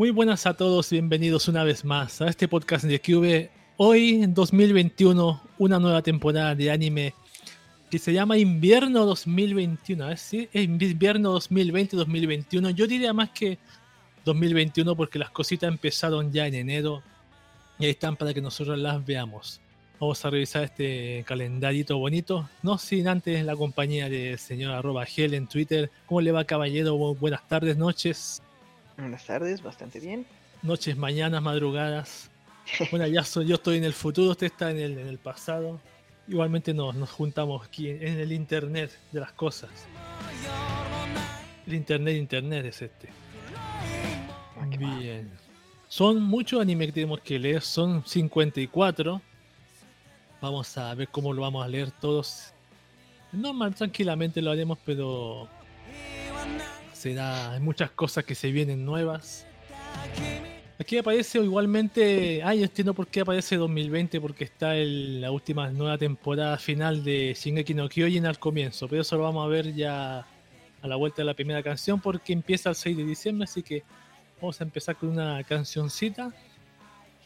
Muy buenas a todos bienvenidos una vez más a este podcast de Cube. Hoy, en 2021, una nueva temporada de anime que se llama Invierno 2021. A ¿sí? Invierno 2020-2021. Yo diría más que 2021 porque las cositas empezaron ya en enero y ahí están para que nosotros las veamos. Vamos a revisar este calendarito bonito, no sin antes la compañía del señor arroba gel en Twitter. ¿Cómo le va caballero? Buenas tardes, noches. Buenas tardes, bastante bien. Noches, mañanas, madrugadas. Bueno, ya yo estoy en el futuro, usted está en el, en el pasado. Igualmente nos, nos juntamos aquí en el internet de las cosas. El internet, internet es este. Ah, bien. Son muchos animes que tenemos que leer, son 54. Vamos a ver cómo lo vamos a leer todos. Normal, tranquilamente lo haremos, pero será, hay muchas cosas que se vienen nuevas. Aquí aparece igualmente, ay, yo entiendo por qué aparece 2020, porque está el, la última nueva temporada final de Shingeki no Kyojin al comienzo, pero eso lo vamos a ver ya a la vuelta de la primera canción, porque empieza el 6 de diciembre, así que vamos a empezar con una cancioncita.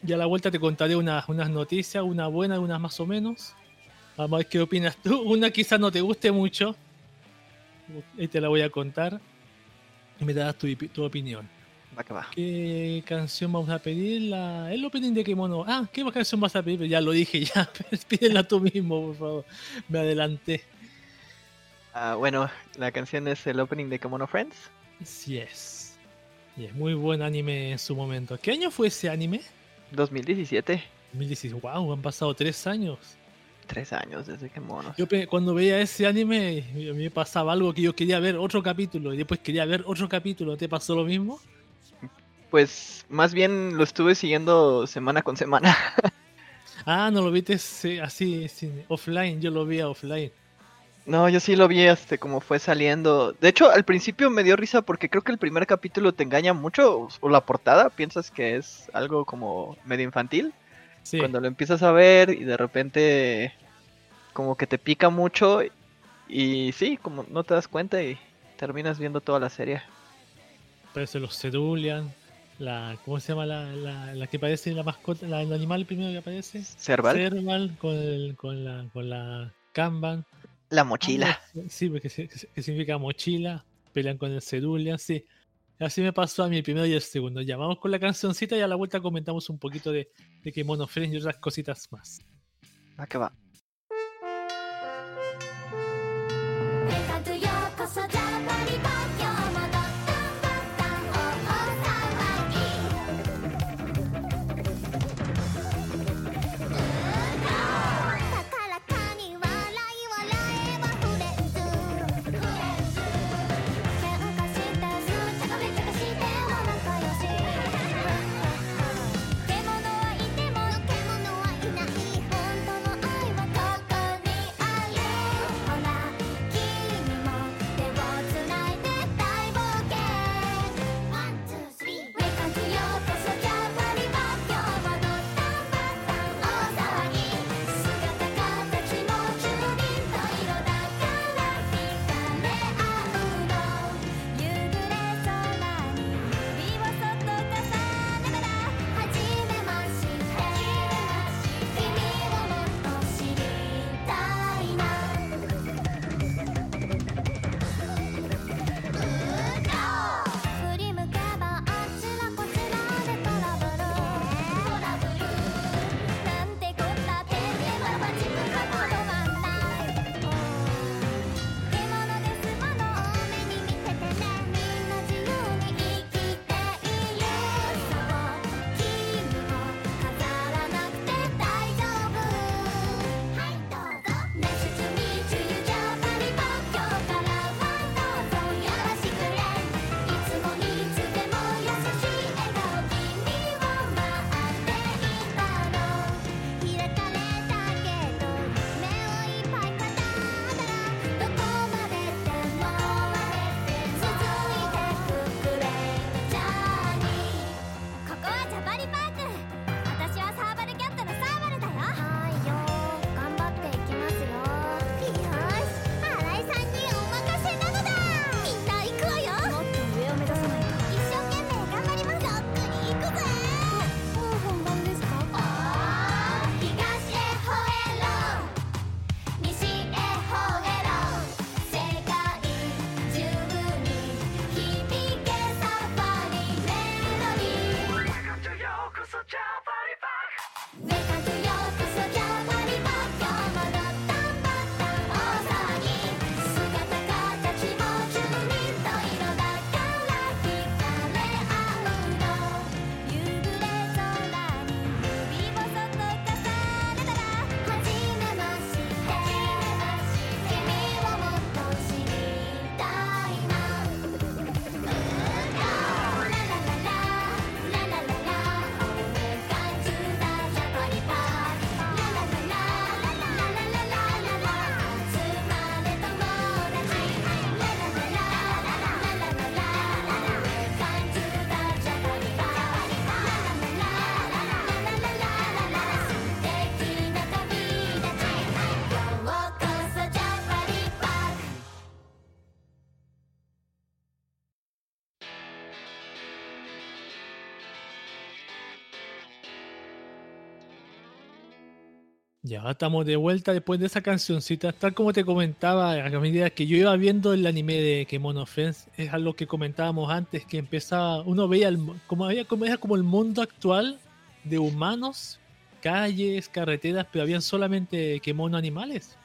Y a la vuelta te contaré unas, unas noticias, una buena y unas más o menos. Vamos a ver qué opinas tú. Una quizás no te guste mucho. Ahí te la voy a contar y me das tu, tu opinión. Va que va. ¿Qué canción vamos a pedir? La, el opening de Kimono. Ah, ¿qué canción vas a pedir? Ya lo dije, ya. Pídela tú mismo, por favor. Me adelanté. Ah, bueno, la canción es el opening de Kimono Friends. Sí es. Y es muy buen anime en su momento. ¿Qué año fue ese anime? 2017. 2017. Wow, han pasado tres años. Tres años desde que monos. Yo cuando veía ese anime, a mí me pasaba algo que yo quería ver otro capítulo y después quería ver otro capítulo. ¿Te pasó lo mismo? Pues más bien lo estuve siguiendo semana con semana. ah, no lo viste así, offline. Yo lo vi offline. No, yo sí lo vi este como fue saliendo. De hecho, al principio me dio risa porque creo que el primer capítulo te engaña mucho o la portada piensas que es algo como medio infantil. Cuando lo empiezas a ver y de repente como que te pica mucho y sí, como no te das cuenta y terminas viendo toda la serie. Parece los Cerulean, la ¿cómo se llama la, la, que parece la mascota, el animal primero que aparece? Cerval. Cerval con, con la con la Kanban. La mochila. Ah, sí, porque significa mochila, pelean con el Cerulean, sí. Así me pasó a mí el primero y el segundo. Ya vamos con la cancioncita y a la vuelta comentamos un poquito de, de que Friends y otras cositas más. Va que va. Java. Ya estamos de vuelta después de esa cancioncita. Tal como te comentaba, a medida que yo iba viendo el anime de Kemono Friends, es algo que comentábamos antes, que empezaba, uno veía el, como había como era como el mundo actual de humanos, calles, carreteras, pero habían solamente Kemono animales.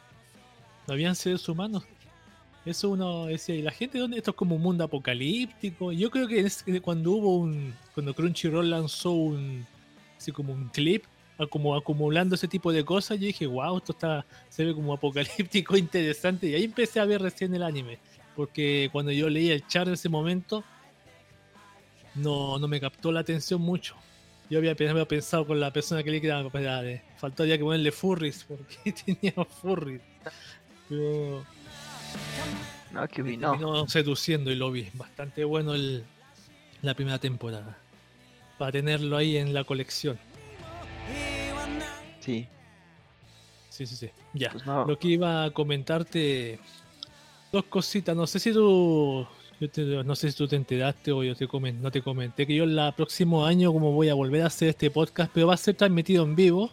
No habían seres humanos. Eso uno decía, ¿y la gente dónde? Esto es como un mundo apocalíptico. Yo creo que es cuando hubo un, cuando Crunchyroll lanzó un, así como un clip como acumulando ese tipo de cosas, yo dije, wow, esto está, se ve como apocalíptico, interesante. Y ahí empecé a ver recién el anime. Porque cuando yo leí el char en ese momento, no, no me captó la atención mucho. Yo había, pensado con la persona que le quedaba, faltaría que ponerle furries, porque tenía furries. Pero. No, que vino. no seduciendo y lo vi. Bastante bueno el, la primera temporada. Para tenerlo ahí en la colección. Sí. Sí, sí, sí. Ya. Pues Lo que iba a comentarte. Dos cositas. No sé si tú. no sé si tú te enteraste o yo te no te comenté que yo el próximo año como voy a volver a hacer este podcast, pero va a ser transmitido en vivo.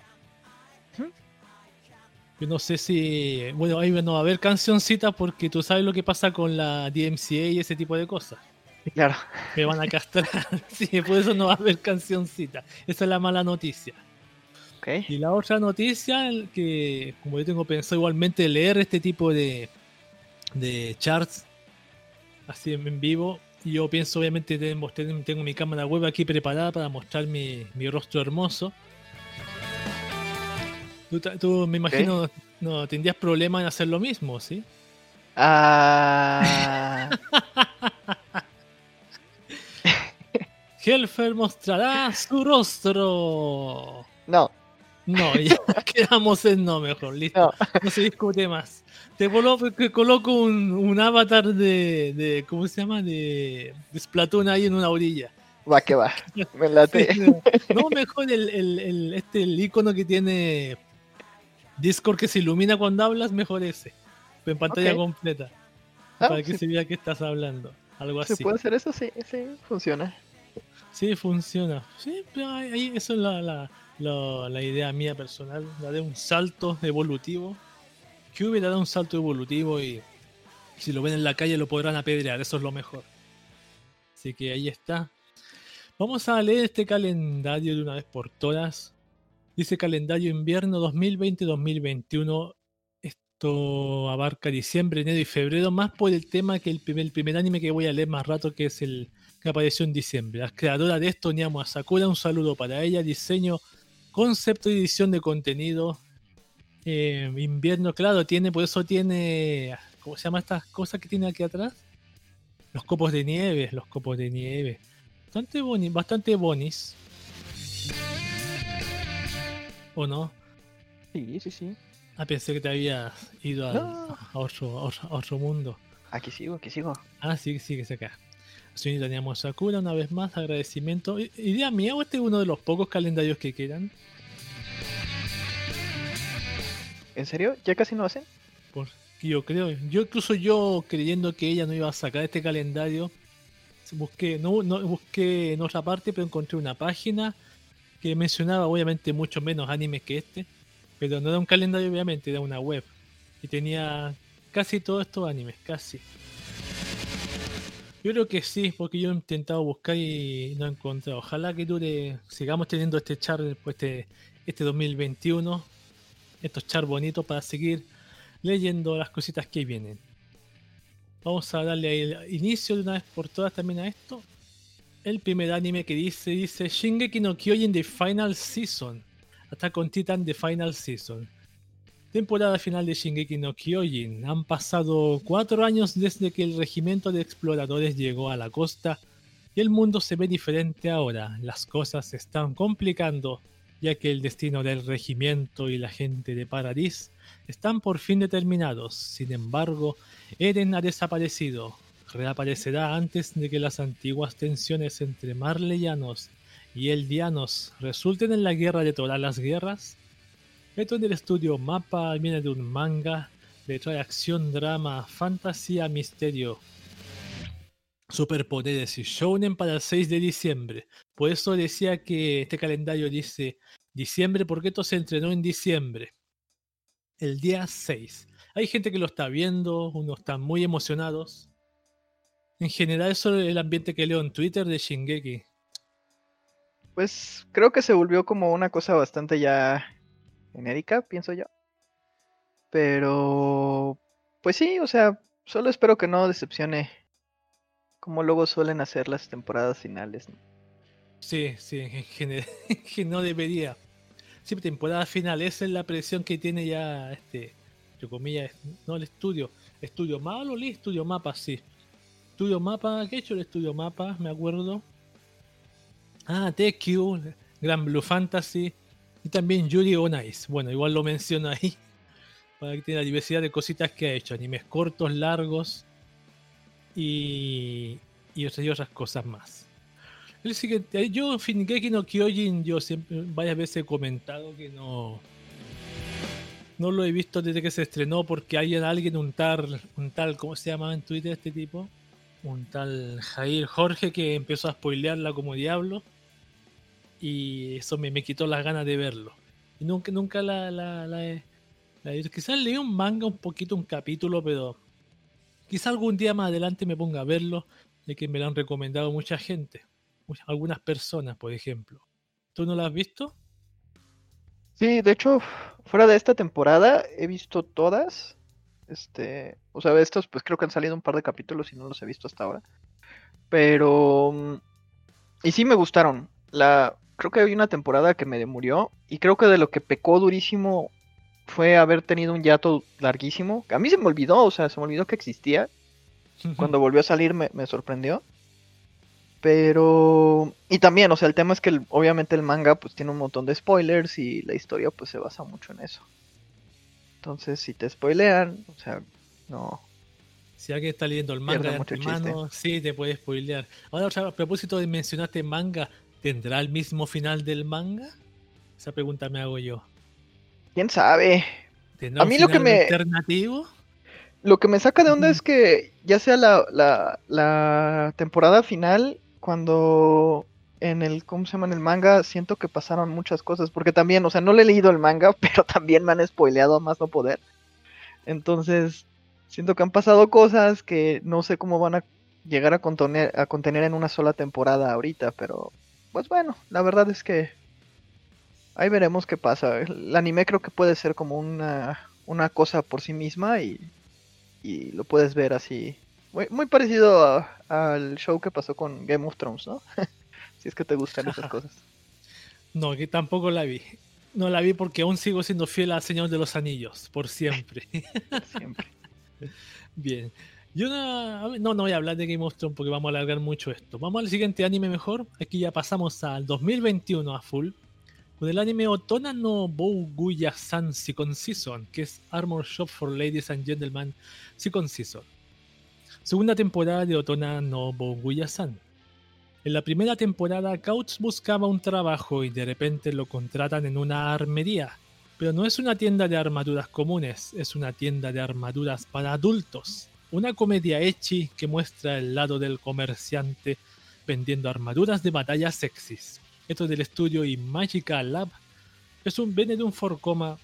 Yo no sé si. Bueno, ahí no va a haber cancioncita porque tú sabes lo que pasa con la DMCA y ese tipo de cosas. Claro. Me van a castrar. sí, por eso no va a haber cancioncita. Esa es la mala noticia. Y la otra noticia, que como yo tengo pensado igualmente leer este tipo de, de charts así en vivo, yo pienso obviamente tengo, tengo mi cámara web aquí preparada para mostrar mi, rostro hermoso. Tú, me imagino no tendrías problema en hacer lo mismo, ¿sí? Ah. Helfer mostrará su rostro. No. No, ya quedamos en no mejor, listo. No, se discute más. Te coloco, coloco un, un avatar de, de, ¿Cómo se llama? De, de Splatoon ahí en una orilla. Va que va. Me late. no, mejor el, el, el, este, el icono que tiene Discord que se ilumina cuando hablas, mejor ese. En pantalla completa. Ah, para que se vea que estás hablando. Algo así. ¿Se puede hacer eso? Sí, sí, funciona. Sí, funciona. Sí, pero ahí, eso es la la, idea mía personal, daré un salto evolutivo. Que hubiera dado un salto evolutivo y si lo ven en la calle lo podrán apedrear, eso es lo mejor. Así que ahí está. Vamos a leer este calendario de una vez por todas. Dice calendario invierno 2020-2021. Esto abarca diciembre, enero y febrero, más por el tema que el primer, anime que voy a leer más rato, que es el que apareció en diciembre. La creadora de esto, Niamo Sakura, un saludo para ella. Diseño concepto y edición de contenido. Eh, invierno, claro, tiene, por eso tiene, ¿cómo se llama estas cosas que tiene aquí atrás? Los copos de nieve, los copos de nieve. Bastante, boni, bastante bonis. ¿O no? Sí, sí, sí. Ah, pensé que te habías ido a, otro, otro, mundo. Aquí sigo, aquí sigo. Ah, sí, sí, que se acá. Señorita teníamos Sakura, una vez más, agradecimiento. ¿Idea mía o este es uno de los pocos calendarios que quedan? ¿En serio? ¿Ya casi no hacen? Pues yo creo. Yo incluso yo creyendo que ella no iba a sacar este calendario, busqué, no, no busqué en otra parte, pero encontré una página que mencionaba obviamente mucho menos animes que este, pero no era un calendario obviamente, era una web. Y tenía casi todos estos animes, casi. Yo creo que sí, porque yo he intentado buscar y no he encontrado. Ojalá que dure, sigamos teniendo este char después este, este 2021, estos char bonitos para seguir leyendo las cositas que vienen. Vamos a darle el inicio de una vez por todas también a esto. El primer anime que dice, dice Shingeki no Kyojin The Final Season. Hasta con Titan The Final Season. Temporada final de Shingeki no Kyojin. Han pasado cuatro años desde que el regimiento de exploradores llegó a la costa y el mundo se ve diferente ahora. Las cosas se están complicando ya que el destino del regimiento y la gente de Paradis están por fin determinados. Sin embargo, Eren ha desaparecido. Reaparecerá antes de que las antiguas tensiones entre Marleyanos y Eldianos resulten en la guerra de todas las guerras. Esto en el estudio Mapa viene de un manga, de trae acción, drama, fantasía, misterio, superpoderes y shounen para el 6 de diciembre. Por eso decía que este calendario dice diciembre porque esto se entrenó en diciembre. el día 6. Hay gente que lo está viendo, unos están muy emocionados. En general, eso es el ambiente que leo en Twitter de Shingeki. Pues creo que se volvió como una cosa bastante ya genérica, pienso yo. Pero, pues sí, o sea, solo espero que no decepcione como luego suelen hacer las temporadas finales. Sí, sí, en general, que no debería. Sí, temporada final, esa es la presión que tiene ya este, entre comillas, no el estudio. Estudio malo, li, estudio mapa, sí. Estudio mapa, ¿qué he hecho el estudio mapa? Me acuerdo. Ah, TQ, Gran Blue Fantasy y también Yuri on Ice. Bueno, igual lo menciono ahí para que tenga la diversidad de cositas que ha hecho. Animes cortos, largos y, y, otras, cosas más. El siguiente, yo en Shingeki no Kyojin, yo siempre varias veces he comentado que no no lo he visto desde que se estrenó porque hay alguien, un tal, un tal, ¿cómo se llama en Twitter este tipo? Un tal Jair Jorge que empezó a spoilearla como diablo y eso me, me quitó las ganas de verlo. Y nunca, nunca la, la, la, Quizás leí un manga un poquito, un capítulo, pero quizás algún día más adelante me ponga a verlo, de que me lo han recomendado mucha gente, algunas personas, por ejemplo. ¿Tú no lo has visto? Sí, de hecho, fuera de esta temporada he visto todas. Este, o sea, estos pues creo que han salido un par de capítulos y no los he visto hasta ahora. Pero mm, y sí me gustaron. La creo que había una temporada que me murió y creo que de lo que pecó durísimo fue haber tenido un yato larguísimo. A mí se me olvidó, o sea, se me olvidó que existía. Cuando volvió a salir me, sorprendió. Pero... Y también, o sea, el tema es que obviamente el manga pues tiene un montón de spoilers y la historia pues se basa mucho en eso. Entonces, si te spoilean, o sea, no... Si alguien está leyendo el manga de antemano, sí, te puede spoilear. Ahora, a propósito de mencionarte manga, ¿tendrá el mismo final del manga? Esa pregunta me hago yo. ¿Quién sabe? A mí lo que me... alternativo? Lo que me saca de onda es que ya sea la, la, temporada final, cuando en el, ¿cómo se llama? En el manga, siento que pasaron muchas cosas, porque también, o sea, no le he leído el manga, pero también me han spoileado a más no poder. Entonces, siento que han pasado cosas que no sé cómo van a llegar a contener, a contener en una sola temporada ahorita, pero pues bueno, la verdad es que Ahí veremos qué pasa. El anime creo que puede ser como una, una cosa por sí misma y, y lo puedes ver así. Muy, muy parecido al show que pasó con Game of Thrones, ¿no? si es que te gustan esas cosas. No, que tampoco la vi. No la vi porque aún sigo siendo fiel al Señor de los Anillos, por siempre. siempre. Bien. Yo no, no, no voy a hablar de Game of Thrones porque vamos a alargar mucho esto. Vamos al siguiente anime mejor. Aquí ya pasamos al 2021 a full con el anime Otona no Bouguya San Second Season, que es Armor Shop for Ladies and Gentlemen Second Season. Segunda temporada de Otona no Bouguya San. En la primera temporada, Couch buscaba un trabajo y de repente lo contratan en una armería. Pero no es una tienda de armaduras comunes, es una tienda de armaduras para adultos. Una comedia echi que muestra el lado del comerciante vendiendo armaduras de batalla sexys. Esto es del estudio y Magical Lab. Es un Benedum Forcoma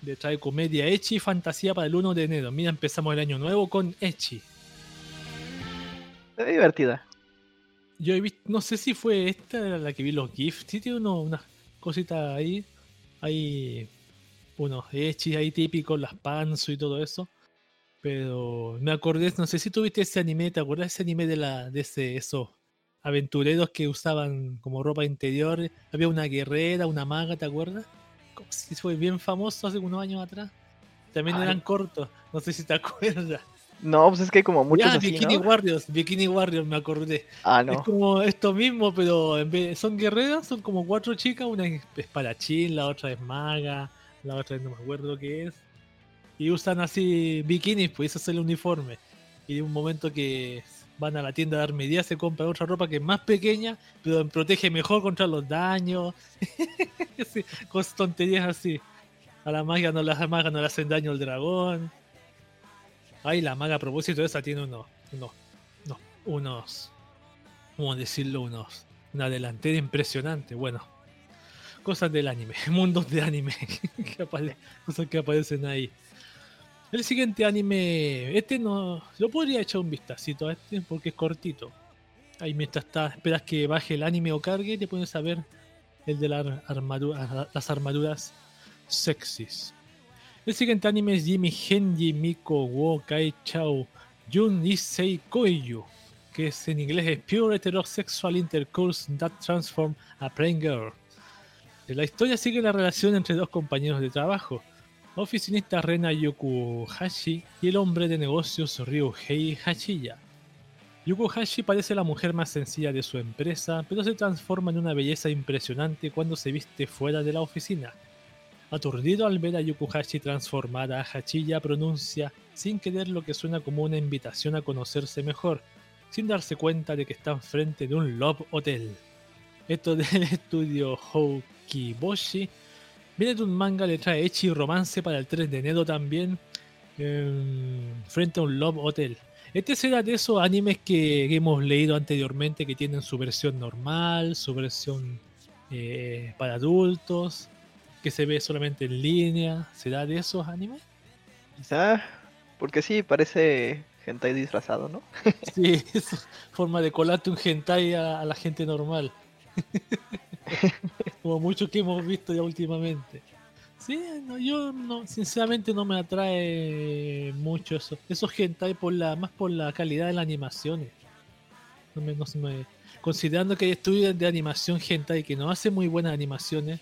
de trae comedia Echi y fantasía para el 1 de enero. Mira, empezamos el año nuevo con Echi. Es divertida. Yo he visto, no sé si fue esta la que vi los GIFs. Sí, tiene unas cositas ahí. Hay unos Echi ahí típicos, las panzo y todo eso. Pero me acordé, no sé si tuviste ese anime, ¿te acuerdas ese anime de la de ese eso? Aventureros que usaban como ropa interior. Había una guerrera, una maga, ¿te acuerdas? Como si fue bien famoso hace unos años atrás. También eran cortos, no sé si te acuerdas. No, pues es que hay como muchos ah, Bikini Warriors, Bikini Warriors, me acordé. Ah, no. Es como esto mismo, pero en vez, son guerreras, son como cuatro chicas, una es espadachín, la otra es maga, la otra no me acuerdo qué es. Y usan así bikinis, pues eso es el uniforme. Y de un momento que van a la tienda de armería, se compran otra ropa que es más pequeña, pero protege mejor contra los daños. con tonterías así. A la maga no, la maga no le hacen daño al dragón. Ay, la maga a propósito esa tiene unos, unos, unos, unos ¿cómo decirlo? Unos, una delantera impresionante. Bueno, cosas del anime, mundos de anime, cosas que aparecen ahí. El siguiente anime, este no, yo podría echar un vistacito a este porque es cortito. Ahí mientras estás, esperas que baje el anime o cargue, te puedes saber el de las armaduras sexys. El siguiente anime es Jimmy Genji Miko wo Kai Chao Jun Issei Koiyu, que es en inglés es Pure Heterosexual Intercourse That Transform a Plain Girl. La historia sigue la relación entre dos compañeros de trabajo, oficinista Rena Yokuhashi y el hombre de negocios Ryuhei Hachiya. Yokuhashi parece la mujer más sencilla de su empresa, pero se transforma en una belleza impresionante cuando se viste fuera de la oficina. Aturdido al ver a Yokuhashi transformada, Hachiya pronuncia sin querer lo que suena como una invitación a conocerse mejor, sin darse cuenta de que está frente de un Love Hotel. Esto del estudio Houkiboshi Viene de un manga, le trae Echi romance para el 3 de enero también. Em, frente a un Love Hotel. Este será de esos animes que, hemos leído anteriormente que tienen su versión normal, su versión eh, para adultos, que se ve solamente en línea. ¿Será de esos animes? Quizá, porque sí, parece hentai disfrazado, ¿no? sí, es forma de colarte un hentai a la gente normal. Como mucho que hemos visto ya últimamente. Sí, yo no, sinceramente no me atrae mucho eso. Esos hentai por la, más por la calidad de las animaciones. No me, no me, considerando que hay estudios de animación hentai que no hacen muy buenas animaciones,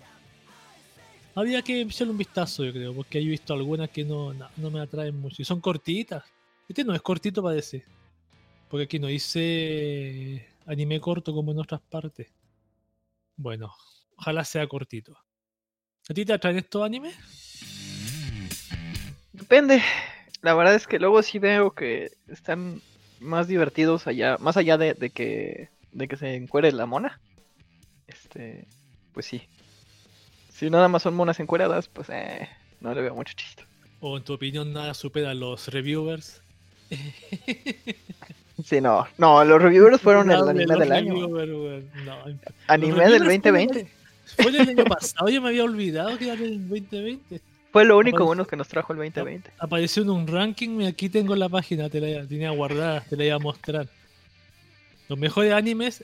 había que echarle un vistazo, yo creo, porque he visto algunas que no, no, me atraen mucho. Y son cortitas. Este no es cortito, parece. Porque aquí no hice anime corto como en otras partes. Bueno, ojalá sea cortito. ¿A ti te atraen estos animes? Depende. La verdad es que luego sí veo que están más divertidos allá, más allá de, que de que se encuere la mona. Este, pues sí. Si nada más son monas encueradas, pues eh, no le veo mucho chiste. ¿O en tu opinión nada supera a los reviewers? Sí, no. No, los reviewers fueron el anime del año. anime del 2020. Fue el año pasado, yo me había olvidado que era el 2020. Fue lo único bueno que nos trajo el 2020. Apareció en un ranking y aquí tengo la página, te la tenía guardada, te la iba a mostrar. Los mejores animes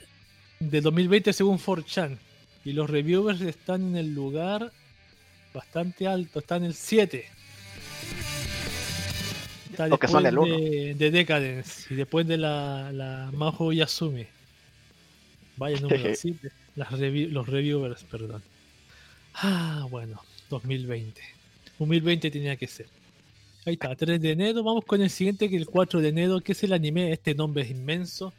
de 2020 según 4chan. Y los reviewers están en el lugar bastante alto, están en el 7 que son el de, de, Decadence y después de la, la Maho Yasumi. Vaya número, sí, las los reviewers, perdón. Ah, bueno, 2020. 2020 tenía que ser. Ahí está, 3 de enero. Vamos con el siguiente, que es el 4 de enero, que es el anime. Este nombre es inmenso.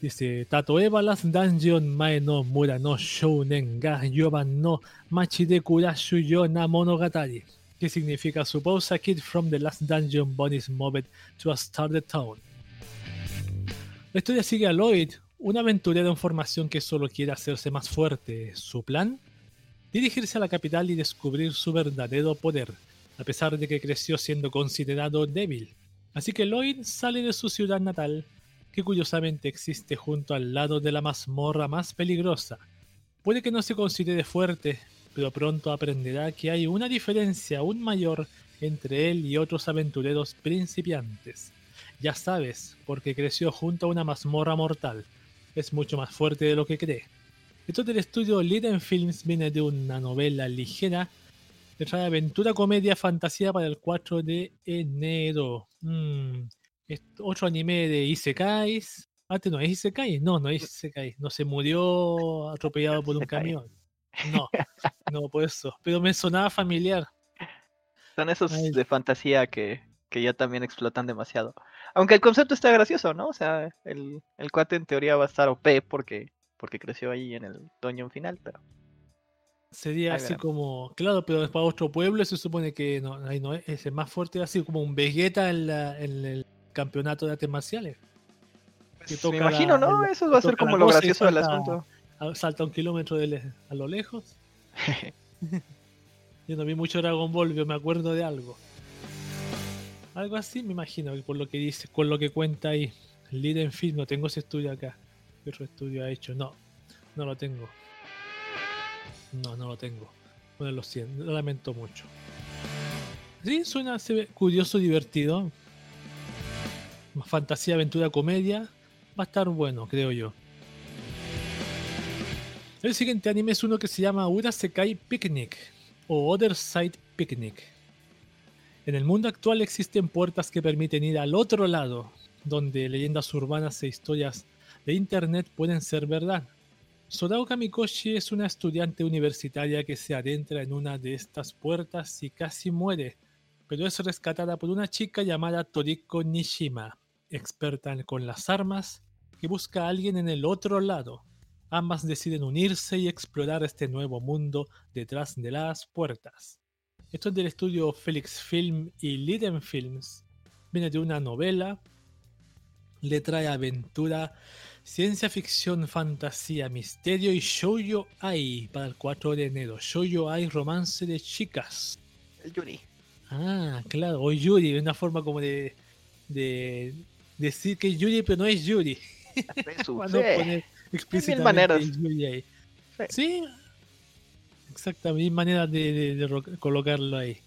Dice Tato Evalas Dungeon Mae no Mura no Shounen ga Yoban no Machi de Kurashu yo na Monogatari que significa Suppose a kid from the last dungeon bonus moved to a started town. La historia sigue a Lloyd, un aventurero en formación que solo quiere hacerse más fuerte. Su plan: dirigirse a la capital y descubrir su verdadero poder, a pesar de que creció siendo considerado débil. Así que Lloyd sale de su ciudad natal, que curiosamente existe junto al lado de la mazmorra más peligrosa. Puede que no se considere fuerte, pero pronto aprenderá que hay una diferencia aún mayor entre él y otros aventureros principiantes. Ya sabes, porque creció junto a una mazmorra mortal. Es mucho más fuerte de lo que cree. Esto del estudio Liden Films viene de una novela ligera de aventura, comedia, fantasía para el 4 de enero. Mm, otro anime de Isekais. Ah, este no es Isekai. No, no es Isekai. No se murió atropellado por un camión. No, no, por eso. Pero me sonaba familiar. Son esos de fantasía que, ya también explotan demasiado. Aunque el concepto está gracioso, ¿no? O sea, el, el cuate en teoría va a estar OP porque, porque creció ahí en el dungeon final, pero. Sería así como, claro, pero es para otro pueblo, se supone que no, ahí no es, es el más fuerte, así como un Vegeta en, en el campeonato de artes marciales. Pues, me imagino, ¿no? Eso va a ser como lo gracioso del asunto salta un kilómetro de a lo lejos. Yo no vi mucho Dragon Ball, pero me acuerdo de algo. Algo así me imagino, por lo que dice, con lo que cuenta ahí. en Film, no tengo ese estudio acá. ¿Qué otro estudio ha hecho? No, no lo tengo. No, no lo tengo. Bueno, lo siento, lo lamento mucho. Sí, suena curioso, divertido. Fantasía, aventura, comedia. Va a estar bueno, creo yo. El siguiente anime es uno que se llama Urasekai Picnic o Other Side Picnic. En el mundo actual existen puertas que permiten ir al otro lado, donde leyendas urbanas e historias de internet pueden ser verdad. Sorao Kamikoshi es una estudiante universitaria que se adentra en una de estas puertas y casi muere, pero es rescatada por una chica llamada Toriko Nishima, experta con las armas, que busca a alguien en el otro lado. Ambas deciden unirse y explorar este nuevo mundo detrás de las puertas. Esto es del estudio Felix Film y Liden Films. Viene de una novela. Le trae aventura, ciencia ficción, fantasía, misterio y shoujo ai para el 4 de enero. Shoujo ai romance de chicas. El Yuri. Ah, claro. O Yuri, una forma como de, de decir que es Yuri, pero no es Yuri. Cuando sí explícitamente Sí. Exactamente, manera de, colocarlo ahí.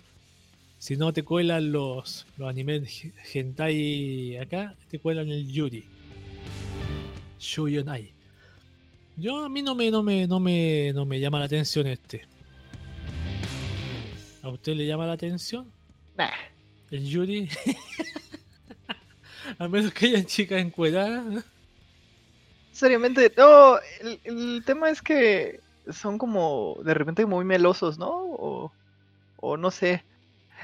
Si no te cuelan los, los animes hentai acá, te cuelan el Yuri. Shuyonai. Yo a mí no me, no me, no me, no me llama la atención este. ¿A usted le llama la atención? Nah. El Yuri. a menos que hayan chicas encueradas. Seriamente, no, el, tema es que son como de repente muy melosos, ¿no? O, o no sé.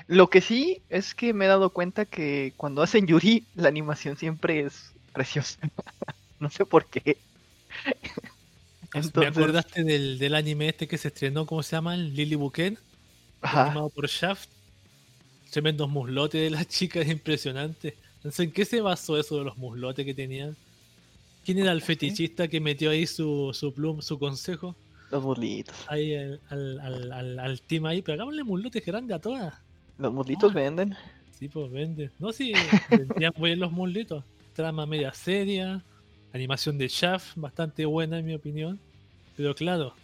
Lo que sí es que me he dado cuenta que cuando hacen Yuri, la animación siempre es preciosa. no sé por qué. ¿Me acordaste del, del, anime este que se estrenó, ¿cómo se llama? Lily Buken, animado por Shaft. Tremendos muslotes de las chicas, impresionante. ¿en qué se basó eso de los muslotes que tenían? ¿Quién era el fetichista que metió ahí su, su plum, su consejo? Los muslitos. Ahí al, al, al, team ahí, pero hagámosle muslotes grandes a todas. Los muslitos ah. venden. Sí, pues venden. No, sí, vendían bien los muslitos. Trama media seria, animación de Shaft, bastante buena en mi opinión. Pero claro,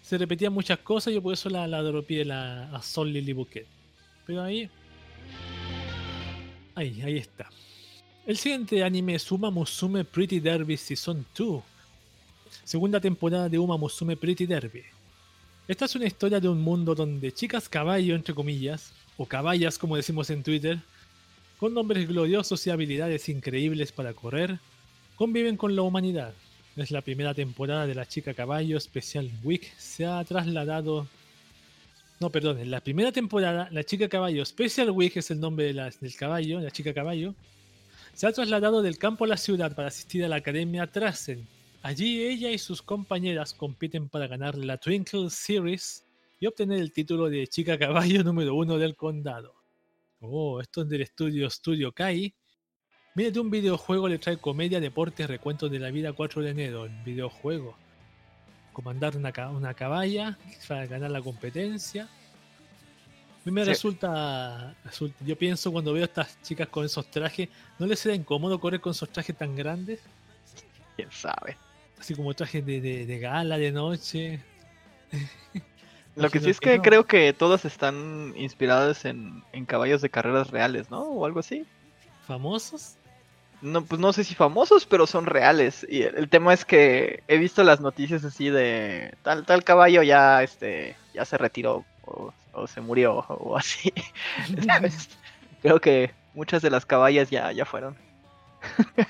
se repetían muchas cosas y yo por eso la, la dropié la, a Sol Lily Bouquet. Pero ahí. Ahí, ahí está. El siguiente anime es Uma Musume Pretty Derby Season 2, segunda temporada de Uma Musume Pretty Derby. Esta es una historia de un mundo donde chicas caballo, entre comillas, o caballas como decimos en Twitter, con nombres gloriosos y habilidades increíbles para correr, conviven con la humanidad. Es la primera temporada de la chica caballo Special Week. Se ha trasladado... No, perdón, en la primera temporada, la chica caballo Special Week es el nombre del caballo, la chica caballo, se ha trasladado del campo a la ciudad para asistir a la Academia Trassen. Allí ella y sus compañeras compiten para ganar la Twinkle Series y obtener el título de chica caballo número uno del condado. Oh, esto es del estudio Studio Kai. De un videojuego, le trae comedia, deportes, recuentos de la vida 4 de enero. El videojuego. Comandar una, una caballa para ganar la competencia mí me resulta, Yo pienso cuando veo a estas chicas con esos trajes, ¿no les será incómodo correr con esos trajes tan grandes? Quién sabe. Así como trajes de, gala, de noche. Lo que sí es que, creo que todas están inspiradas en, caballos de carreras reales, ¿no? O algo así. ¿Famosos? No, pues no sé si famosos, pero son reales. Y el, tema es que he visto las noticias así de tal, tal caballo ya, este, ya se retiró. O o se murió o así. Creo que muchas de las caballas ya, ya fueron.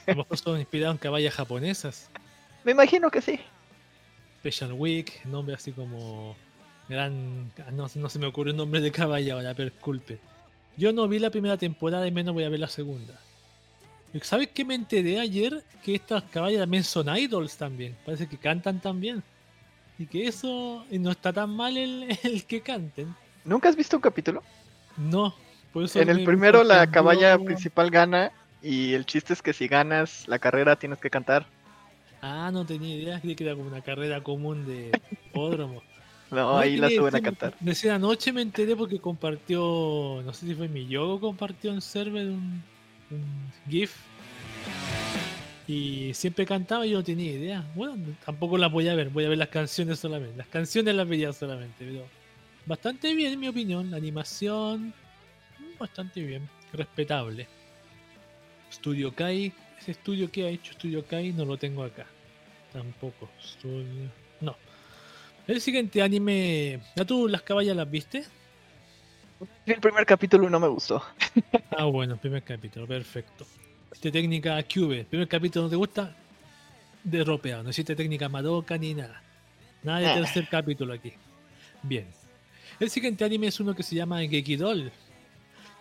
A lo mejor son inspirados en caballas japonesas. Me imagino que sí. Special Week, nombre así como gran... No, no se me ocurre un nombre de caballa ahora, pero disculpe. Yo no vi la primera temporada y menos voy a ver la segunda. ¿Sabes qué me enteré ayer? Que estas caballas también son idols también. Parece que cantan también. Y que eso no está tan mal el, el que canten. ¿Nunca has visto un capítulo? No. en el primero la caballa principal gana y el chiste es que si ganas la carrera tienes que cantar. Ah, no tenía idea, creí que era como una carrera común de hipódromo. no, ahí la suben a cantar. Desde anoche me enteré porque compartió, no sé si fue mi yogo, compartió en server un, un GIF Y siempre cantaba y yo no tenía idea. Bueno, tampoco las voy a ver, voy a ver las canciones solamente. Las canciones las veía solamente, pero bastante bien en mi opinión. La animación, bastante bien, respetable. Studio Kai, ese estudio que ha hecho Studio Kai no lo tengo acá. Tampoco. No. El siguiente anime. ¿Ya tú las caballas las viste? El primer capítulo no me gustó. ah, bueno, el primer capítulo, perfecto. Hiciste técnica Cube. El primer capítulo no te gusta, derropeado. No hiciste técnica Madoka ni nada. Nada de ah. tercer capítulo aquí. Bien. El siguiente anime es uno que se llama Gekidol.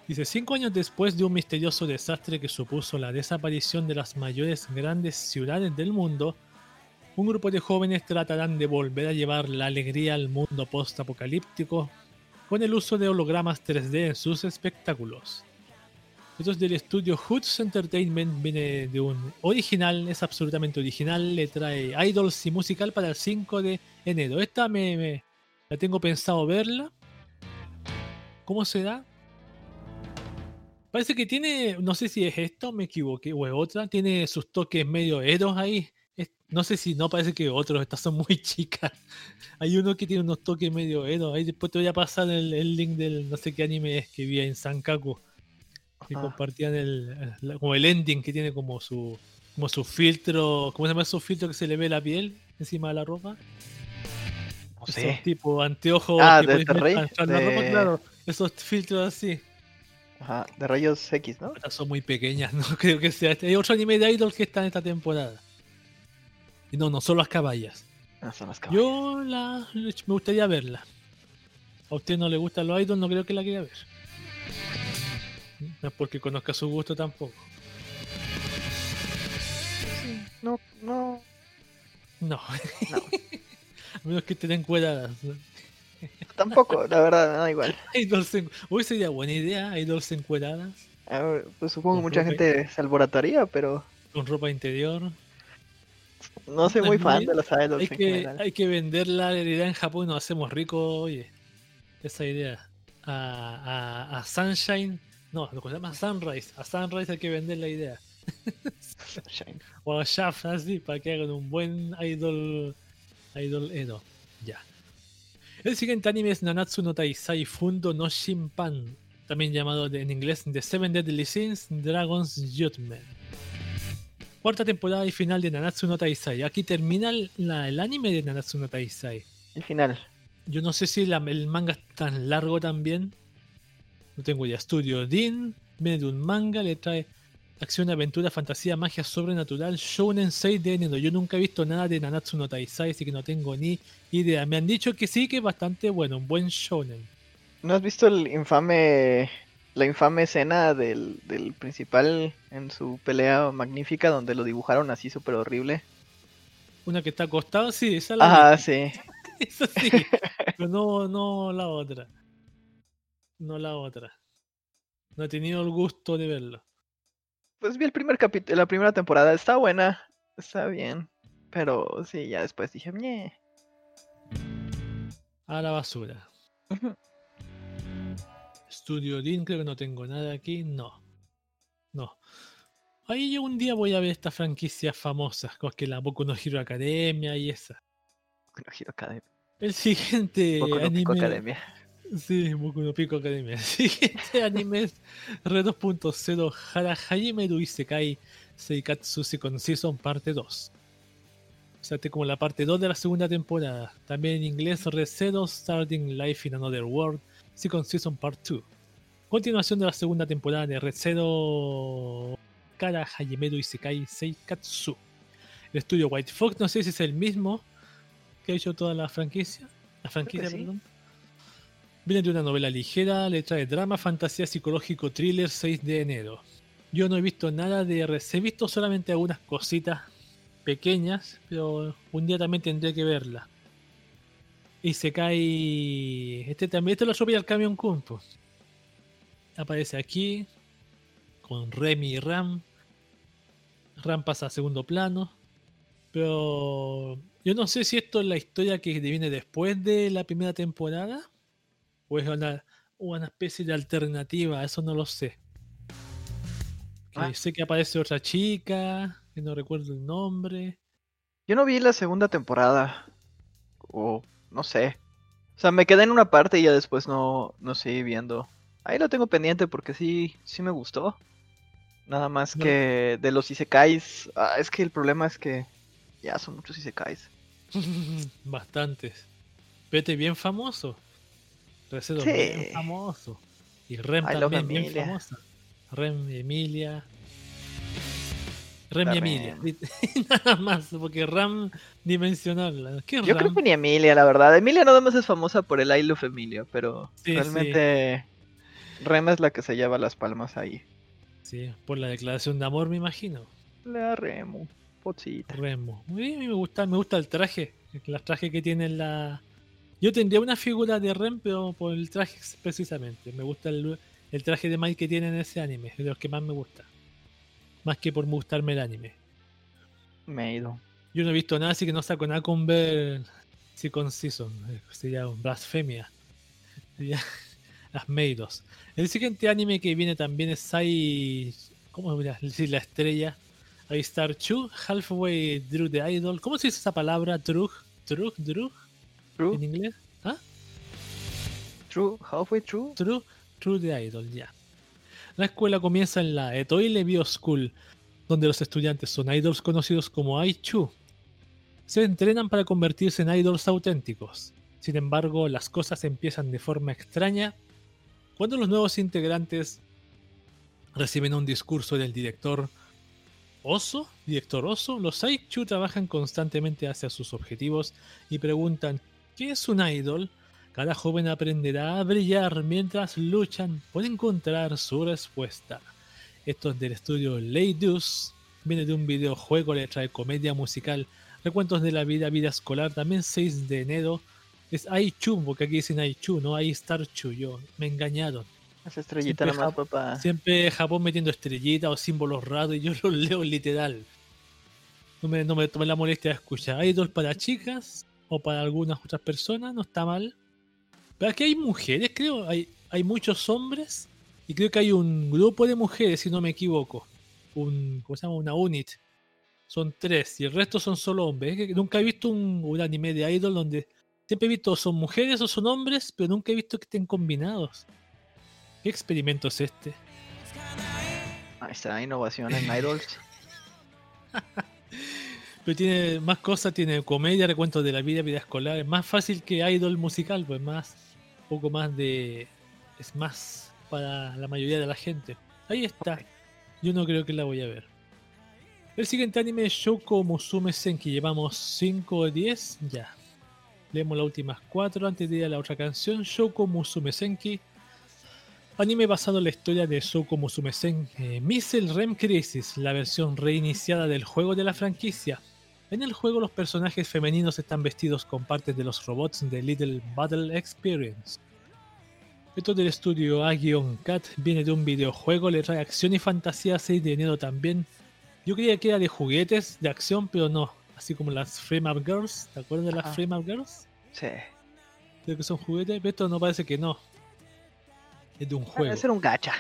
Dice, cinco años después de un misterioso desastre que supuso la desaparición de las mayores grandes ciudades del mundo, un grupo de jóvenes tratarán de volver a llevar la alegría al mundo post-apocalíptico con el uso de hologramas 3D en sus espectáculos. Esto es del estudio Hoots Entertainment, viene de un original, es absolutamente original, le trae idols y musical para el 5 de enero. Esta me, la tengo pensado verla. ¿Cómo será? Parece que tiene, no sé si es esto, me equivoqué, o es otra, tiene sus toques medio eros ahí. No sé si no, parece que otros, estas son muy chicas. Hay uno que tiene unos toques medio edo. Ahí después te voy a pasar el, link del no sé qué anime es que vi en Sankaku. Que compartían el, como el ending que tiene como su como su filtro, ¿cómo se llama esos filtros que se le ve la piel encima de la ropa? No sé. Esos tipo anteojos ah, de, de... claro. Esos filtros así. Ajá, de rayos X, ¿no? Estas son muy pequeñas, no creo que sea. Hay otro anime de Idol que está en esta temporada. Y no, no, son las caballas. Ah, son las caballas. Yo la, me gustaría verla. A usted no le gustan los idols, no creo que la quiera ver. No es porque conozca su gusto tampoco. no, no. No. no. A menos que estén encuadradas. Tampoco, la verdad, da igual. En... Hoy sería buena idea, idols encueradas. pues supongo que mucha gente se alborotaría, pero. Con ropa interior. No soy muy fan de los idols. Hay, que, hay que vender la idea en Japón y nos hacemos ricos, oye. Esa idea. A, a, a Sunshine. No, lo que se llama Sunrise. A Sunrise hay que vender la idea. o a Shaft, así, para que hagan un buen idol. Idol Edo. Ya. El siguiente anime es Nanatsu no Taisai Fundo no Shinpan. También llamado en inglés The Seven Deadly Sins Dragon's Judgment cuarta temporada y final de Nanatsu no Taisai. Aquí termina el, anime de Nanatsu no Taisai. El final. Yo no sé si el manga es tan largo también. No tengo idea. Studio Din viene de un manga, le trae acción, aventura, fantasía, magia sobrenatural, Shounen 6 de enero. Yo nunca he visto nada de Nanatsu no Taisai, así que no tengo ni idea. Me han dicho que sí, que es bastante bueno, un buen Shounen. ¿No has visto el infame la infame escena del, principal en su pelea magnífica donde lo dibujaron así súper horrible. Una que está acostado, sí, esa la. Ah, sí. Eso sí. pero no, no la otra. No la otra. No he tenido el gusto de verlo. Pues vi el primer capítulo, la primera temporada. Está buena. Está bien. Pero sí, ya después dije, Ñe. A la basura. Studio Dean, creo que no tengo nada aquí. No. No. Ahí yo un día voy a ver estas franquicias famosas, como que la Boku no Hero Academia y esa. Boku no Hero Academia. El siguiente Boku no Pico Academia. Sí, Boku no Pico Academia. Siguiente anime es Red 2.0 Hara Hajime Isekai Seikatsu Second Season parte 2. O sea, este como la parte 2 de la segunda temporada. También en inglés Red 0 Starting Life in Another World Second Season Part 2. Continuación de la segunda temporada de Zero Kara Hayemedo Isekai Seikatsu. El estudio White Fox, no sé si es el mismo que ha hecho toda la franquicia. La franquicia, perdón. Viene de una novela ligera, le trae drama, fantasía, psicológico, thriller 6 de enero. Yo no he visto nada de Red he visto solamente algunas cositas pequeñas, pero un día también tendré que verla y se cae. Este también, este lo sube al camión Kumpo. Aparece aquí con Remy y Ram. Ram pasa a segundo plano. Pero yo no sé si esto es la historia que viene después de la primera temporada. O es una, una especie de alternativa, eso no lo sé. Ah. Sé que aparece otra chica. que no recuerdo el nombre. Yo no vi la segunda temporada. O no sé. O sea, me quedé en una parte y ya después no, no seguí viendo. Ahí lo tengo pendiente porque sí, sí me gustó. Nada más que de los Isekais. Ah, es que el problema es que ya son muchos Isekais. Bastantes. Vete bien famoso. Recedo bien famoso. Y Rem también bien famosa. Rem y Emilia. Rem y Emilia. Nada más, porque Ram dimensional. Yo creo que ni Emilia, la verdad. Emilia nada más es famosa por el I Love Emilia, pero realmente Rem es la que se lleva las palmas ahí. Sí, por la declaración de amor, me imagino. La Remo, pochita. Remo. A mí me gusta, me gusta el traje. El traje que tiene la. Yo tendría una figura de Rem, pero por el traje precisamente. Me gusta el, el traje de Mike que tiene en ese anime, es de los que más me gusta. Más que por gustarme el anime. Me he ido. Yo no he visto nada, así que no saco nada con ver con Season. Eh, sería blasfemia. Las Meidos. El siguiente anime que viene también es Sai. ¿Cómo decir la estrella? I Star Chu, Halfway Through the Idol. ¿Cómo se dice esa palabra? Drug, Drug, Drug. ¿En inglés? ¿Ah? True, halfway true. True, True the Idol, ya. La escuela comienza en la Etoile Bio School, donde los estudiantes son idols conocidos como Aichu. Se entrenan para convertirse en idols auténticos. Sin embargo, las cosas empiezan de forma extraña cuando los nuevos integrantes reciben un discurso del director Oso, director Oso, los Aichu trabajan constantemente hacia sus objetivos y preguntan ¿qué es un idol? Cada joven aprenderá a brillar mientras luchan por encontrar su respuesta. Esto es del estudio Leidus, viene de un videojuego, le trae comedia musical, recuentos de la vida, vida escolar, también 6 de enero. Es Aichu, porque aquí dicen Aichu, no hay Star Chu, yo, me engañaron. Esa estrellita siempre, papá. Siempre Japón metiendo estrellitas o símbolos raros y yo los leo literal. No me, no me tomé la molestia de escuchar. Idol para chicas o para algunas otras personas, no está mal. Pero aquí hay mujeres, creo. Hay, hay muchos hombres. Y creo que hay un grupo de mujeres, si no me equivoco. Un, ¿Cómo se llama? Una unit. Son tres. Y el resto son solo hombres. nunca he visto un, anime de idol donde. Siempre he visto son mujeres o son hombres, pero nunca he visto que estén combinados. ¿Qué experimento es este? Ahí está, innovación en idols. pero tiene más cosas, tiene comedia, recuentos de la vida, vida escolar. Es más fácil que idol musical, pues más poco más de. Es más para la mayoría de la gente. Ahí está. Yo no creo que la voy a ver. El siguiente anime es Shoko Musume Senki. Llevamos 5 o 10. Ya. Leemos las últimas 4 antes de ir a la otra canción. Shoko Musume Senki. Anime basado en la historia de Shoko Musume Senki. Eh, Missile Rem Crisis, la versión reiniciada del juego de la franquicia. En el juego los personajes femeninos están vestidos con partes de los robots de Little Battle Experience. Esto del estudio A-Cat viene de un videojuego, le trae acción y fantasía 6 de enero también. Yo creía que era de juguetes, de acción, pero no. Así como las Frame Up Girls, ¿te acuerdas de las Frame Up Girls? Sí. Creo que son juguetes, pero esto no parece que no. Es de un juego. Debe ser un gacha.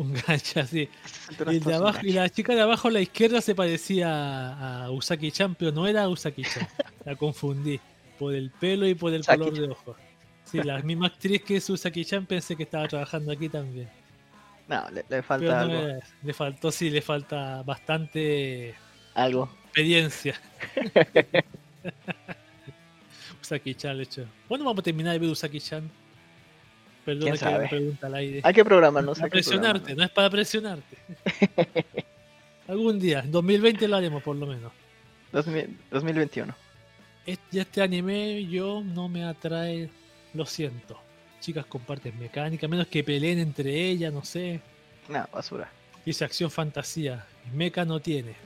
Un gacha, sí. Y, la chica de abajo a la izquierda se parecía a Usaki-chan, pero no era Usaki-chan. la confundí por el pelo y por el color de ojos. Sí, la misma actriz que es Usaki-chan pensé que estaba trabajando aquí también. No, le, falta algo. le faltó, sí, le falta bastante... Algo. Experiencia. Usaki-chan, hecho. ¿Cuándo vamos a terminar de ver Usaki-chan? Perdón que me pregunta al aire. Hay que programarnos. Para presionarte, no es para presionarte. Algún día, en 2020 lo haremos por lo menos. 2021. Este, este anime yo no me atrae, lo siento. Chicas comparten mecánica, menos que peleen entre ellas, no sé. No, basura. Dice acción fantasía. Meca no tiene.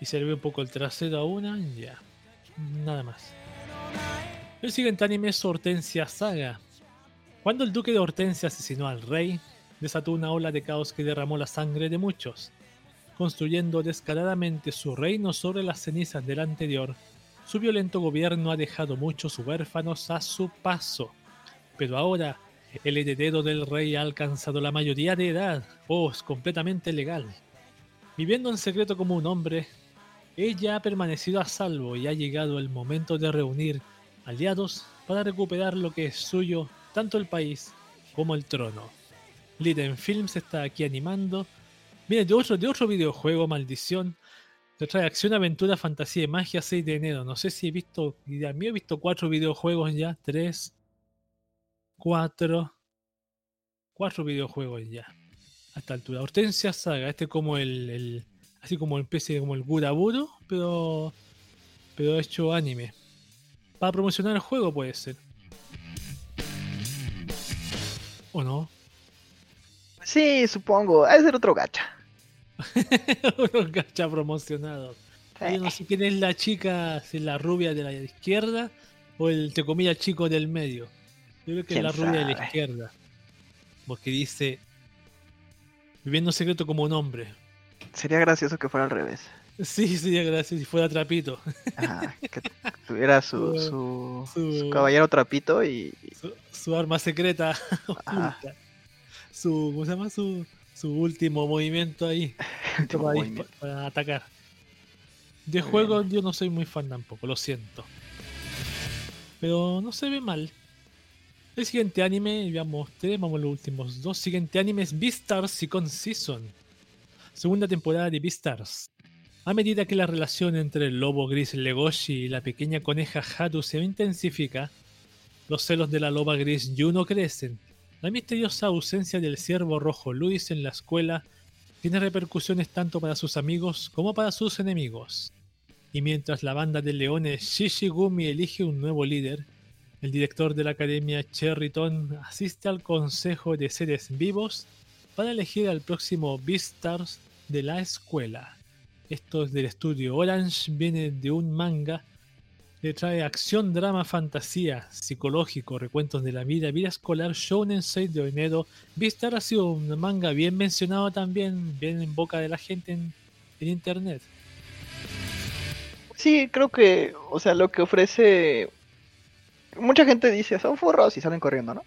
Y se le ve un poco el trasero a una, ya. Nada más. El siguiente anime es Hortensia Saga. Cuando el duque de Hortensia asesinó al rey, desató una ola de caos que derramó la sangre de muchos, construyendo descaradamente su reino sobre las cenizas del anterior. Su violento gobierno ha dejado muchos huérfanos a su paso, pero ahora el heredero del rey ha alcanzado la mayoría de edad, oh, es completamente legal. Viviendo en secreto como un hombre, ella ha permanecido a salvo y ha llegado el momento de reunir aliados para recuperar lo que es suyo, tanto el país como el trono. Liden Films está aquí animando. Viene de otro, de otro videojuego, Maldición. Te trae acción, aventura, fantasía y magia 6 de enero. No sé si he visto, a mí he visto cuatro videojuegos ya, tres, cuatro, cuatro videojuegos ya. A esta altura. Hortensia Saga, este como el, así como el especie como el Guraburo, pero, pero hecho anime. Para promocionar el juego puede ser. ¿O no? Sí, supongo. Ha de ser otro gacha. Unos gacha promocionados. Yo no sé quién es la chica, si la rubia de la izquierda o el, te comía chico del medio. Yo creo que es la rubia de la izquierda. Porque dice, viviendo secreto como un hombre. Sería gracioso que fuera al revés. Sí, sería gracioso si fuera trapito. Ah, que tuviera su, su, caballero trapito y... Su, arma secreta oculta su, ¿cómo se llama? Su, su último movimiento ahí para, atacar. De juego yo no soy muy fan tampoco, lo siento. Pero no se ve mal. El siguiente anime, ya mostré, vamos a los últimos dos. Siguiente anime es Beastars Second Season. Segunda temporada de Beastars. A medida que la relación entre el lobo gris Legoshi y la pequeña coneja Haru se intensifica, los celos de la loba gris Juno crecen la misteriosa ausencia del ciervo rojo Luis en la escuela tiene repercusiones tanto para sus amigos como para sus enemigos. Y mientras la banda de leones Shishigumi elige un nuevo líder, el director de la academia Cherryton asiste al consejo de seres vivos para elegir al próximo Beastars de la escuela. Esto es del estudio Orange, viene de un manga le trae acción, drama, fantasía, psicológico, recuentos de la vida, vida escolar, Shonen 6 de enero. Vistar ha sido un manga bien mencionado también, bien en boca de la gente en, internet. Sí, creo que, o sea, lo que ofrece. Mucha gente dice, son furros y salen corriendo, ¿no?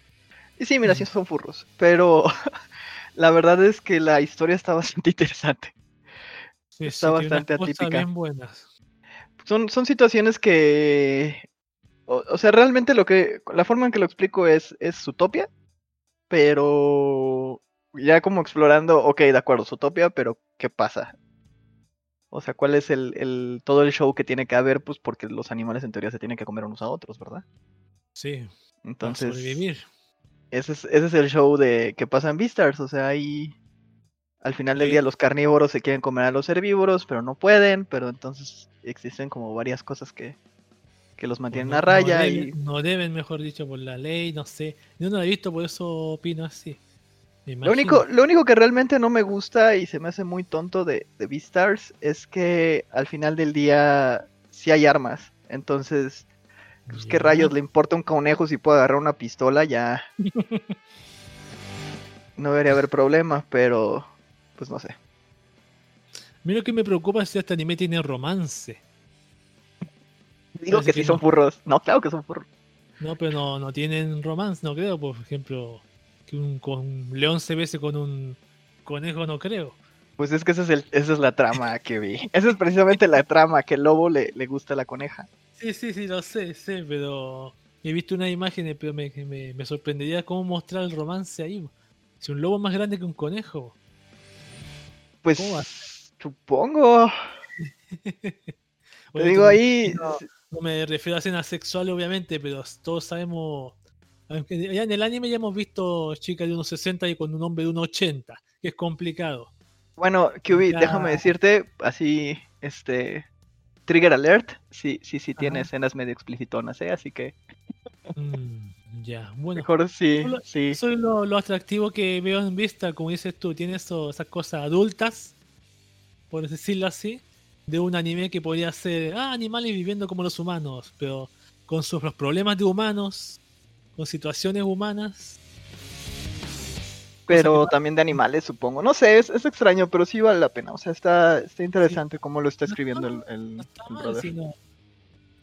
Y sí, mira, sí son furros, pero la verdad es que la historia está bastante interesante. Está bastante atípica. Bien buenas son, son situaciones que. O, sea, realmente lo que. La forma en que lo explico es, es Utopia. Pero. Ya como explorando, ok, de acuerdo, Utopia, pero ¿qué pasa? O sea, ¿cuál es el, el, todo el show que tiene que haber? Pues porque los animales en teoría se tienen que comer unos a otros, ¿verdad? Sí. Entonces. Ese es, ese es el show de que pasa en Beastars. O sea, hay al final del día los carnívoros se quieren comer a los herbívoros, pero no pueden, pero entonces existen como varias cosas que, los mantienen a raya. y... no deben, mejor dicho, por la ley, no sé. Yo no lo he visto, por eso opino así. Lo único, lo único que realmente no me gusta y se me hace muy tonto de, de Beastars es que al final del día sí hay armas. Entonces, pues, ¿qué rayos le importa un conejo si puede agarrar una pistola? Ya. no debería haber problemas, pero pues no sé. Mira que me preocupa si este anime tiene romance. Digo que, sí son furros. No, claro que son furros. No, pero no, no tienen romance, no creo. Por ejemplo, que un, león se bese con un conejo, no creo. Pues es que esa es, esa es la trama que vi. Esa es precisamente la trama, que el lobo le, le gusta a la coneja. Sí, sí, sí, lo sé, sé, pero he visto unas imágenes, pero me, me, me sorprendería cómo mostrar el romance ahí. Si un lobo es más grande que un conejo. Pues supongo. Te digo ahí. No, me refiero a escenas sexuales, obviamente, pero todos sabemos. Ya en el anime ya hemos visto chicas de unos 60 y con un hombre de unos 80, que es complicado. Bueno, QB, déjame decirte, así, este. Trigger alert, sí, sí, sí tiene escenas medio explicitonas, ¿eh? Así que. Mm, ya, bueno. Mejor sí, sí. Soy lo, atractivo que veo en vista, como dices tú, tiene esas cosas adultas, por decirlo así, de un anime que podría ser, ah, animales viviendo como los humanos, pero con sus problemas de humanos, con situaciones humanas. Pero también de animales, supongo. No sé, es, extraño, pero sí vale la pena. O sea, está, está interesante cómo lo está escribiendo el, el, Está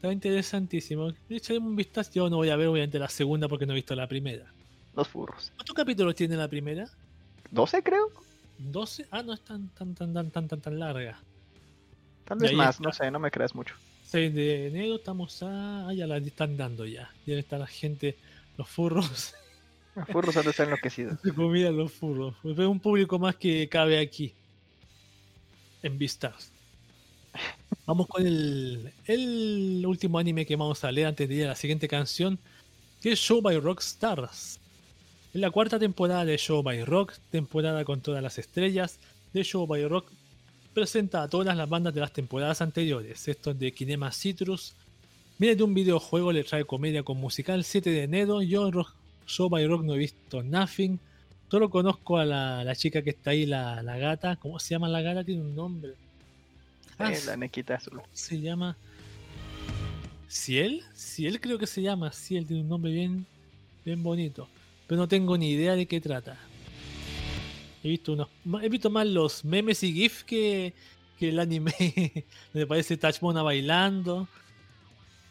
interesantísimo. Echaremos un vistazo. Yo no voy a ver, obviamente, la segunda porque no he visto la primera. Los furros. ¿Cuántos capítulos tiene la primera? 12, creo. 12. Ah, no es tan, tan, tan, tan, tan, tan, tan larga. Tal vez más, no sé, no me creas mucho. 6 de enero estamos a. Ah, ya la están dando ya. Ya está la gente, los furros. Los furros han de estar enloquecidos. Se comían los furros. Es un público más que cabe aquí. En Vistas. Vamos con el, último anime que vamos a leer antes de ir a la siguiente canción, que es Show by Rock Stars. Es la cuarta temporada de Show by Rock, temporada con todas las estrellas. De Show by Rock presenta a todas las bandas de las temporadas anteriores. Esto es de Kinema Citrus. Viene de un videojuego, le trae comedia con musical 7 de enero. Yo Show by Rock no he visto Nothing. Solo conozco a la, chica que está ahí, la, gata. ¿Cómo se llama la gata? Tiene un nombre. Ah, la nequita azul. Se llama. Ciel. Ciel creo que se llama. Ciel tiene un nombre bien, bien bonito. Pero no tengo ni idea de qué trata. He visto unos. He visto más los memes y GIF que, que el anime. Me parece Tachmona bailando.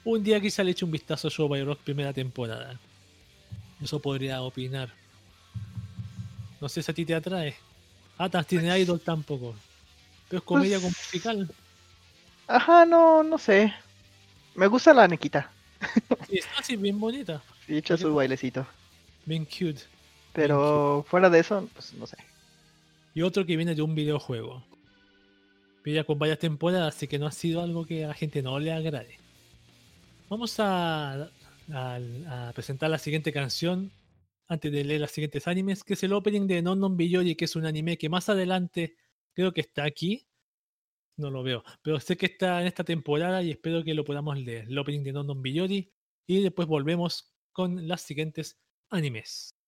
Un día quizá le eche un vistazo a Show by Rock primera temporada. Eso podría opinar. No sé si a ti te atrae. Atas tiene pues idol tampoco. Pero es comedia pues con musical. Ajá, no, no sé. Me gusta la Nequita. Sí, está así bien bonita. Sí, echa su bailecito. Bien cute. Pero fuera de eso, pues no sé. Y otro que viene de un videojuego. Pilla con varias temporadas, así que no ha sido algo que a la gente no le agrade. Vamos a, a presentar la siguiente canción antes de leer los siguientes animes, que es el opening de Non Non Biyori, que es un anime que más adelante creo que está aquí. No lo veo, pero sé que está en esta temporada y espero que lo podamos leer. El opening de Non Biyori y después volvemos con las siguientes animes.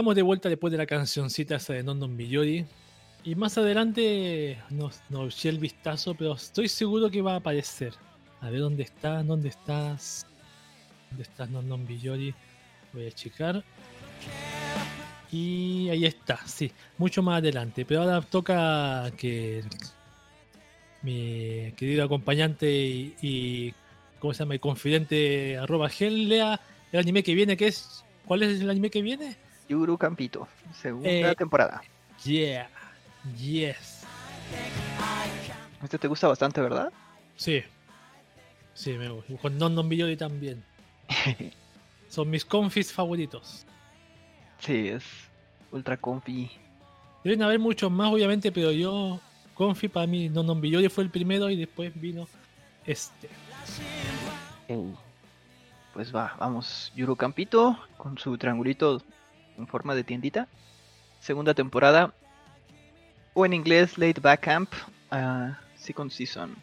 Estamos de vuelta después de la cancioncita esa de Non Non Y más adelante nos, nos eché el vistazo, pero estoy seguro que va a aparecer. A ver dónde está, dónde estás. ¿Dónde estás, Non Non Voy a checar. Y ahí está, sí, mucho más adelante. Pero ahora toca que mi querido acompañante y, ¿cómo se llama? El confidente arroba gel lea el anime que viene, que es. ¿Cuál es el anime que viene? Yuru Campito, segunda eh, temporada. Yeah, yes. Este te gusta bastante, ¿verdad? Sí. Sí, me gusta. Con Non Non también. Son mis confis favoritos. Sí, es ultra confi. Deben haber muchos más, obviamente, pero yo, confi para mí, Non Non fue el primero y después vino este. Pues va, vamos. Yuru Campito con su triangulito en forma de tiendita. Segunda temporada. O en inglés, Late Back Camp. Uh, second Season.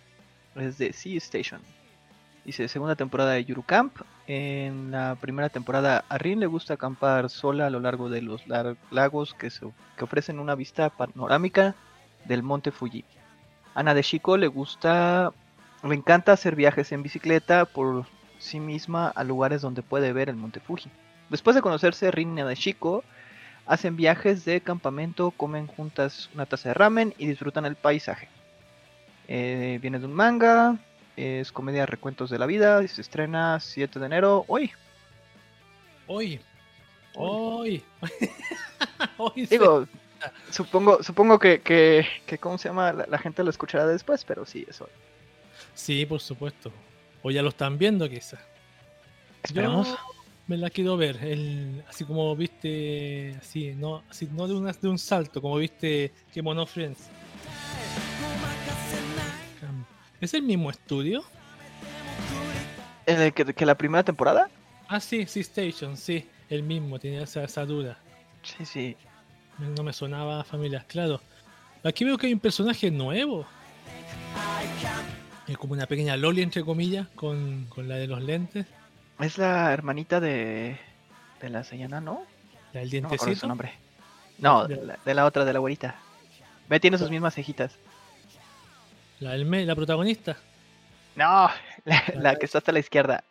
Es de Sea Station. Dice segunda temporada de Yuru Camp. En la primera temporada a Rin le gusta acampar sola a lo largo de los lagos que, que ofrecen una vista panorámica del monte Fuji. Ana de Chico le gusta, le encanta hacer viajes en bicicleta por sí misma a lugares donde puede ver el monte Fuji. Después de conocerse, Rin y Chico hacen viajes de campamento, comen juntas una taza de ramen y disfrutan el paisaje. Eh, viene de un manga, es comedia Recuentos de la Vida y se estrena 7 de enero hoy. Hoy. Hoy. hoy Digo, supongo, supongo que, que, ¿cómo se llama? La, gente lo escuchará después, pero sí, es hoy. Sí, por supuesto. O ya lo están viendo quizás. Esperemos me la quiero ver. El, así como viste, así, no, así, no de, una, de un salto, como viste que Mono Friends. ¿Es el mismo estudio? ¿El que, que la primera temporada? Ah, sí, sí, Station, sí, el mismo, tenía esa, esa duda. Sí, sí. No me sonaba familias, claro. Aquí veo que hay un personaje nuevo. Es como una pequeña Loli, entre comillas, con, con la de los lentes. Es la hermanita de, de la Sayana, ¿no? ¿La del dientecito? No su nombre. No, de la, otra, de la abuelita. Ve, tiene sus mismas cejitas. ¿La, del la protagonista? No, la, que está hasta la izquierda.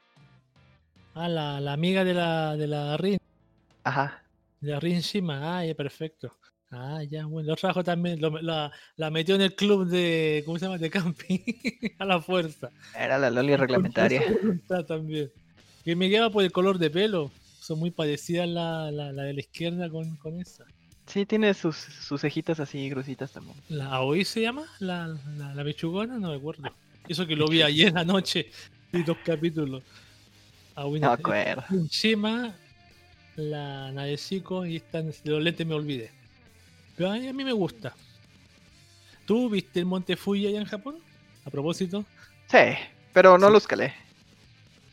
Ah, la, la amiga de la, de la Rin. Ajá. De la Rin Shima. Ah, ya, perfecto. Ah, ya, bueno, lo trajo también, la, la, metió en el club de, ¿cómo se llama? De camping, a la fuerza. Era la Loli reglamentaria. también. Que me queda por el color de pelo. Son muy parecidas la, la, de la izquierda con, con esa. Sí, tiene sus, sus cejitas así gruesitas también. ¿La Aoi se llama? ¿La, la, la pechugona? No me acuerdo. Eso que lo vi ayer anoche. Y dos capítulos. Aoi, no acuerdo. Encima, la Nadesico y están, los lentes me olvidé. Pero a mí, me gusta. ¿Tú viste el Monte Fuji allá en Japón? A propósito. Sí, pero no lo escalé.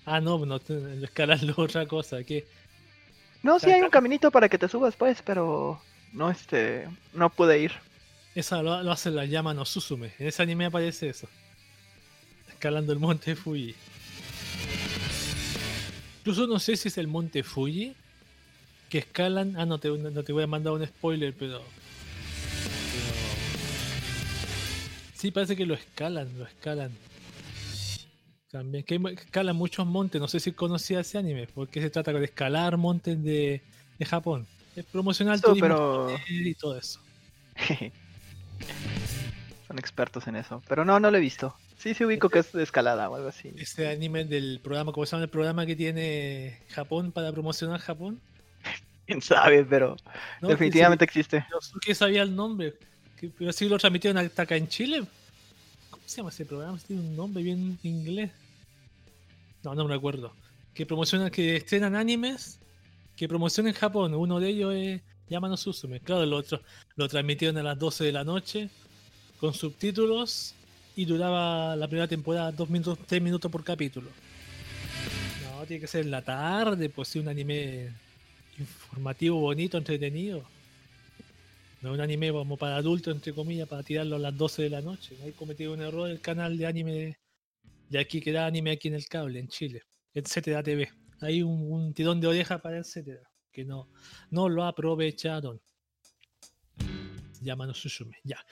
Ah, no, no, escalarlo otra cosa. que No, sí hay un caminito para que te subas, pues, pero no, este, no pude ir. Esa lo, hace la llama no Susume. En ese anime aparece eso. Escalando el monte Fuji. Incluso no sé si es el monte Fuji que escalan. Ah, no te, no te voy a mandar un spoiler, pero, pero. Sí, parece que lo escalan, lo escalan. También, que escala muchos montes, no sé si conocía ese anime, porque se trata de escalar montes de, de Japón. Es promocional pero... y todo eso. Son expertos en eso, pero no, no lo he visto. Sí, sí ubico que es de escalada o algo así. Ese anime del programa, ¿cómo se llama el programa que tiene Japón para promocionar Japón? Quién sabe, pero definitivamente existe. Yo que sabía el nombre, pero sí lo transmitieron hasta acá en Chile. ¿Cómo se llama ese programa? Tiene un nombre bien inglés. No, no me acuerdo. Que promocionan, que estrenan animes que promocionan en Japón. Uno de ellos es Yamano Susume. Claro, el otro lo transmitieron a las 12 de la noche con subtítulos y duraba la primera temporada 2 minutos, 3 minutos por capítulo. No, tiene que ser en la tarde, pues sí, un anime informativo, bonito, entretenido. No un anime como para adultos, entre comillas, para tirarlo a las 12 de la noche. Ahí cometido un error el canal de anime de aquí que da anime aquí en el cable, en Chile, etcétera TV. Hay un, tirón de oreja para etcétera. que no, no lo aprovecharon. Llama no Susume, ya.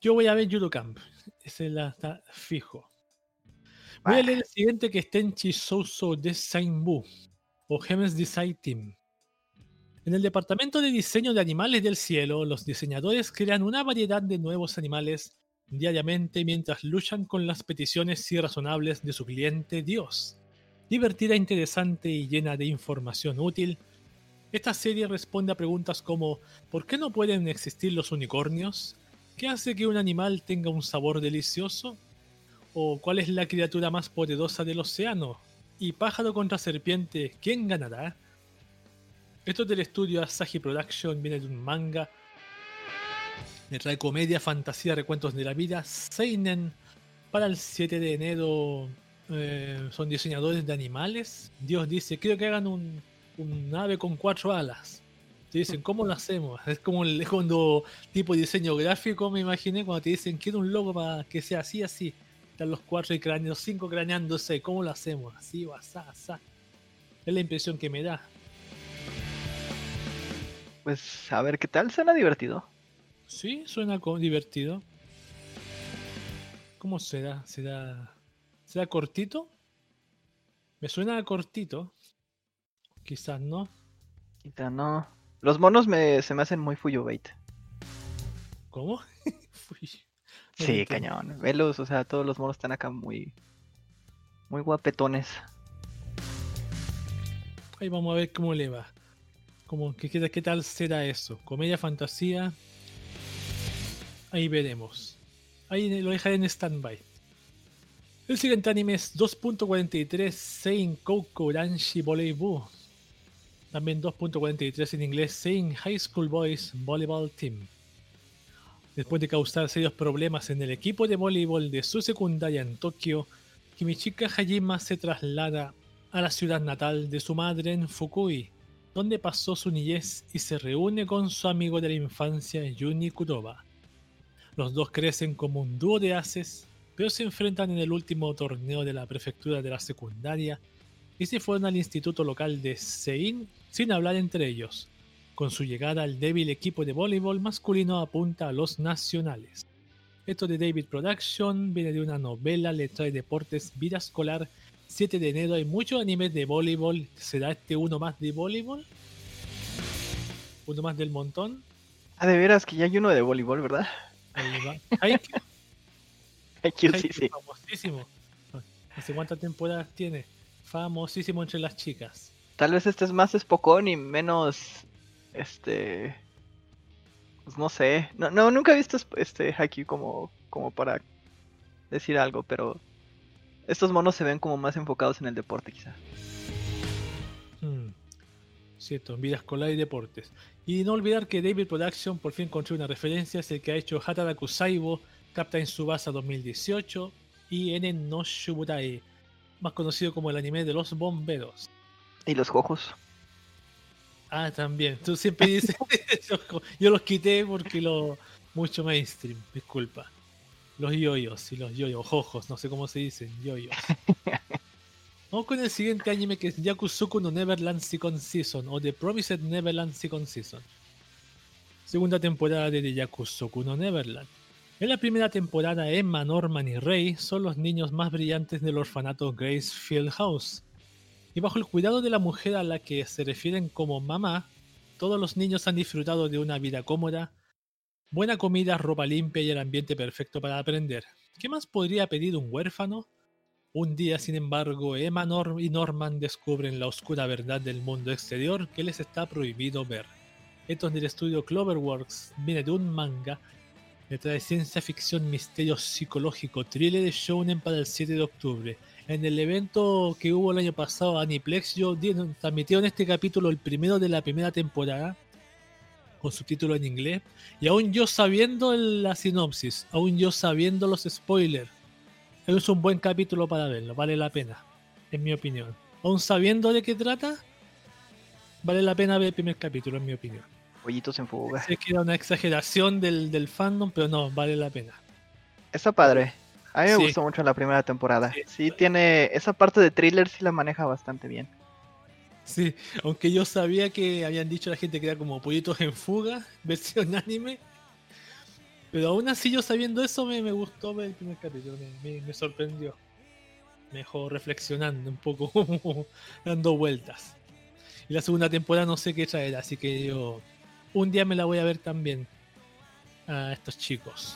Yo voy a ver Camp. Ese la está fijo. Voy a leer el siguiente que está en Chisouso Design Bu o Heaven's Design Team. En el departamento de diseño de animales del cielo, los diseñadores crean una variedad de nuevos animales diariamente mientras luchan con las peticiones irrazonables de su cliente Dios. Divertida, interesante y llena de información útil, esta serie responde a preguntas como ¿por qué no pueden existir los unicornios? ¿Qué hace que un animal tenga un sabor delicioso? ¿O cuál es la criatura más poderosa del océano? ¿Y pájaro contra serpiente? ¿Quién ganará? Esto es del estudio Asahi Production, viene de un manga. Me trae comedia, fantasía, recuentos de la vida. Seinen para el 7 de enero eh, son diseñadores de animales. Dios dice, quiero que hagan un un ave con cuatro alas. Te dicen, ¿cómo lo hacemos? Es como el cuando tipo diseño gráfico, me imaginé, cuando te dicen, quiero un logo para que sea así, así. Están los cuatro y cráneos, cinco craneándose. ¿Cómo lo hacemos? Así o así, así. Es la impresión que me da. Pues a ver qué tal, suena divertido. Sí, suena divertido. ¿Cómo será? ¿Será, será cortito? Me suena cortito. Quizás no. Quizás no. Los monos me, se me hacen muy Fuyobait. ¿Cómo? sí, cañón. Velos, o sea, todos los monos están acá muy. Muy guapetones. Ahí vamos a ver cómo le va. Como, ¿qué, qué tal será eso? Comedia, fantasía. Ahí veremos. Ahí lo dejaré en stand-by. El siguiente anime es 2.43 Sein Koukou Ranshi Volleyball. También 2.43 en inglés, Saying High School Boys Volleyball Team. Después de causar serios problemas en el equipo de voleibol de su secundaria en Tokio, Kimichika Hajima se traslada a la ciudad natal de su madre en Fukui, donde pasó su niñez y se reúne con su amigo de la infancia Yuni Kuroba. Los dos crecen como un dúo de haces, pero se enfrentan en el último torneo de la prefectura de la secundaria y se fueron al instituto local de Sein sin hablar entre ellos. Con su llegada al débil equipo de voleibol masculino apunta a los nacionales. Esto de David Production viene de una novela, letra de deportes, vida escolar. 7 de enero hay muchos animes de voleibol. ¿Será este uno más de voleibol? ¿Uno más del montón? Ah, de veras que ya hay uno de voleibol, ¿verdad? Ahí va. Haikyuu, sí, sí. Famosísimo. ¿Hace cuántas temporadas tiene? famosísimo entre las chicas. Tal vez este es más espocón y menos. Este. Pues no sé. No, no nunca he visto este Haki como, como para decir algo, pero. Estos monos se ven como más enfocados en el deporte, quizá. Cierto, vida escolar y deportes. Y no olvidar que David Production por fin encontró una referencia, es el que ha hecho Hatara Kusaibo, Captain Subasa 2018 y Enen no Shuburai más conocido como el anime de los bomberos. Y los ojos. Ah, también. Tú siempre dices, yo los quité porque lo mucho mainstream, disculpa. Los yoyos y los yoyos, ojos, no sé cómo se dicen, yoyos. Vamos con el siguiente anime que es Yakusoku no Neverland Second Season o The Promised Neverland Second Season. Segunda temporada de Yakusoku no Neverland. En la primera temporada, Emma, Norman y Ray son los niños más brillantes del orfanato Grace Field House. Y bajo el cuidado de la mujer a la que se refieren como mamá, todos los niños han disfrutado de una vida cómoda, buena comida, ropa limpia y el ambiente perfecto para aprender. ¿Qué más podría pedir un huérfano? Un día, sin embargo, Emma y Norman descubren la oscura verdad del mundo exterior que les está prohibido ver. Esto es del estudio Cloverworks, viene de un manga le trae ciencia ficción, misterio psicológico, thriller de shounen para el 7 de octubre. En el evento que hubo el año pasado, Aniplex, yo transmitieron este capítulo, el primero de la primera temporada, con su título en inglés. Y aún yo sabiendo la sinopsis, aún yo sabiendo los spoilers, es un buen capítulo para verlo, vale la pena, en mi opinión. Aún sabiendo de qué trata, vale la pena ver el primer capítulo, en mi opinión pollitos en fuga. Sé que era una exageración del, fandom, pero no, vale la pena. Está padre. A mí me gustó mucho la primera temporada. Sí, tiene esa parte de thriller, sí la maneja bastante bien. Sí, aunque yo sabía que habían dicho a la gente que era como pollitos en fuga, versión anime. Pero aún así yo sabiendo eso me, me gustó ver el primer capítulo, me, me, sorprendió. Me dejó reflexionando un poco, dando vueltas. Y la segunda temporada no sé qué traer, así que yo un día me la voy a ver también a estos chicos.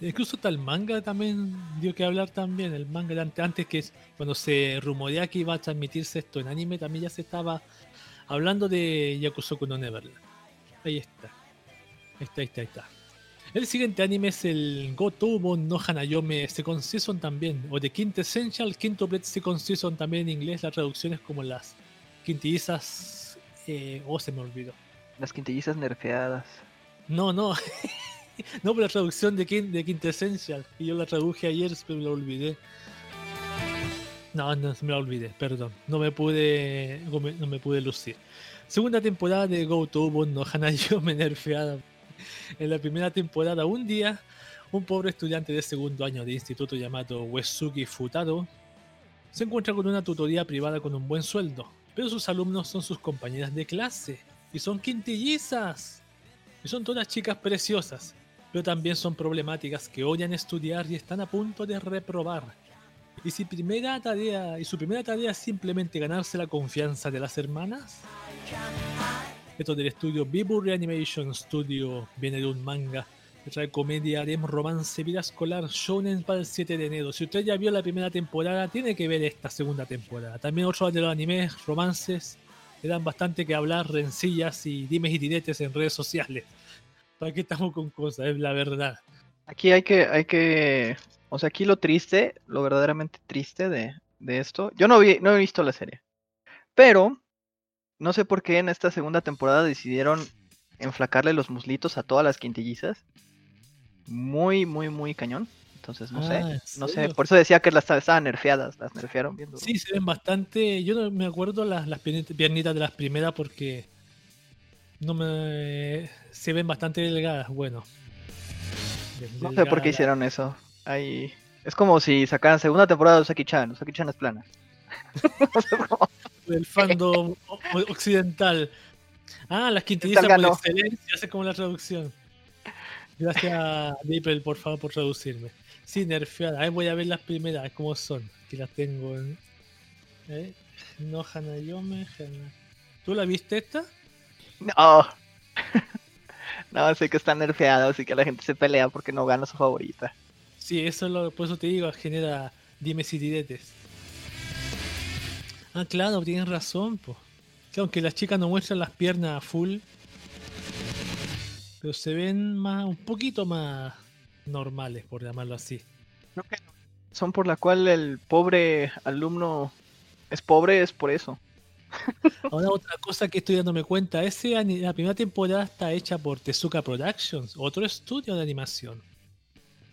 Incluso tal manga también dio que hablar también. El manga antes que cuando se rumorea que iba a transmitirse esto en anime, también ya se estaba hablando de Yakusoku no Neverland. Ahí está. Ahí está, ahí está, ahí está. El siguiente anime es el Gotobon no Hanayome Second Season también, o The Quintessential Quintuplet Second Season también en inglés, la traducción es como las quintillizas, eh, oh se me olvidó. Las quintillizas nerfeadas. No, no, no, por la traducción de, de Quintessential. Y yo la traduje ayer, pero me la olvidé. No, no, me la olvidé, perdón. No me pude, no me pude lucir. Segunda temporada de Go to no yo me nerfeada. En la primera temporada, un día, un pobre estudiante de segundo año de instituto llamado Wesuki Futaro se encuentra con una tutoría privada con un buen sueldo, pero sus alumnos son sus compañeras de clase y son quintillizas. Y son todas chicas preciosas, pero también son problemáticas que odian estudiar y están a punto de reprobar. Y, si primera tarea, y su primera tarea es simplemente ganarse la confianza de las hermanas. Esto del estudio Bibu Reanimation Studio viene de un manga que trae comedia, harem, romance, vida escolar, shonen para el 7 de enero. Si usted ya vio la primera temporada, tiene que ver esta segunda temporada. También otros de los animes, romances, le dan bastante que hablar, rencillas y dimes y diretes en redes sociales. ¿Para qué estamos con cosas? Es la verdad. Aquí hay que, hay que, o sea, aquí lo triste, lo verdaderamente triste de, esto, yo no, vi, no he visto la serie, pero no sé por qué en esta segunda temporada decidieron enflacarle los muslitos a todas las quintillizas. Muy, muy, muy cañón. Entonces, no sé, ah, no sé, por eso decía que las estaban nerfeadas, las nerfearon viendo. Sí, se ven bastante, yo no me acuerdo las, las piernitas de las primeras porque no me se ven bastante delgadas, bueno. No sé por qué hicieron eso. Ahí es como si sacaran segunda temporada de Usaki-chan, Usaki-chan es plana. El fandom occidental. Ah, las quintillizas por excelencia, sé como la traducción. Gracias, Dipel, por favor, por traducirme. Sí, nerfeada. Ahí voy a ver las primeras, cómo son. Que las tengo en. ¿Eh? No, Hanayome. ¿Tú la viste esta? No. no, sé que están nerfeados y que la gente se pelea porque no gana su favorita. Sí, eso lo, por eso te digo, genera dimes y diretes. Ah, claro, tienes razón, pues. aunque las chicas no muestran las piernas full, pero se ven más, un poquito más normales, por llamarlo así. son por la cual el pobre alumno es pobre, es por eso. Ahora otra cosa que estoy dándome cuenta, ese, la primera temporada está hecha por Tezuka Productions, otro estudio de animación.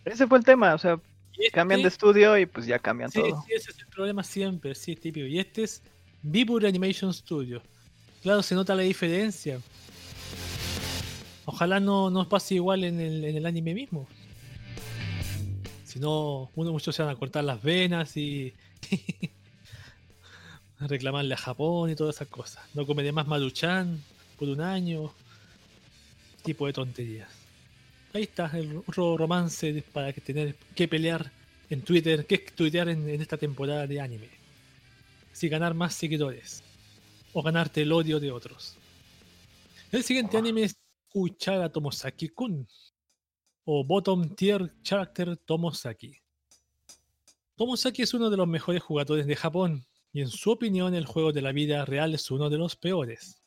Ese fue el tema, o sea, este cambian de estudio y pues ya cambian todo. Sí, ese es el problema siempre, sí, típico. Y este es Vibur Animation Studio. Claro, se nota la diferencia. Ojalá no nos pase igual en el, en el anime mismo. Si no, uno muchos se van a cortar las venas y reclamarle a Japón y todas esas cosas. No comeré más Maruchan por un año. Tipo de tonterías. Ahí está el otro romance para que tener que pelear en Twitter, que tuitear en, esta temporada de anime. Si ganar más seguidores. O ganarte el odio de otros. El siguiente anime es Uchara Tomosaki-kun. O Bottom Tier Character Tomosaki. Tomosaki es uno de los mejores jugadores de Japón y en su opinión el juego de la vida real es uno de los peores.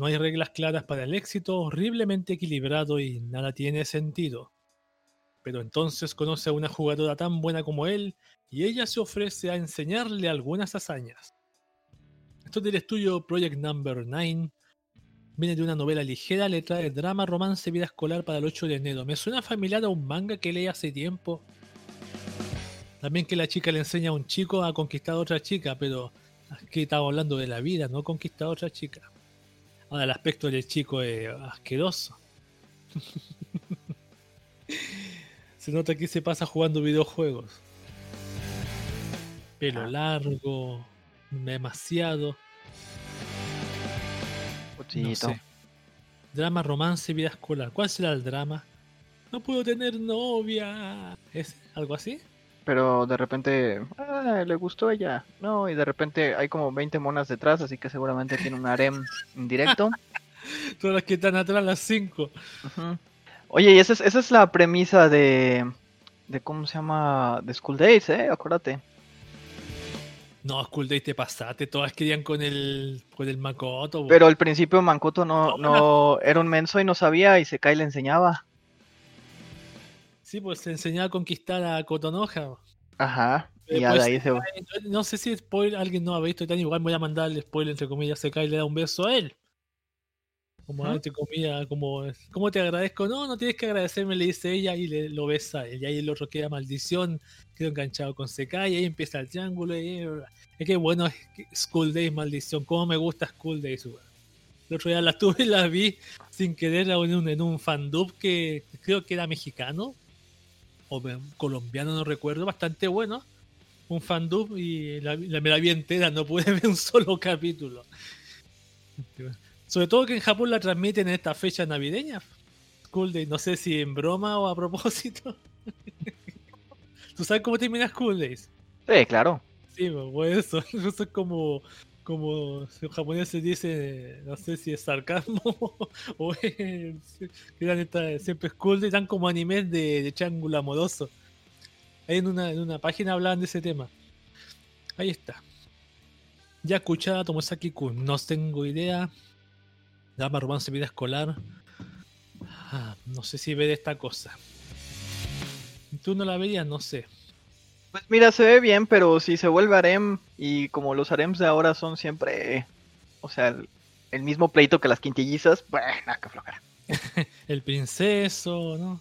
No hay reglas claras para el éxito, horriblemente equilibrado y nada tiene sentido. Pero entonces conoce a una jugadora tan buena como él y ella se ofrece a enseñarle algunas hazañas. Esto del estudio Project Number 9 viene de una novela ligera, letra de drama, romance, vida escolar para el 8 de enero. Me suena familiar a un manga que leí hace tiempo también que la chica le enseña a un chico a conquistar a otra chica, pero aquí estamos hablando de la vida, no conquistar a otra chica. Ahora el aspecto del chico es asqueroso. se nota que se pasa jugando videojuegos. Pelo ah. largo, demasiado. No Drama, romance, vida escolar. ¿Cuál será el drama? No puedo tener novia. ¿Es algo así? Pero de repente, ah, le gustó ella. No, y de repente hay como 20 monas detrás, así que seguramente tiene un harem indirecto. Todas las que están atrás, las 5. Oye, y esa es, esa es la premisa de, de, ¿cómo se llama? De School Days, ¿eh? Acuérdate. No, School Days te pasaste, todas querían con el, con el Makoto. Pero al principio Makoto no, no, era un menso y no sabía y Sekai le enseñaba. Sí, pues se enseñaba a conquistar a Kotonoha. Ajá. Y ahí se... No sé si spoiler, alguien no ha visto tan igual voy a mandar el spoiler entre comillas, Sekai le da un beso a él. Como entre comillas, como, ¿cómo te agradezco? No, no tienes que agradecerme, le dice ella y le, lo besa a él. Y ahí el otro queda maldición, quedó enganchado con Sekai, y ahí empieza el triángulo. Y, es que bueno, School Days, maldición, cómo me gusta School Days. El otro día la tuve y la vi sin querer en un, en un fandub que creo que era mexicano o colombiano, no recuerdo, bastante bueno. Un fandub y me la vi entera, no pude ver un solo capítulo. Sobre todo que en Japón la transmiten en esta fecha navideña. School Days, no sé si en broma o a propósito. ¿Tú sabes cómo termina School Days? Sí, claro. Sí, pues eso. Eso es como, como los japoneses dicen, no sé si es sarcasmo o es, que siempre Days, dan como animes de, de triángulo amoroso. Ahí en una, en una página hablan de ese tema. Ahí está. Ya escuchada Tomosaki-kun, no tengo idea. Dama romance vida escolar. Ah, no sé si ve de esta cosa. ¿Tú no la veías? No sé. Pues mira, se ve bien, pero si se vuelve harem y como los harems de ahora son siempre, o sea, el, mismo pleito que las quintillizas, bueno, que flojera. el princeso, ¿no?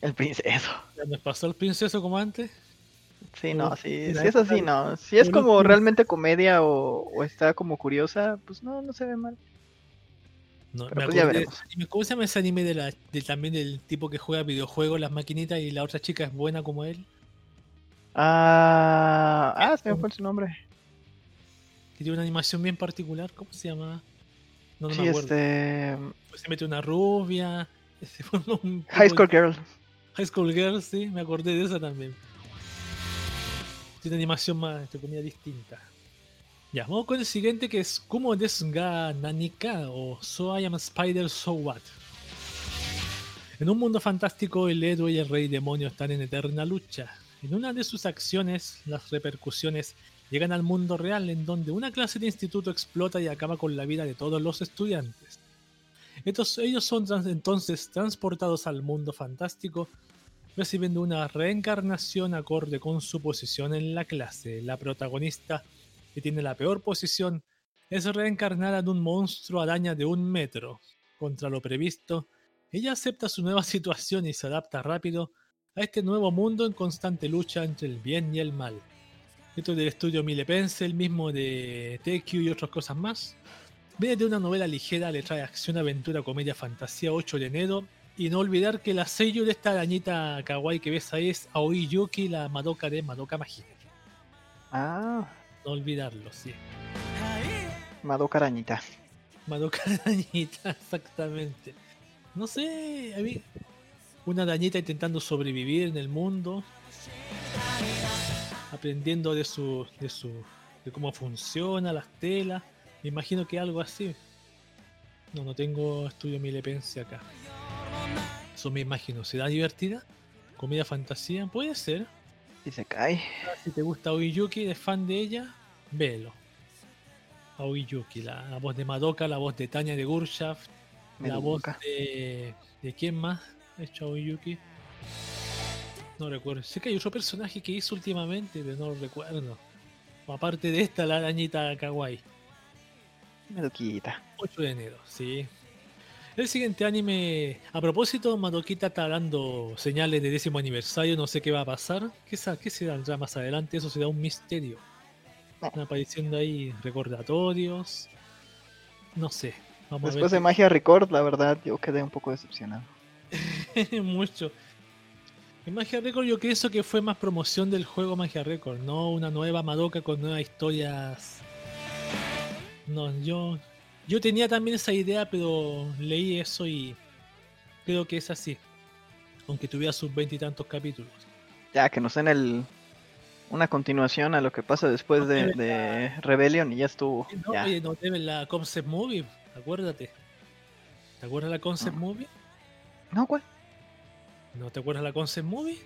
El princeso. ¿Me pasó el princeso como antes? Sí, no, sí, si es así, no. Si es como realmente comedia o, o, está como curiosa, pues no, no se ve mal. No, me pues ¿Cómo se llama ese anime de la, también del tipo que juega videojuegos, las maquinitas y la otra chica es buena como él? Ah, ah se me fue su nombre. Que tiene una animación bien particular, ¿cómo se llama? No, no me acuerdo. Este... Pues se mete una rubia. High School Girl. High School Girl, sí, me acordé de esa también. Tiene una animación más, entre comillas, distinta. Ya, vamos con el siguiente que es Kumo desu ga nanika o So I am Spider So What. En un mundo fantástico, el héroe y el rey demonio están en eterna lucha. En una de sus acciones, las repercusiones llegan al mundo real, en donde una clase de instituto explota y acaba con la vida de todos los estudiantes. Estos, ellos son entonces transportados al mundo fantástico, recibiendo una reencarnación acorde con su posición en la clase. La protagonista que tiene la peor posición, es reencarnada en un monstruo araña de un metro. Contra lo previsto, ella acepta su nueva situación y se adapta rápido a este nuevo mundo en constante lucha entre el bien y el mal. Esto es del estudio Milepense, el mismo de TQ y otras cosas más. Viene de una novela ligera, le trae acción, aventura, comedia, fantasía 8 de enero. Y no olvidar que la sello de esta arañita kawaii que ves ahí es Aoi Yuki, la Madoka de Madoka Magic. Ah, no olvidarlo, sí. Madoka Arañita. Madoka Arañita, exactamente. No sé, una arañita intentando sobrevivir en el mundo, aprendiendo de su, de su, de cómo funciona las telas. Me imagino que algo así. No, no tengo estudio milepense acá. Eso me imagino. ¿Será divertida? ¿Comida fantasía? Puede ser. Y se cae. Si te gusta Aoiyuki, eres fan de ella, velo. Aoiyuki, la, la voz de Madoka, la voz de Tanya de Gurshaft, la voz de. ¿De quién más hecho Aoiyuki? No recuerdo. Sé que hay otro personaje que hizo últimamente, pero no lo recuerdo. Aparte de esta, la arañita kawaii. Madoquita. 8 de enero, sí. El siguiente anime, a propósito, Madoquita está dando señales de décimo aniversario, no sé qué va a pasar. ¿Qué, qué será más adelante? Eso será un misterio. Están apareciendo ahí recordatorios. No sé. Después de Magia Record, la verdad, yo quedé un poco decepcionado. Mucho. En Magia Record yo pienso que fue más promoción del juego Magia Record, no una nueva Madoka con nuevas historias no, yo, yo tenía también esa idea, pero leí eso y creo que es así. Aunque tuviera sus veintitantos capítulos. Ya, que nos den el, una continuación a lo que pasa después de, Rebellion y ya estuvo. No, ya. no deben la concept movie, acuérdate. ¿Te acuerdas la concept movie? No, ¿cuál? ¿No te acuerdas la concept movie?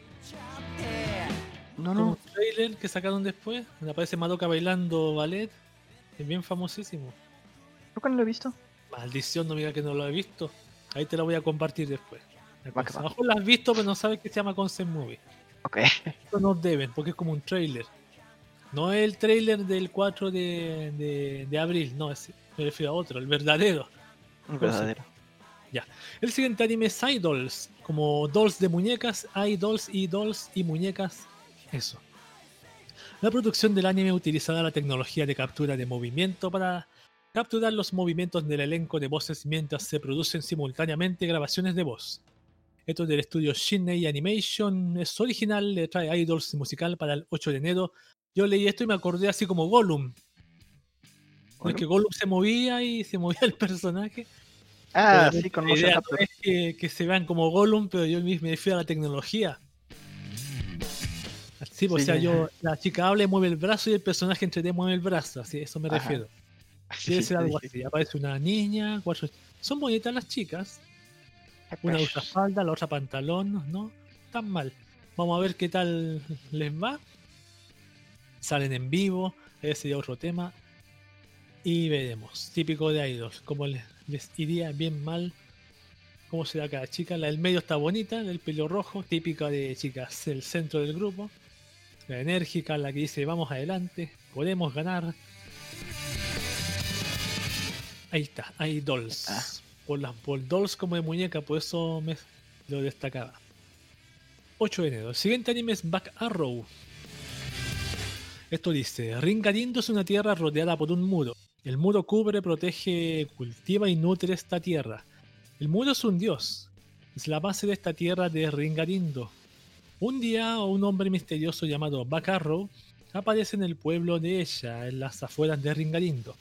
No, no. Un trailer que sacaron después, donde aparece Madoka bailando ballet. Es bien famosísimo. Que no lo he visto. Maldición, no mira que no lo he visto. Ahí te la voy a compartir después. a lo mejor la has visto, pero no sabes que se llama Concept Movie. Ok. Esto no deben, porque es como un trailer. No es el trailer del 4 de, de, abril, no, me refiero a otro, el verdadero. El verdadero. Ya. El siguiente anime es Idols, como dolls de muñecas, idols y dolls y muñecas. Eso. La producción del anime utilizará la tecnología de captura de movimiento para capturar los movimientos del elenco de voces mientras se producen simultáneamente grabaciones de voz. Esto es del estudio Shinei Animation, es original, le trae Idols musical para el 8 de enero. Yo leí esto y me acordé así como Gollum. Porque Gollum se movía y se movía el personaje. Ah, sí, con la idea no es que, se vean como Gollum, pero yo me refiero a la tecnología. Sí, pues, o sea, yo, la chica habla y mueve el brazo y el personaje entre mueve el brazo, así, eso me refiero. Debe ser algo así. Aparece una niña, cuatro. Son bonitas las chicas. Una usa falda, la otra pantalón, ¿no? Tan mal. Vamos a ver qué tal les va. Salen en vivo, ese sería otro tema. Y veremos. Típico de idols. Cómo les, iría bien mal. Cómo será cada chica. La del medio está bonita, del pelo rojo, típica de chicas el centro del grupo. La enérgica, la que dice vamos adelante, podemos ganar. Ahí está, hay dolls. Ah. Por las por dolls como de muñeca, por eso me lo destacaba. 8 de enero. El siguiente anime es Back Arrow. Esto dice: Ringarindo es una tierra rodeada por un muro. El muro cubre, protege, cultiva y nutre esta tierra. El muro es un dios. Es la base de esta tierra de Ringarindo. Un día, un hombre misterioso llamado Back Arrow aparece en el pueblo de ella, en las afueras de Ringarindo.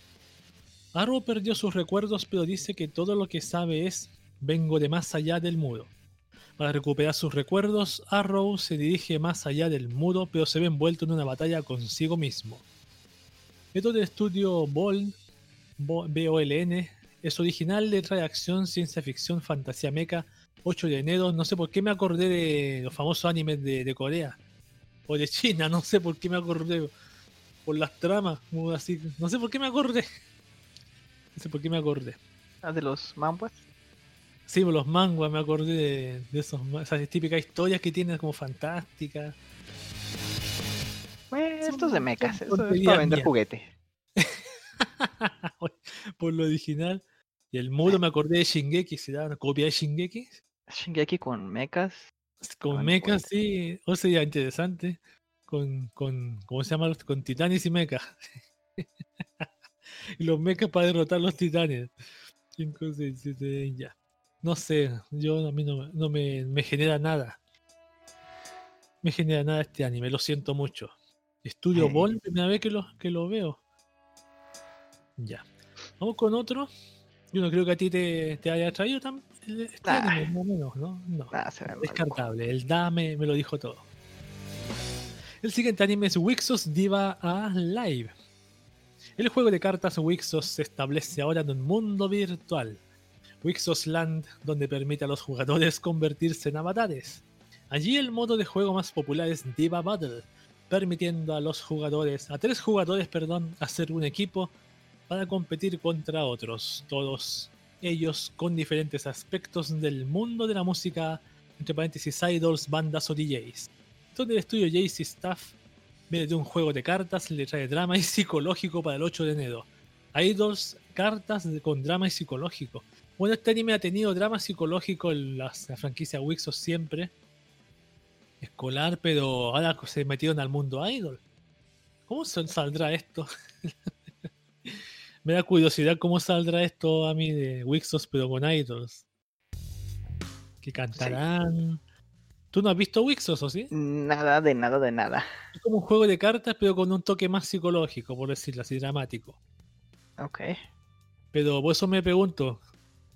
Arrow perdió sus recuerdos, pero dice que todo lo que sabe es vengo de más allá del muro. Para recuperar sus recuerdos, Arrow se dirige más allá del muro, pero se ve envuelto en una batalla consigo mismo. Esto del estudio BOLN, B-O-L-N, es original de acción, ciencia ficción, fantasía mecha, 8 de enero. No sé por qué me acordé de los famosos animes de, Corea o de China, no sé por qué me acordé por las tramas, así, no sé por qué me acordé. No sé por qué me acordé. Ah, de los manguas. Sí, por los manguas me acordé de, esos, esas típicas historias que tienen como fantásticas. Bueno, estos de mechas, eso es para vender juguete. por lo original. Y el muro me acordé de Shingeki, ¿se da una copia de Shingeki? Shingeki con mechas. Con mechas, sí. O sería interesante. Con, con, ¿cómo se llama? Con titanes y mechas. y los mechas para derrotar los titanes. 5, 6, 7, ya. No sé, yo a mí no, me, genera nada. Me genera nada este anime, lo siento mucho. Estudio Ball, primera vez que lo, que lo veo. Ya. Vamos con otro. Yo no creo que a ti te, haya traído tan, este anime, más o menos, ¿no? No. Descartable. El Dame me lo dijo todo. El siguiente anime es Wixos Diva a Live. El juego de cartas Wixos se establece ahora en un mundo virtual, Wixos Land, donde permite a los jugadores convertirse en avatares. Allí el modo de juego más popular es Diva Battle, permitiendo a los jugadores, a tres jugadores, perdón, hacer un equipo para competir contra otros, todos ellos con diferentes aspectos del mundo de la música, entre paréntesis idols, bandas o DJs. Donde el estudio JC Staff Viene de un juego de cartas, le trae drama y psicológico para el 8 de enero. Idols, cartas con drama y psicológico. Bueno, este anime ha tenido drama psicológico en la, franquicia Wixos siempre. Escolar, pero ahora se metieron al mundo idol. ¿Cómo saldrá esto? Me da curiosidad cómo saldrá esto a mí de Wixos, pero con idols. Que cantarán. ¿Tú no has visto Wixos o sí? Nada de nada de nada. Es como un juego de cartas, pero con un toque más psicológico, por decirlo así, dramático. Ok. Pero por eso me pregunto,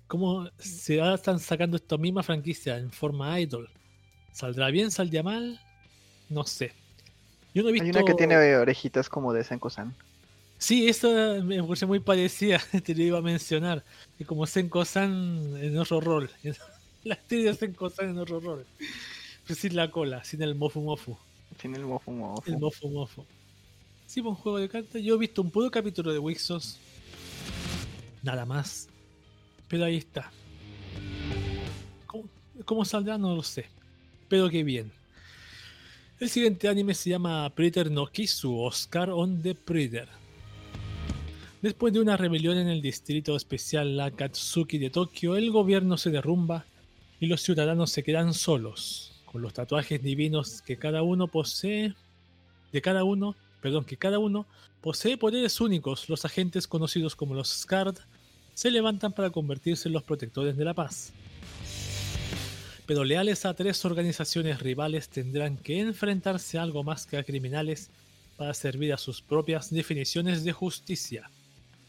¿cómo se están sacando esta misma franquicia en forma idol? ¿Saldrá bien? ¿Saldrá mal? No sé. Yo no he visto... Hay una que tiene orejitas como de Senko-san. Sí, eso me parece muy parecida, te lo iba a mencionar. Es como Senko-san en otro rol. La actriz de Senko-san en otro rol. Pero sin la cola, sin el mofu mofu. Sin el mofu mofu. El mofu mofu. Sí, un juego de cartas. Yo he visto un puro capítulo de Wixos. Nada más. Pero ahí está. ¿Cómo, ¿Cómo, saldrá? No lo sé. Pero qué bien. El siguiente anime se llama Predator no Kisu Oscar on the Predator. Después de una rebelión en el distrito especial Akatsuki de Tokio, el gobierno se derrumba y los ciudadanos se quedan solos, con los tatuajes divinos que cada uno posee, de cada uno, perdón, que cada uno posee poderes únicos. Los agentes conocidos como los Scard se levantan para convertirse en los protectores de la paz pero leales a tres organizaciones rivales tendrán que enfrentarse a algo más que a criminales para servir a sus propias definiciones de justicia.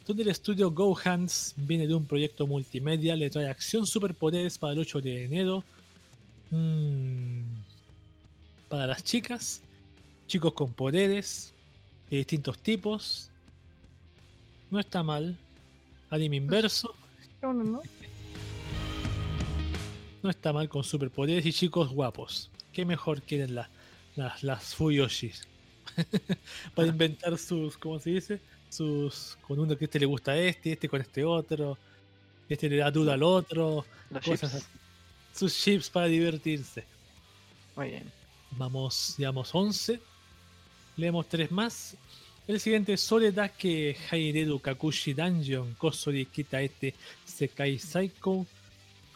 Donde el estudio Go Hands viene de un proyecto multimedia, le trae acción superpoderes para el 8 de enero. Mm, para las chicas, chicos con poderes de distintos tipos. No está mal. Anime inverso. No, no, no. No está mal con superpoderes y chicos guapos. ¿Qué mejor quieren las, las Fuyoshis? Para inventar sus, ¿cómo se dice? Sus, con uno que este le gusta a este, este con este otro, este le da duda al otro, cosas Sus chips para divertirse. Muy bien. Vamos, digamos, 11. Leemos tres más. El siguiente es que Haireru Kakushi Dungeon Kosori Kita Este Sekai Psycho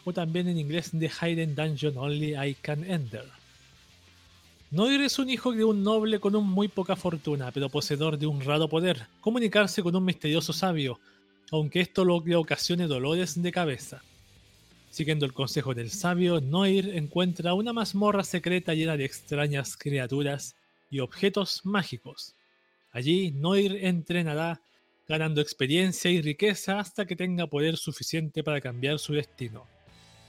o también en inglés The Hidden Dungeon Only I Can Enter. Noir es un hijo de un noble con un muy poca fortuna, pero poseedor de un raro poder, comunicarse con un misterioso sabio, aunque esto le ocasione dolores de cabeza. Siguiendo el consejo del sabio, Noir encuentra una mazmorra secreta llena de extrañas criaturas y objetos mágicos. Allí, Noir entrenará, ganando experiencia y riqueza hasta que tenga poder suficiente para cambiar su destino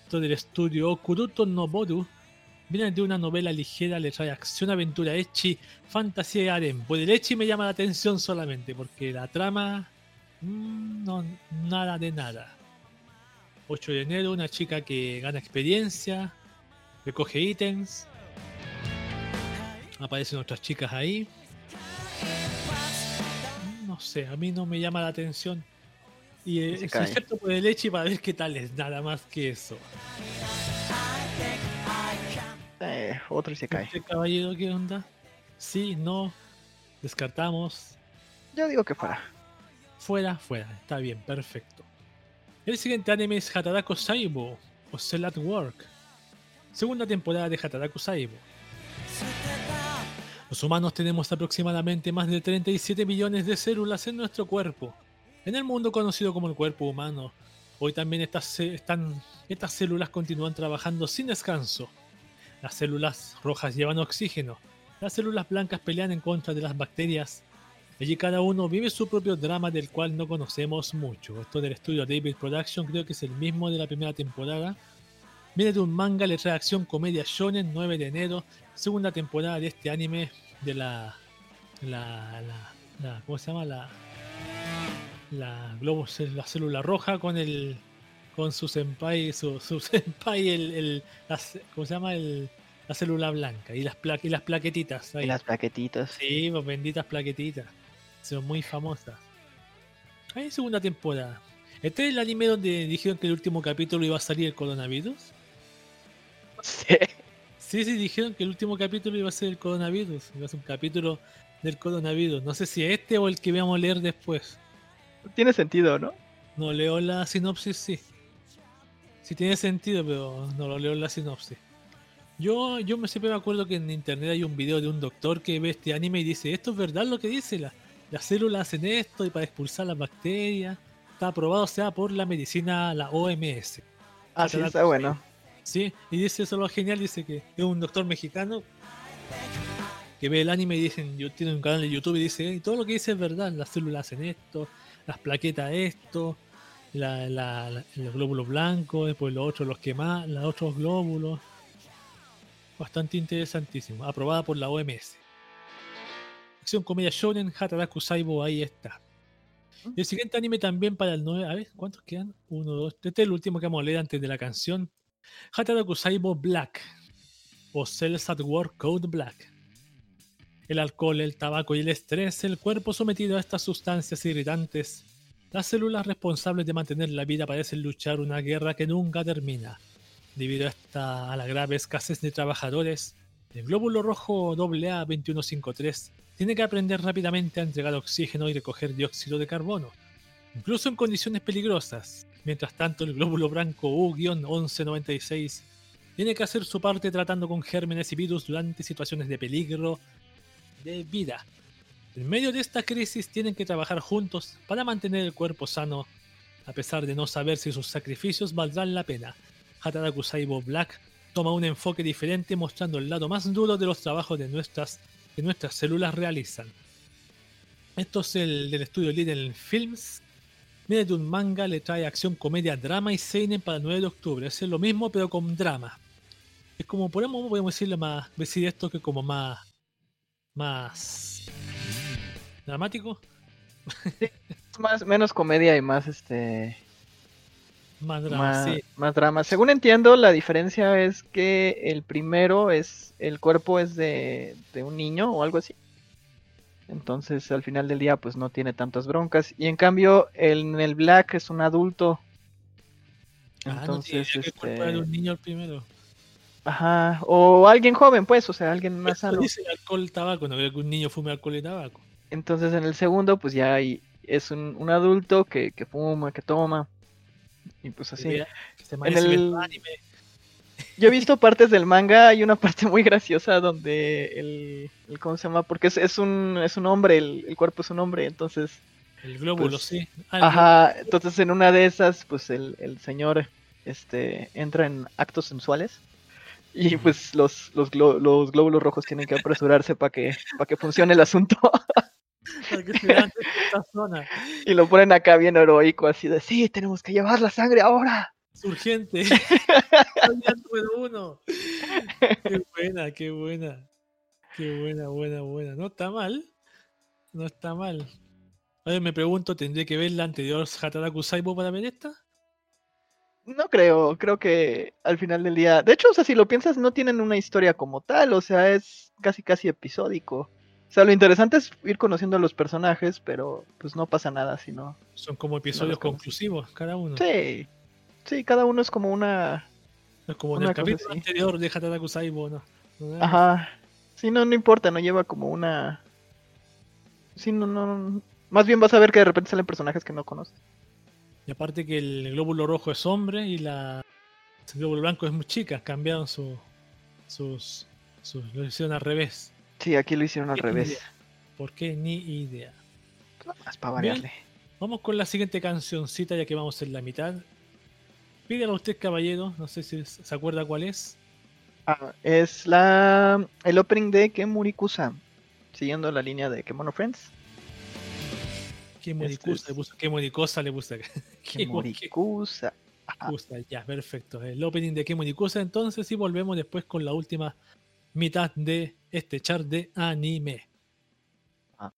del estudio Kuruto no Boru viene de una novela ligera, le trae acción, aventura, echi, fantasía y harem. Pues el echi me llama la atención solamente porque la trama. Mm, no, nada de nada. 8 de enero, una chica que gana experiencia, recoge ítems. Aparecen otras chicas ahí. No sé, a mí no me llama la atención. Y es excepto por el leche para ver qué tal es, nada más que eso. Eh, otro se cae. ¿Este caballero qué onda? Sí, no. Descartamos. Yo digo que fuera. Fuera, fuera. Está bien, perfecto. El siguiente anime es Hataraku Saibo o Cell at Work. Segunda temporada de Hataraku Saibo. Los humanos tenemos aproximadamente más de 37 millones de células en nuestro cuerpo en el mundo conocido como el cuerpo humano, hoy también estas, están, estas células continúan trabajando sin descanso. Las células rojas llevan oxígeno, las células blancas pelean en contra de las bacterias. Allí cada uno vive su propio drama del cual no conocemos mucho. Esto del estudio David Production creo que es el mismo de la primera temporada. Viene de un manga, trae acción comedia shonen, 9 de enero, segunda temporada de este anime de la, la, la ¿cómo se llama? La la globos la célula roja con el con su senpai su, su senpai el, el ¿cómo se llama? el la célula blanca y las y las plaquetitas y las plaquetitas. Sí pues benditas plaquetitas. Son muy famosas. Hay segunda temporada. Este es el anime donde dijeron que el último capítulo iba a salir el coronavirus sí. Sí sí dijeron que el último capítulo iba a ser el coronavirus. Iba a ser un capítulo del coronavirus. No sé si este o el que vamos a leer después tiene sentido, ¿no? No leo la sinopsis, sí. Sí tiene sentido, pero no lo leo en la sinopsis. Yo, yo me siempre me acuerdo que en internet hay un video de un doctor que ve este anime y dice, esto es verdad lo que dice, la, las células hacen esto y para expulsar las bacterias. Está aprobado, o sea, por la medicina, la OMS. Ah, sí, está bueno. Sí, y dice eso lo genial, dice que es un doctor mexicano que ve el anime y dicen, yo tengo un canal de YouTube y dice, y todo lo que dice es verdad, las células hacen esto, las plaquetas esto, la, la, los glóbulos blancos, después los otros los queman, los otros glóbulos. Bastante interesantísimo, aprobada por la OMS. Acción comedia shonen, Hataraku Saibo, ahí está. el siguiente anime también para el 9, a ver, ¿cuántos quedan? Uno, dos, este es el último que vamos a leer antes de la canción. Hataraku Saibo Black, o Cells at Work Code Black. El alcohol, el tabaco y el estrés, el cuerpo sometido a estas sustancias irritantes, las células responsables de mantener la vida parecen luchar una guerra que nunca termina. Debido a, esta, a la grave escasez de trabajadores, el glóbulo rojo AA2153 tiene que aprender rápidamente a entregar oxígeno y recoger dióxido de carbono, incluso en condiciones peligrosas. Mientras tanto, el glóbulo blanco U-1196 tiene que hacer su parte tratando con gérmenes y virus durante situaciones de peligro de vida. En medio de esta crisis tienen que trabajar juntos para mantener el cuerpo sano, a pesar de no saber si sus sacrificios valdrán la pena. Hataraku Saibo Black toma un enfoque diferente mostrando el lado más duro de los trabajos de nuestras, que nuestras células realizan. Esto es el del estudio Little Films. Viene de un manga, le trae acción, comedia, drama y seinen para el 9 de octubre. Es lo mismo pero con drama. Es como podemos, podemos decirle más, decir esto que como más, más dramático. más, menos comedia y más este. Más drama, más, drama. Según entiendo, la diferencia es que el primero es. El cuerpo es de, de un niño o algo así. Entonces al final del día pues no tiene tantas broncas. Y en cambio en el Black es un adulto. Ah, Entonces este... el un niño el primero. Ajá, o alguien joven pues, o sea, alguien más sano. Dice alcohol tabaco, no creo que un niño fume alcohol y tabaco. Entonces en el segundo, pues ya hay, es un, un adulto que, que, fuma, que toma. Y pues así. en el... Yo he visto partes del manga, hay una parte muy graciosa donde el, el ¿cómo se llama? Porque es, es, un, es un hombre, el, el, cuerpo es un hombre, entonces... El glóbulo, pues, sí. Ah, ajá, entonces en una de esas, pues el, el señor este, entra en actos sensuales y pues los, los, los glóbulos rojos tienen que apresurarse para que, para que funcione el asunto. Y lo ponen acá bien heroico, así de, sí, tenemos que llevar la sangre ahora. Es urgente. uno. Qué buena, qué buena. Qué buena, buena, buena. No está mal. No está mal. A me pregunto, ¿tendré que ver la anterior Hataraku Saibo para ver esta? No creo, creo que al final del día. De hecho, o sea, si lo piensas, no tienen una historia como tal, o sea, es casi casi episódico. O sea, lo interesante es ir conociendo a los personajes, pero pues no pasa nada si no. Son como episodios conclusivos, cada uno. Sí, sí, cada uno es como una. Es como en el capítulo anterior de Hataraku Saibo, ¿no? Ajá. Sí, no, no importa, no lleva como una. Sí, no, no. Más bien vas a ver que de repente salen personajes que no conoces. Y aparte que el glóbulo rojo es hombre y la el glóbulo blanco es muy chica, cambiaron su, sus, sus. lo hicieron al revés. Sí, aquí lo hicieron al revés. ¿Por qué? Ni idea. Más para variarle. vamos con la siguiente cancioncita, ya que vamos en la mitad. Pídelo a usted, caballero. No sé si se acuerda cuál es. Ah, es la el opening de Kemurikusa. Siguiendo la línea de Kemono Friends. Kemurikusa, este le puso. le puse. Kemurikusa. Ya, perfecto. El opening de Kemurikusa entonces y volvemos después con la última mitad de este char de anime. Ah.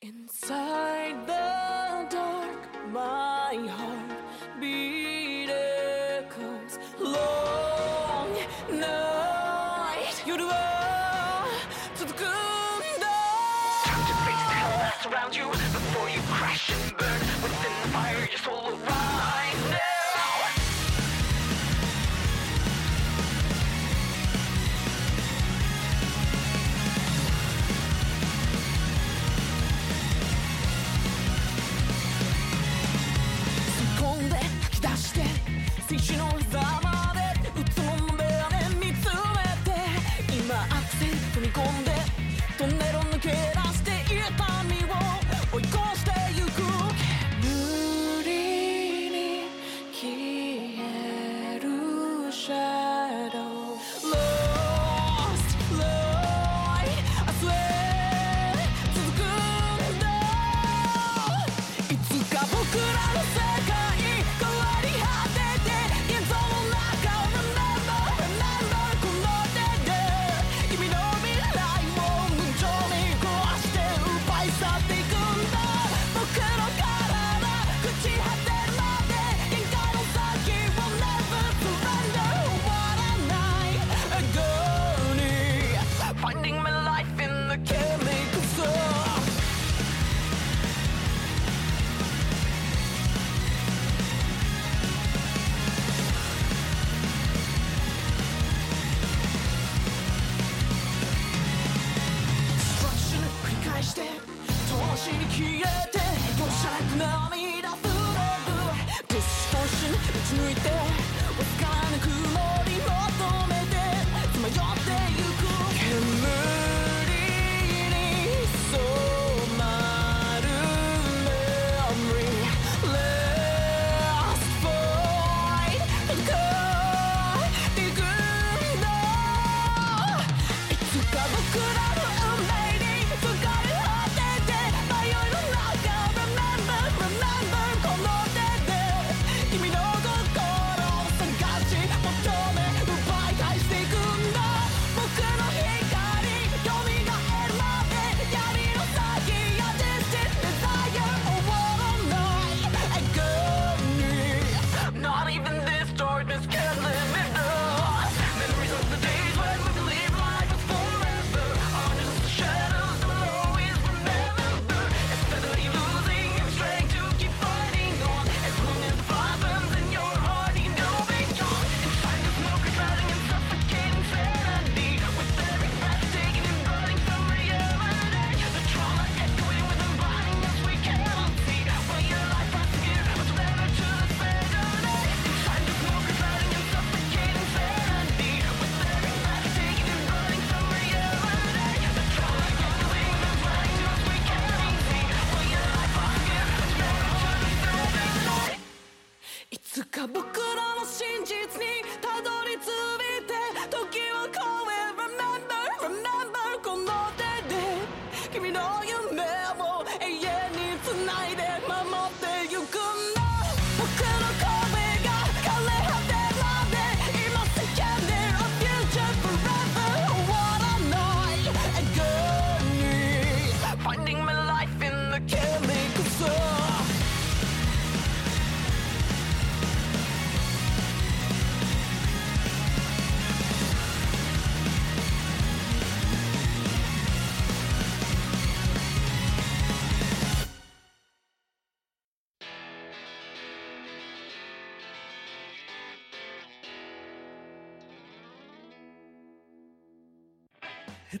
Inside the dark, my heart beat back. 抜いて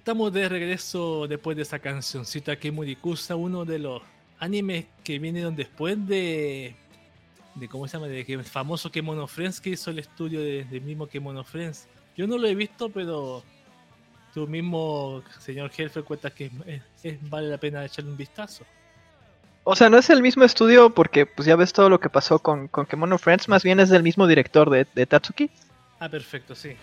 Estamos de regreso después de esa cancioncita que Murikusa, uno de los animes que vinieron después de. de ¿Cómo se llama? De que el famoso Kemono Friends que hizo el estudio del de mismo Kemono Friends. Yo no lo he visto, pero tú mismo, señor jefe, cuentas que vale la pena echarle un vistazo. O sea, no es el mismo estudio porque pues ya ves todo lo que pasó con, con Kemono Friends, más bien es del mismo director de, de Tatsuki. Ah, perfecto, sí.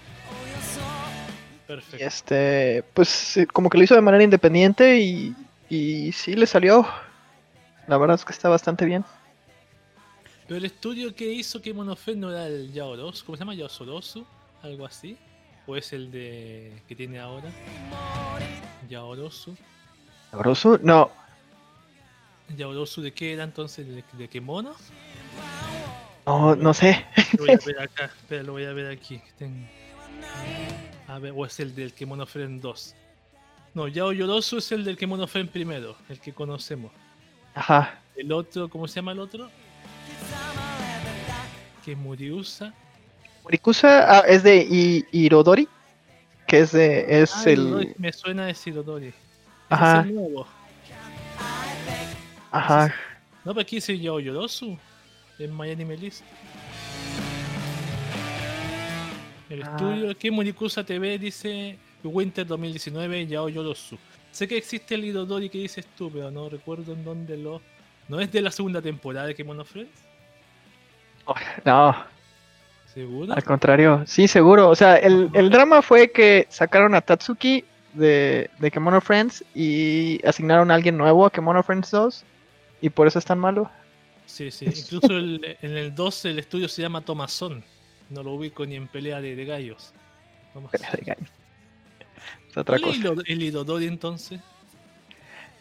Perfecto. este, pues como que lo hizo de manera independiente y, y sí le salió. La verdad es que está bastante bien. Pero el estudio que hizo que Monofen no era el Yaoros, ¿cómo se llama? Yaosorosu, algo así. ¿O es el de que tiene ahora? Yaorosu. ¿Yaorosu? No. ¿Yaorosu de qué era entonces? ¿De, de qué mono? No, no sé. Lo voy a ver acá, espera, lo voy a ver aquí. A ver, o es el del Kemono Friend 2. No, Yao Yorosu es el del Kemono Friend primero, el que conocemos. Ajá. El otro, ¿cómo se llama el otro? Que es Muriusa. Murikusa ah, es de Irodori, que es de es el me suena de Irodori. Ajá. Es el nuevo. Ajá. No, pero aquí dice Yao Yorosu en Miami Melis. El ah. estudio que Murikusa TV dice Winter 2019 Yao Yorosu. Sé que existe el Idodori que dices tú, pero no recuerdo en dónde lo. ¿No es de la segunda temporada de Kemono Friends? Oh, no. ¿Seguro? Al contrario, sí, seguro. O sea, el, el drama fue que sacaron a Tatsuki de, de Kemono Friends y asignaron a alguien nuevo a Kemono Friends 2 y por eso es tan malo. Sí, sí. Incluso en el 2 el estudio se llama Tomazón. No lo ubico ni en pelea de, gallos. Pelea de gallos. Es otra cosa. el Idodori entonces?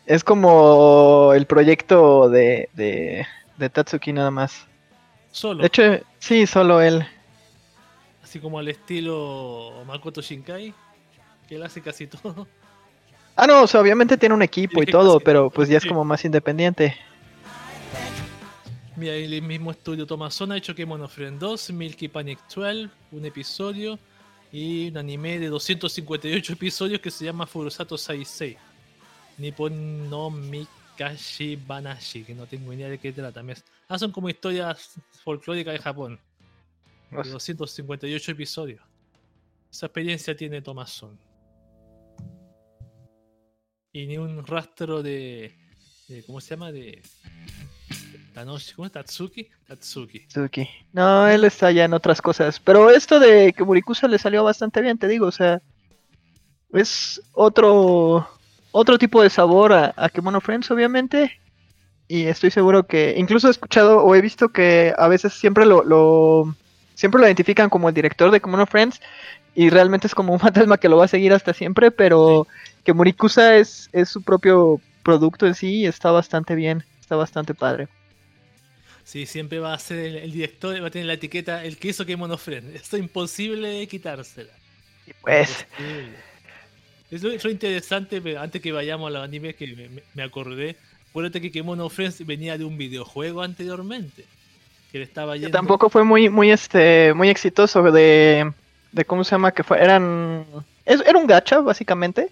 Es como el proyecto de, de, de Tatsuki nada más. Solo. De hecho, sí, solo él. Así como al estilo Makoto Shinkai, que él hace casi todo. Ah, no, o sea, obviamente tiene un equipo y todo, pero pues ya es como más independiente. Mira, el mismo estudio Tomazón ha hecho que Friend 2, Milky Panic 12, un episodio y un anime de 258 episodios que se llama Furusato Saisei. Nippon no Mikashi Banashi, que no tengo idea de qué trata. Ah, son como historias folclóricas de Japón. De 258 episodios. Esa experiencia tiene Tomazón. Y ni un rastro de, de ¿cómo se llama? De ¿cómo es? Tatsuki? Tatsuki. Tatsuki. No, él está ya en otras cosas. Pero esto de que Murikusa le salió bastante bien, te digo, o sea, es otro otro tipo de sabor a, a Kemono Friends, obviamente. Y estoy seguro que, incluso he escuchado o he visto que a veces siempre lo, lo siempre lo identifican como el director de Kemono Friends y realmente es como un fantasma que lo va a seguir hasta siempre, pero que Murikusa es, es su propio producto en sí y está bastante bien, está bastante padre. Sí, siempre va a ser el, director, va a tener la etiqueta el que hizo que Monofren. Esto es imposible quitársela. pues. Eso es lo interesante, pero antes que vayamos a los animes que me, acordé. Acuérdate que Kemono Friends venía de un videojuego anteriormente. Que le estaba yendo... Tampoco fue muy, muy, este, muy exitoso de, de cómo se llama que fue. Eran, era un gacha básicamente.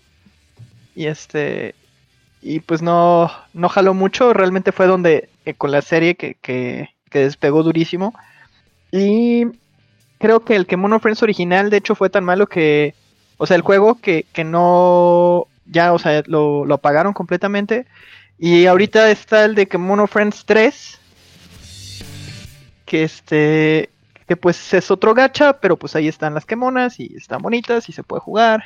Y este, y pues no, no jaló mucho, realmente fue donde eh, con la serie que, que, despegó durísimo. Y creo que el Kemono Friends original de hecho fue tan malo que, o sea, el juego que, que no, ya, o sea, lo, lo apagaron completamente. Y ahorita está el de Kemono Friends 3, que este, que pues es otro gacha, pero pues ahí están las Kemonas y están bonitas y se puede jugar.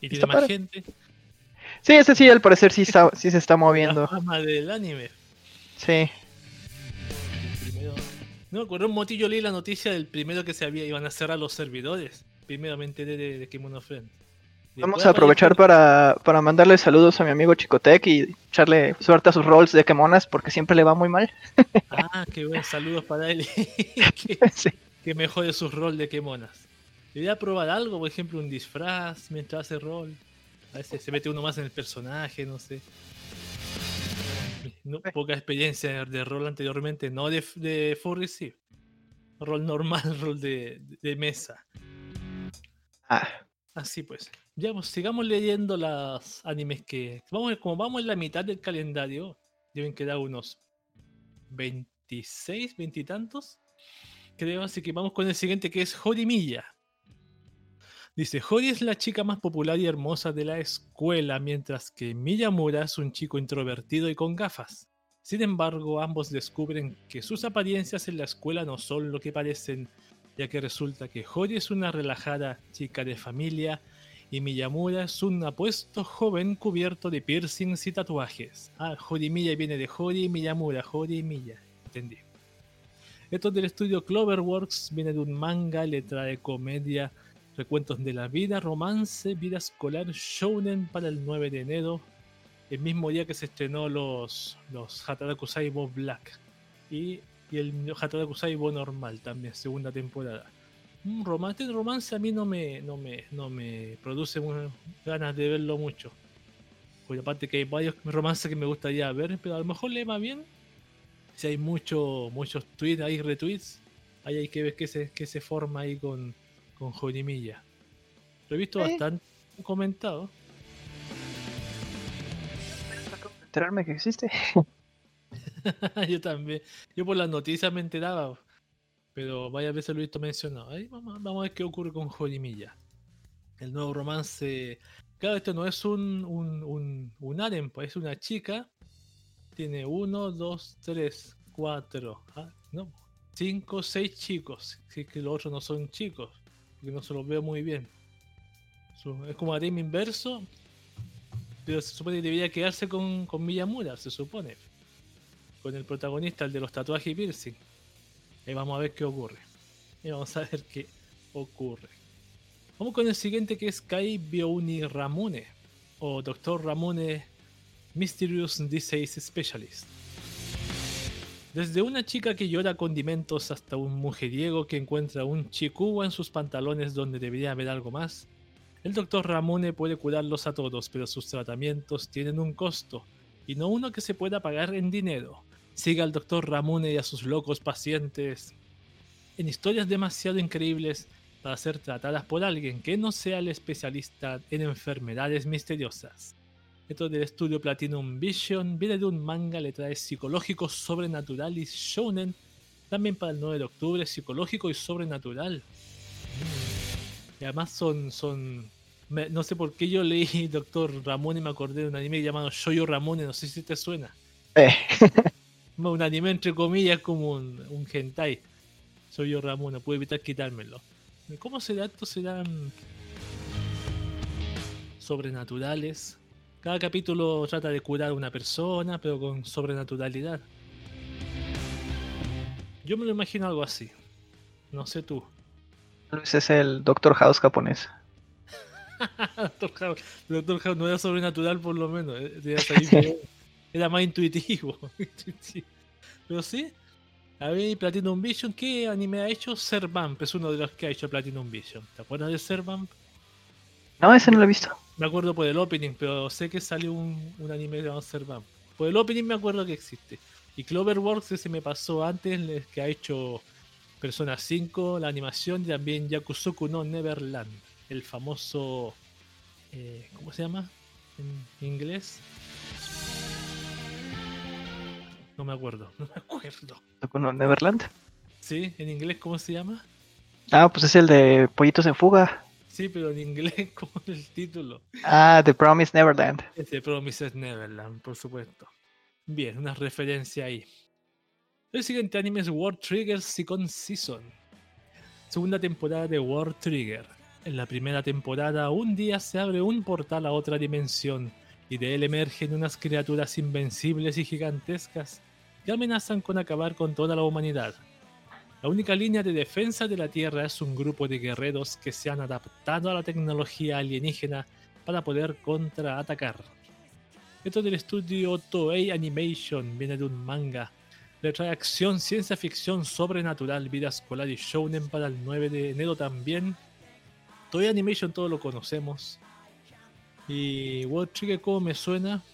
Y tiene más gente. Sí, ese sí, al parecer sí, sí se está moviendo. La fama del anime. Sí. No, con un motillo leí la noticia del primero que se había iban a cerrar los servidores. Primeramente de, de, de Kimono Friend. Vamos a aprovechar para, para, mandarle saludos a mi amigo Chicotec y echarle suerte a sus rolls de Kemonas porque siempre le va muy mal. ah, qué buen saludos para él. que, que, mejore su rol de Kemonas. Debería probar algo, por ejemplo, un disfraz mientras hace rol. A veces se mete uno más en el personaje, no sé. Poca experiencia de rol anteriormente, no de, de full Rol normal, rol de, mesa. Ah, Así pues, ya pues, sigamos leyendo las animes que. Vamos, como vamos en la mitad del calendario, deben quedar unos 26, 20 y tantos. Creo, así que vamos con el siguiente que es Jorimilla. Dice, Hori es la chica más popular y hermosa de la escuela, mientras que Miyamura es un chico introvertido y con gafas. Sin embargo, ambos descubren que sus apariencias en la escuela no son lo que parecen, ya que resulta que Hori es una relajada chica de familia y Miyamura es un apuesto joven cubierto de piercings y tatuajes. Ah, Hori Miya viene de Hori Miyamura, Hori y Miya. Entendí. Esto del estudio Cloverworks viene de un manga, letra de comedia recuentos de la vida, romance, vida escolar, shounen para el 9 de enero, el mismo día que se estrenó los, los Hataraku Saibo Black y, y el Hataraku Saibo normal también, segunda temporada. Un romance, romance a mí no me, no me, no me produce ganas de verlo mucho. Porque aparte que hay varios romances que me gustaría ver, pero a lo mejor le va bien. Si hay mucho, muchos tweets, hay retweets, ahí hay que ver qué se, qué se forma ahí con, con Jorimilla. Lo he visto bastante comentado. Enterarme que existe. Yo también. Yo por las noticias me enteraba. Pero varias veces lo he visto mencionado. Ahí vamos, a ver qué ocurre con Jorimilla. El nuevo romance. Claro, esto no es un, un, un, un harem, pues es una chica. Tiene uno, dos, tres, cuatro, ah, no, cinco, seis chicos. Si que los otros no son chicos que no se los veo muy bien. Es como tema inverso, pero se supone que debería quedarse con, con Miyamura, se supone. Con el protagonista, el de los tatuajes y piercing. Y vamos a ver qué ocurre. Y vamos a ver qué ocurre. Vamos con el siguiente que es Kai Biouni Ramune. O Doctor Ramune Mysterious Disease Specialist. Desde una chica que llora condimentos hasta un mujeriego que encuentra un chikuwa en sus pantalones donde debería haber algo más, el doctor Ramone puede curarlos a todos, pero sus tratamientos tienen un costo, y no uno que se pueda pagar en dinero. Siga al doctor Ramone y a sus locos pacientes en historias demasiado increíbles para ser tratadas por alguien que no sea el especialista en enfermedades misteriosas. Esto del estudio Platinum Vision viene de un manga, le trae psicológico, sobrenatural y shonen. También para el 9 de octubre, psicológico y sobrenatural. Y además son, son no sé por qué yo leí Doctor Ramón y me acordé de un anime llamado Shoyo Ramón, no sé si te suena. Eh. un anime entre comillas como un, un hentai. Shoyo Ramón, no puedo evitar quitármelo. ¿Cómo será esto? ¿Serán sobrenaturales? Cada capítulo trata de curar a una persona, pero con sobrenaturalidad. Yo me lo imagino algo así. No sé tú. Luis es el Doctor House japonés. Doctor House. Doctor House no era sobrenatural por lo menos. Eh, era más intuitivo. pero sí. A ver, Platinum Vision, ¿qué anime ha hecho? Servamp es uno de los que ha hecho Platinum Vision. ¿Te acuerdas de Servamp? No, ese no lo he visto. Me acuerdo por el opening, pero sé que salió un, un anime de Servamp. Por el opening me acuerdo que existe. Y Cloverworks ese me pasó antes, que ha hecho Persona 5, la animación, y también Yakusoku no Neverland, el famoso... Eh, ¿Cómo se llama en inglés? No me acuerdo, no me acuerdo. no Neverland? Sí, en inglés, ¿cómo se llama? Ah, pues es el de Pollitos en Fuga. Sí, pero en inglés, como el título. Ah, The Promise Neverland. The Promise Neverland, por supuesto. Bien, una referencia ahí. El siguiente anime es World Trigger Second Season. Segunda temporada de World Trigger. En la primera temporada, un día se abre un portal a otra dimensión y de él emergen unas criaturas invencibles y gigantescas que amenazan con acabar con toda la humanidad. La única línea de defensa de la Tierra es un grupo de guerreros que se han adaptado a la tecnología alienígena para poder contraatacar. Esto del estudio Toei Animation viene de un manga. Le trae acción, ciencia ficción, sobrenatural, vida escolar y shounen para el 9 de enero también. Toei Animation todos lo conocemos. Y World Trigger, ¿cómo me suena?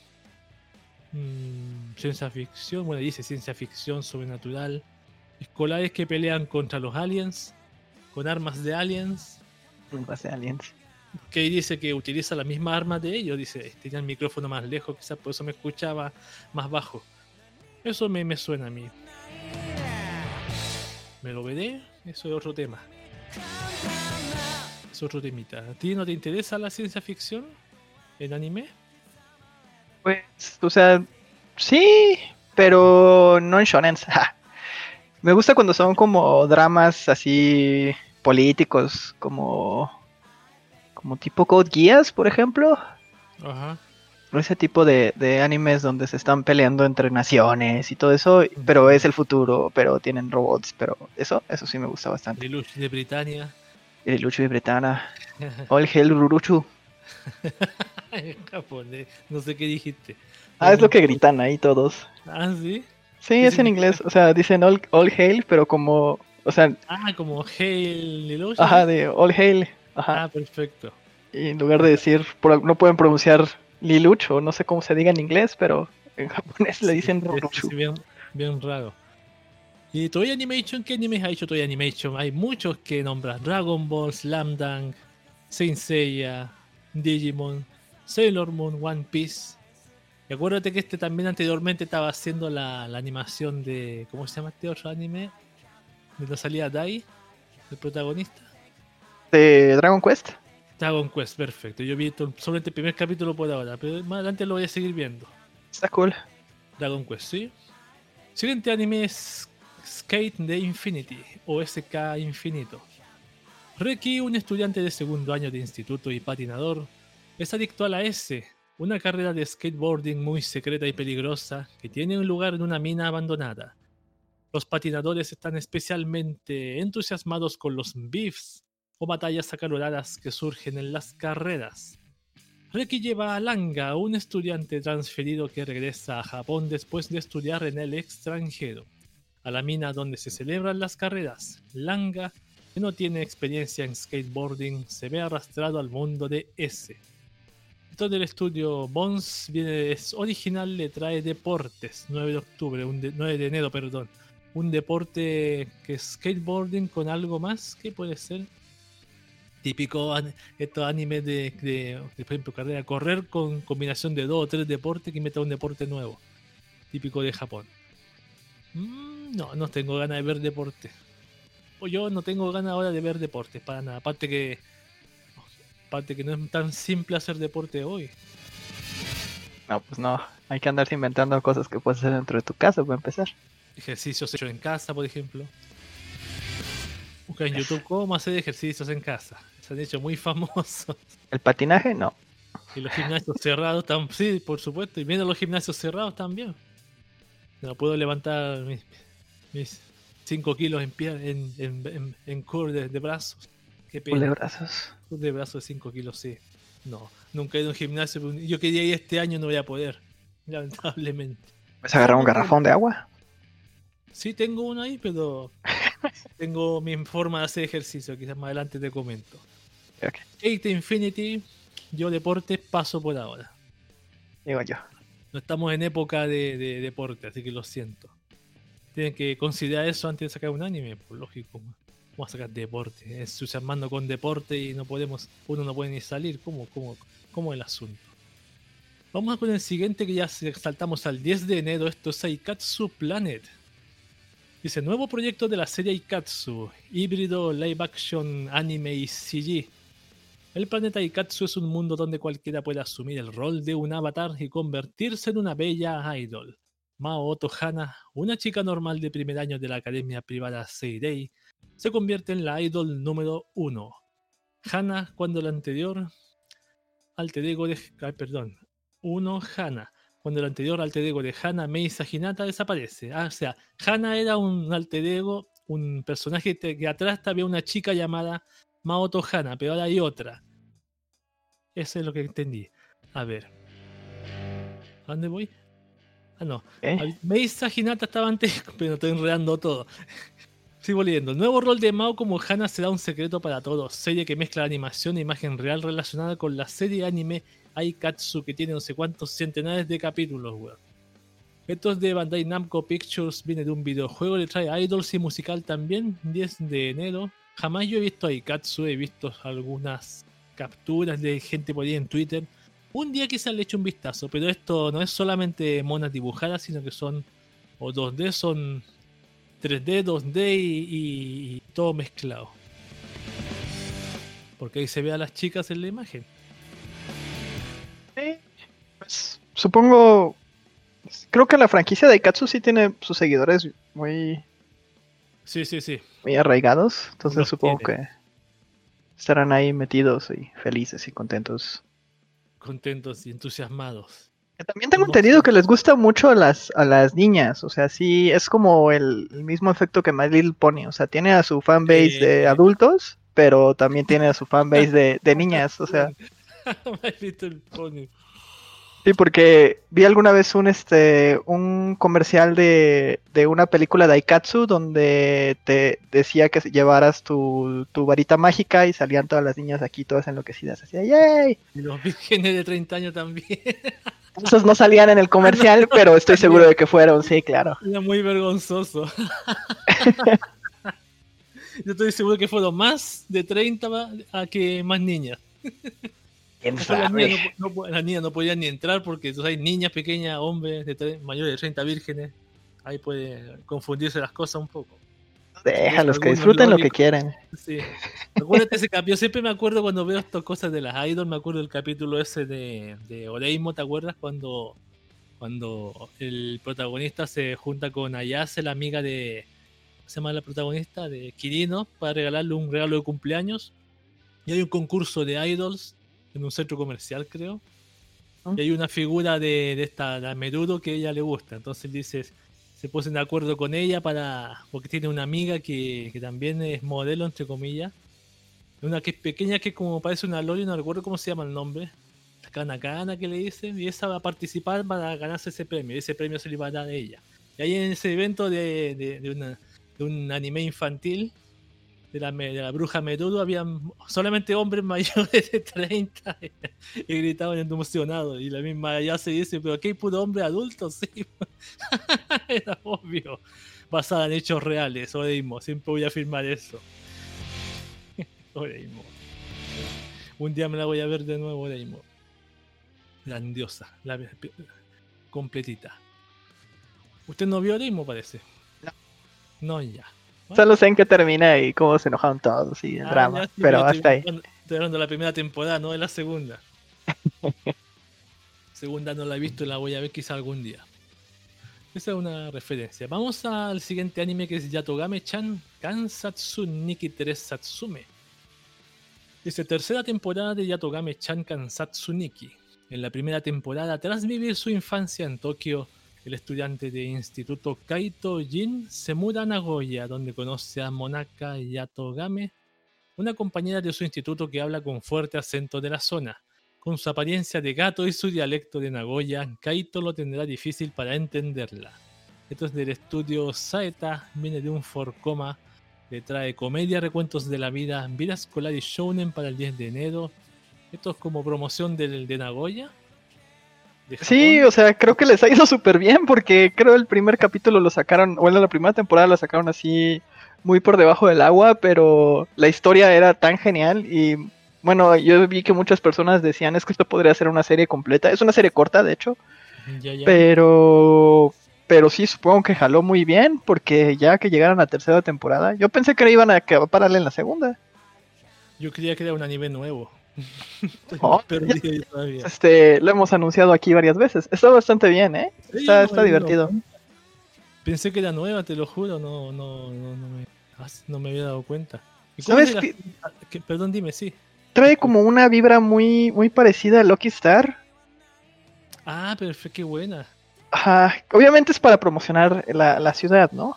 Mm, ciencia ficción, bueno, dice ciencia ficción sobrenatural escolares que pelean contra los aliens, con armas de aliens. Armas de aliens. que dice que utiliza la misma arma de ellos. Dice, tenía el micrófono más lejos, quizás por eso me escuchaba más bajo. Eso me, me suena a mí. Me lo veré, eso es otro tema. Es otro temita. ¿A ti no te interesa la ciencia ficción en anime? Pues, o sea, sí, pero no en shonen. Me gusta cuando son como dramas así políticos, como como tipo Code Geass, por ejemplo. Ajá. Ese tipo de, animes donde se están peleando entre naciones y todo eso, pero es el futuro, pero tienen robots, pero eso, eso sí me gusta bastante. El de Britannia. El de Britannia. All Hell Ruruchu. japonés, no sé qué dijiste. Ah, es lo que gritan ahí todos. Ah, sí. Sí, es en inglés, o sea, dicen all, all hail, pero como, o sea... Ah, como hail Ajá, de all hail. Ajá. Ah, perfecto. Y en lugar de decir, no pueden pronunciar Liluch o no sé cómo se diga en inglés, pero en japonés le dicen sí, bien, bien, raro. ¿Y Toy Animation? ¿Qué animes ha hecho Toy Animation? Hay muchos que nombras. Dragon Ball, Slam Dunk, Saint Seiya, Digimon, Sailor Moon, One Piece. Y acuérdate que este también anteriormente estaba haciendo la, la animación de... ¿Cómo se llama este otro anime? De la salida Dai, el protagonista de Dragon Quest. Dragon Quest, perfecto. Yo vi solamente el primer capítulo por ahora, pero más adelante lo voy a seguir viendo. Está cool. Dragon Quest, sí. Siguiente anime es Skate de Infinity o SK Infinito. Reki, un estudiante de segundo año de instituto y patinador, es adicto a la S, una carrera de skateboarding muy secreta y peligrosa que tiene un lugar en una mina abandonada. Los patinadores están especialmente entusiasmados con los beefs, o batallas acaloradas que surgen en las carreras. Reki lleva a Langa, un estudiante transferido que regresa a Japón después de estudiar en el extranjero, a la mina donde se celebran las carreras. Langa, que no tiene experiencia en skateboarding, se ve arrastrado al mundo de S. Todo el estudio Bones viene, es original, le trae deportes, 9 de octubre, un 9 de enero, perdón. Un deporte que es skateboarding con algo más, que puede ser típico estos animes de, de, por ejemplo, carrera, correr con combinación de dos o tres deportes que meta un deporte nuevo, típico de Japón. Mm, no, no tengo ganas de ver deporte. O yo no tengo ganas ahora de ver deportes, para nada. Aparte que, aparte que no es tan simple hacer deporte hoy. No, pues no, hay que andarse inventando cosas que puedes hacer dentro de tu casa para empezar. Ejercicios hechos en casa, por ejemplo. Busca en YouTube cómo hacer ejercicios en casa se han hecho muy famosos. ¿El patinaje? No. Y los gimnasios cerrados también, sí, por supuesto. Y viendo los gimnasios cerrados también. No puedo levantar mis, 5 kilos en pie, en, en, en, curve de, brazos. Qué pena. de brazos. De brazos de 5 kilos, sí. No, nunca he ido a un gimnasio. Yo quería ir este año, no voy a poder. Lamentablemente. ¿Vas a agarrar un garrafón de agua? Sí, tengo uno ahí, pero tengo mi forma de hacer ejercicio. Quizás más adelante te comento. Okay. Infinity, yo deporte paso por ahora. Digo yo. No estamos en época de, deporte, así que lo siento. Tienen que considerar eso antes de sacar un anime, por lógico. Vamos a sacar deporte, entusiasmando con deporte y no podemos, uno no puede ni salir. ¿Cómo, cómo, cómo el asunto? Vamos con el siguiente que ya saltamos al 10 de enero. Esto es Aikatsu Planet. Dice, nuevo proyecto de la serie Ikatsu, híbrido live action anime y CG. El planeta Ikatsu es un mundo donde cualquiera puede asumir el rol de un avatar y convertirse en una bella idol. Mao Otohana, una chica normal de primer año de la academia privada Seirei, se convierte en la idol número uno. Hana, cuando el anterior alter ego de... perdón. Uno Hana, cuando el anterior alter ego de Hana Meisa Hinata desaparece. Ah, o sea, Hana era un alter ego, un personaje que atrás había una chica llamada Maoto Hana, pero ahora hay otra. Eso es lo que entendí. A ver. ¿A dónde voy? Ah, no. ¿Eh? Meisa Hinata estaba antes, pero estoy enredando todo. Sigo leyendo. Nuevo rol de Mao como Hana será un secreto para todos. Serie que mezcla animación e imagen real relacionada con la serie anime Aikatsu que tiene no sé cuántos centenares de capítulos, weón. Esto es de Bandai Namco Pictures, viene de un videojuego, le trae Idols y musical también, 10 de enero. Jamás yo he visto Aikatsu, he visto algunas capturas de gente por ahí en Twitter. Un día quizás le eche un vistazo, pero esto no es solamente monas dibujadas, sino que son o 2D, son 3D, 2D y, todo mezclado. Porque ahí se ve a las chicas en la imagen. pues, supongo. Creo que la franquicia de Katsu sí tiene sus seguidores muy. Sí, sí, sí. Muy arraigados. Entonces supongo que estarán ahí metidos y felices y contentos. Contentos y entusiasmados. También tengo entendido que les gusta mucho a las, a las niñas, o sea, sí, es como el, mismo efecto que My Little Pony, o sea, tiene a su fanbase de adultos, pero también tiene a su fanbase de, de niñas, o sea. My Little Pony. Sí, porque vi alguna vez un este un comercial de, de una película de Aikatsu donde te decía que llevaras tu, tu, varita mágica y salían todas las niñas aquí todas enloquecidas, así, ¡yay! Y los vírgenes de 30 años también. Esos no salían en el comercial, pero estoy seguro de que fueron, sí, claro. Era muy vergonzoso. Yo estoy seguro que fueron más de 30 a que más niñas. Las niñas no, podían ni entrar porque hay niñas pequeñas, hombres de mayores de 30 vírgenes. Ahí puede confundirse las cosas un poco. Déjalos que disfruten lo que quieran. Sí. Acuérdate ese capítulo. Siempre me acuerdo cuando veo estas cosas de las idols. Me acuerdo del capítulo ese de, de Oreimo. ¿Te acuerdas? Cuando, cuando el protagonista se junta con Ayase, la amiga de. ¿Cómo se llama la protagonista? De Kirino, para regalarle un regalo de cumpleaños. Y hay un concurso de idols en un centro comercial, creo. Ah. Y hay una figura de, de esta, la Merudo, que a ella le gusta. Entonces dices se puso de acuerdo con ella para porque tiene una amiga que, también es modelo entre comillas. Una que es pequeña que como parece una Loli no recuerdo cómo se llama el nombre. La cana que le dicen y esa va a participar para ganarse ese premio ese premio se le va a dar a ella. Y ahí en ese evento de, de un anime infantil de la, de la bruja Merudo habían solamente hombres mayores de 30 y gritaban emocionados. Y la misma ya se dice, pero aquí hay puro hombre adulto, sí. Era obvio. Basada en hechos reales, Oreimo. Siempre voy a afirmar eso. Oreimo. Un día me la voy a ver de nuevo, Oreimo. Grandiosa. La, completita. ¿Usted no vio Oreimo, parece? No. No, ya. Solo sé en qué termina y cómo se enojaron todos y el ah, drama. pero hasta ahí. Estoy hablando de la primera temporada, no de la segunda. segunda no la he visto la voy a ver quizá algún día. Esa es una referencia. Vamos al siguiente anime que es Yatogame-chan Kansatsu Niki 3 Satsume. Dice tercera temporada de Yatogame-chan Kansatsu Niki. En la primera temporada, tras vivir su infancia en Tokio, el estudiante de instituto Kaito Jin se muda a Nagoya, donde conoce a Monaka Yatogame, una compañera de su instituto que habla con fuerte acento de la zona. Con su apariencia de gato y su dialecto de Nagoya, Kaito lo tendrá difícil para entenderla. Esto es del estudio Saeta, viene de un Forcoma, le trae comedia, recuentos de la vida, vida escolar y shounen para el 10 de enero. Esto es como promoción del de Nagoya Sí, o sea, creo que les ha ido súper bien porque creo el primer capítulo lo sacaron, bueno, la primera temporada la sacaron así muy por debajo del agua, pero la historia era tan genial y bueno, yo vi que muchas personas decían es que esto podría ser una serie completa, es una serie corta de hecho, pero pero sí supongo que jaló muy bien porque ya que llegaron a la tercera temporada, yo pensé que iban a pararle en la segunda. Yo creía que era un anime nuevo. Oh, este, lo hemos anunciado aquí varias veces. Está bastante bien, ¿eh? está, divertido. Pensé que era nueva, te lo juro, no, no, no, no, me, no me había dado cuenta. ¿Sabes perdón, dime, sí. Trae como una vibra muy, muy parecida a Lucky Star. Ah, pero qué buena. obviamente es para promocionar la, la ciudad, ¿no?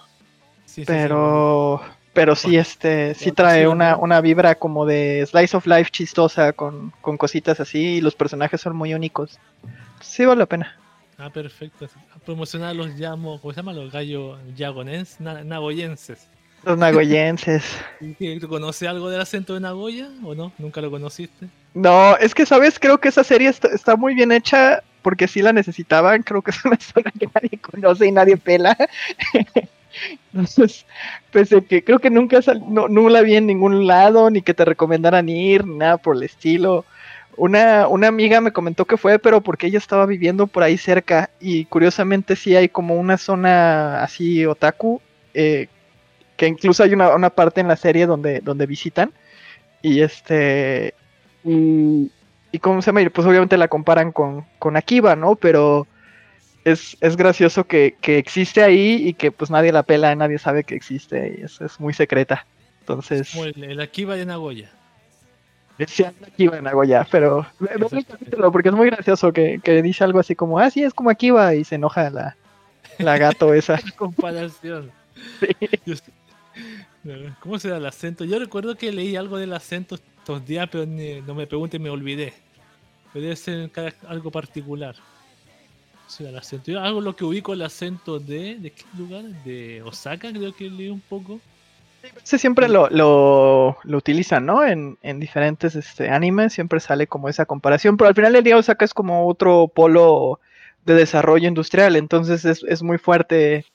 Sí, pero pero sí, este, sí trae una, una vibra como de slice of life chistosa con, con cositas así y los personajes son muy únicos. Sí vale la pena. Ah, perfecto. Promocionar los llamo, ¿cómo se llama? Los gallos yagonenses, nagoyenses. Los nagoyenses. ¿Tú conoces algo del acento de Nagoya o no? ¿Nunca lo conociste? No, es que, ¿sabes? Creo que esa serie está, está muy bien hecha porque sí la necesitaban. Creo que es una zona que nadie conoce y nadie pela. Entonces, pese que creo que nunca no, no, la vi en ningún lado, ni que te recomendaran ir, nada por el estilo. Una, una amiga me comentó que fue, pero porque ella estaba viviendo por ahí cerca. Y curiosamente sí hay como una zona así otaku, eh, que incluso hay una, una, parte en la serie donde, donde visitan. Y este. Y, y cómo se llama, pues obviamente la comparan con, con Akiba, ¿no? Pero es, es gracioso que, que, existe ahí y que pues nadie la pela, nadie sabe que existe y es, es muy secreta. Entonces. Como el, el Akiba de Nagoya. Decía Akiba de Nagoya, pero porque es muy gracioso que, que, dice algo así como, ah, sí, es como Akiba y se enoja la, la gato esa. comparación. Sí. ¿Cómo se da el acento? Yo recuerdo que leí algo del acento estos días, pero no me pregunten, me olvidé. Pero debe ser algo particular. Sí. Yo hago lo que ubico el acento de. ¿De qué lugar? De Osaka, creo que leí un poco. Sí, siempre lo, lo, lo, utilizan, ¿no? En, en diferentes este, animes siempre sale como esa comparación, pero al final del día Osaka es como otro polo de desarrollo industrial, entonces es, es muy fuerte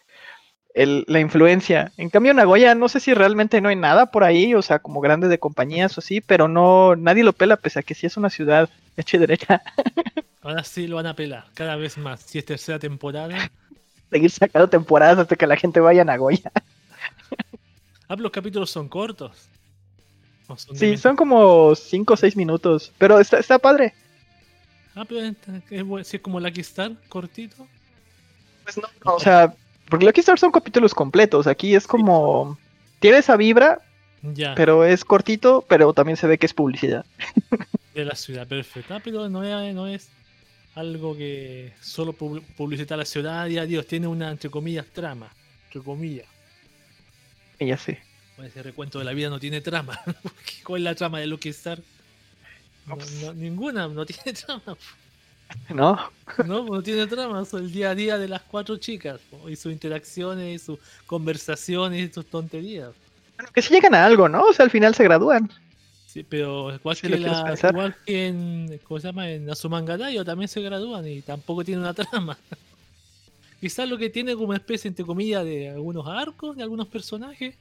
el, la influencia. En cambio, Nagoya, no sé si realmente no hay nada por ahí, o sea, como grandes de compañías o así, pero no, nadie lo pela, pese a que sí es una ciudad hecha y derecha. Ahora sí lo van a pelar, cada vez más. Si es tercera temporada. Seguir sacando temporadas hasta que la gente vaya a Nagoya. ah, los capítulos son cortos. sí, son como 5 o 6 minutos, pero está, está padre. Ah, pero es, es como Lucky Star, cortito. Pues no, no o sea, porque Lucky Star son capítulos completos. Aquí es como. Tiene esa vibra. Ya. Pero es cortito, pero también se ve que es publicidad. De la ciudad, perfecta. Ah, pero no es, no es algo que solo publicita la ciudad y adiós. Tiene una, entre comillas, trama. Entre comillas. ya sé. Ese recuento de la vida no tiene trama. ¿Cuál es la trama de Lucky Star? ninguna, no tiene trama. ¿No? No, no tiene trama, es el día a día de las cuatro chicas y sus interacciones, y sus conversaciones y sus tonterías. Bueno, que si llegan a algo, ¿no? O sea, al final se gradúan. Sí, pero igual, que, la, igual que en, ¿cómo se llama? En Azumangadayo también se gradúan y tampoco tiene una trama. Quizás lo que tiene como especie, entre comillas, de algunos arcos, de algunos personajes.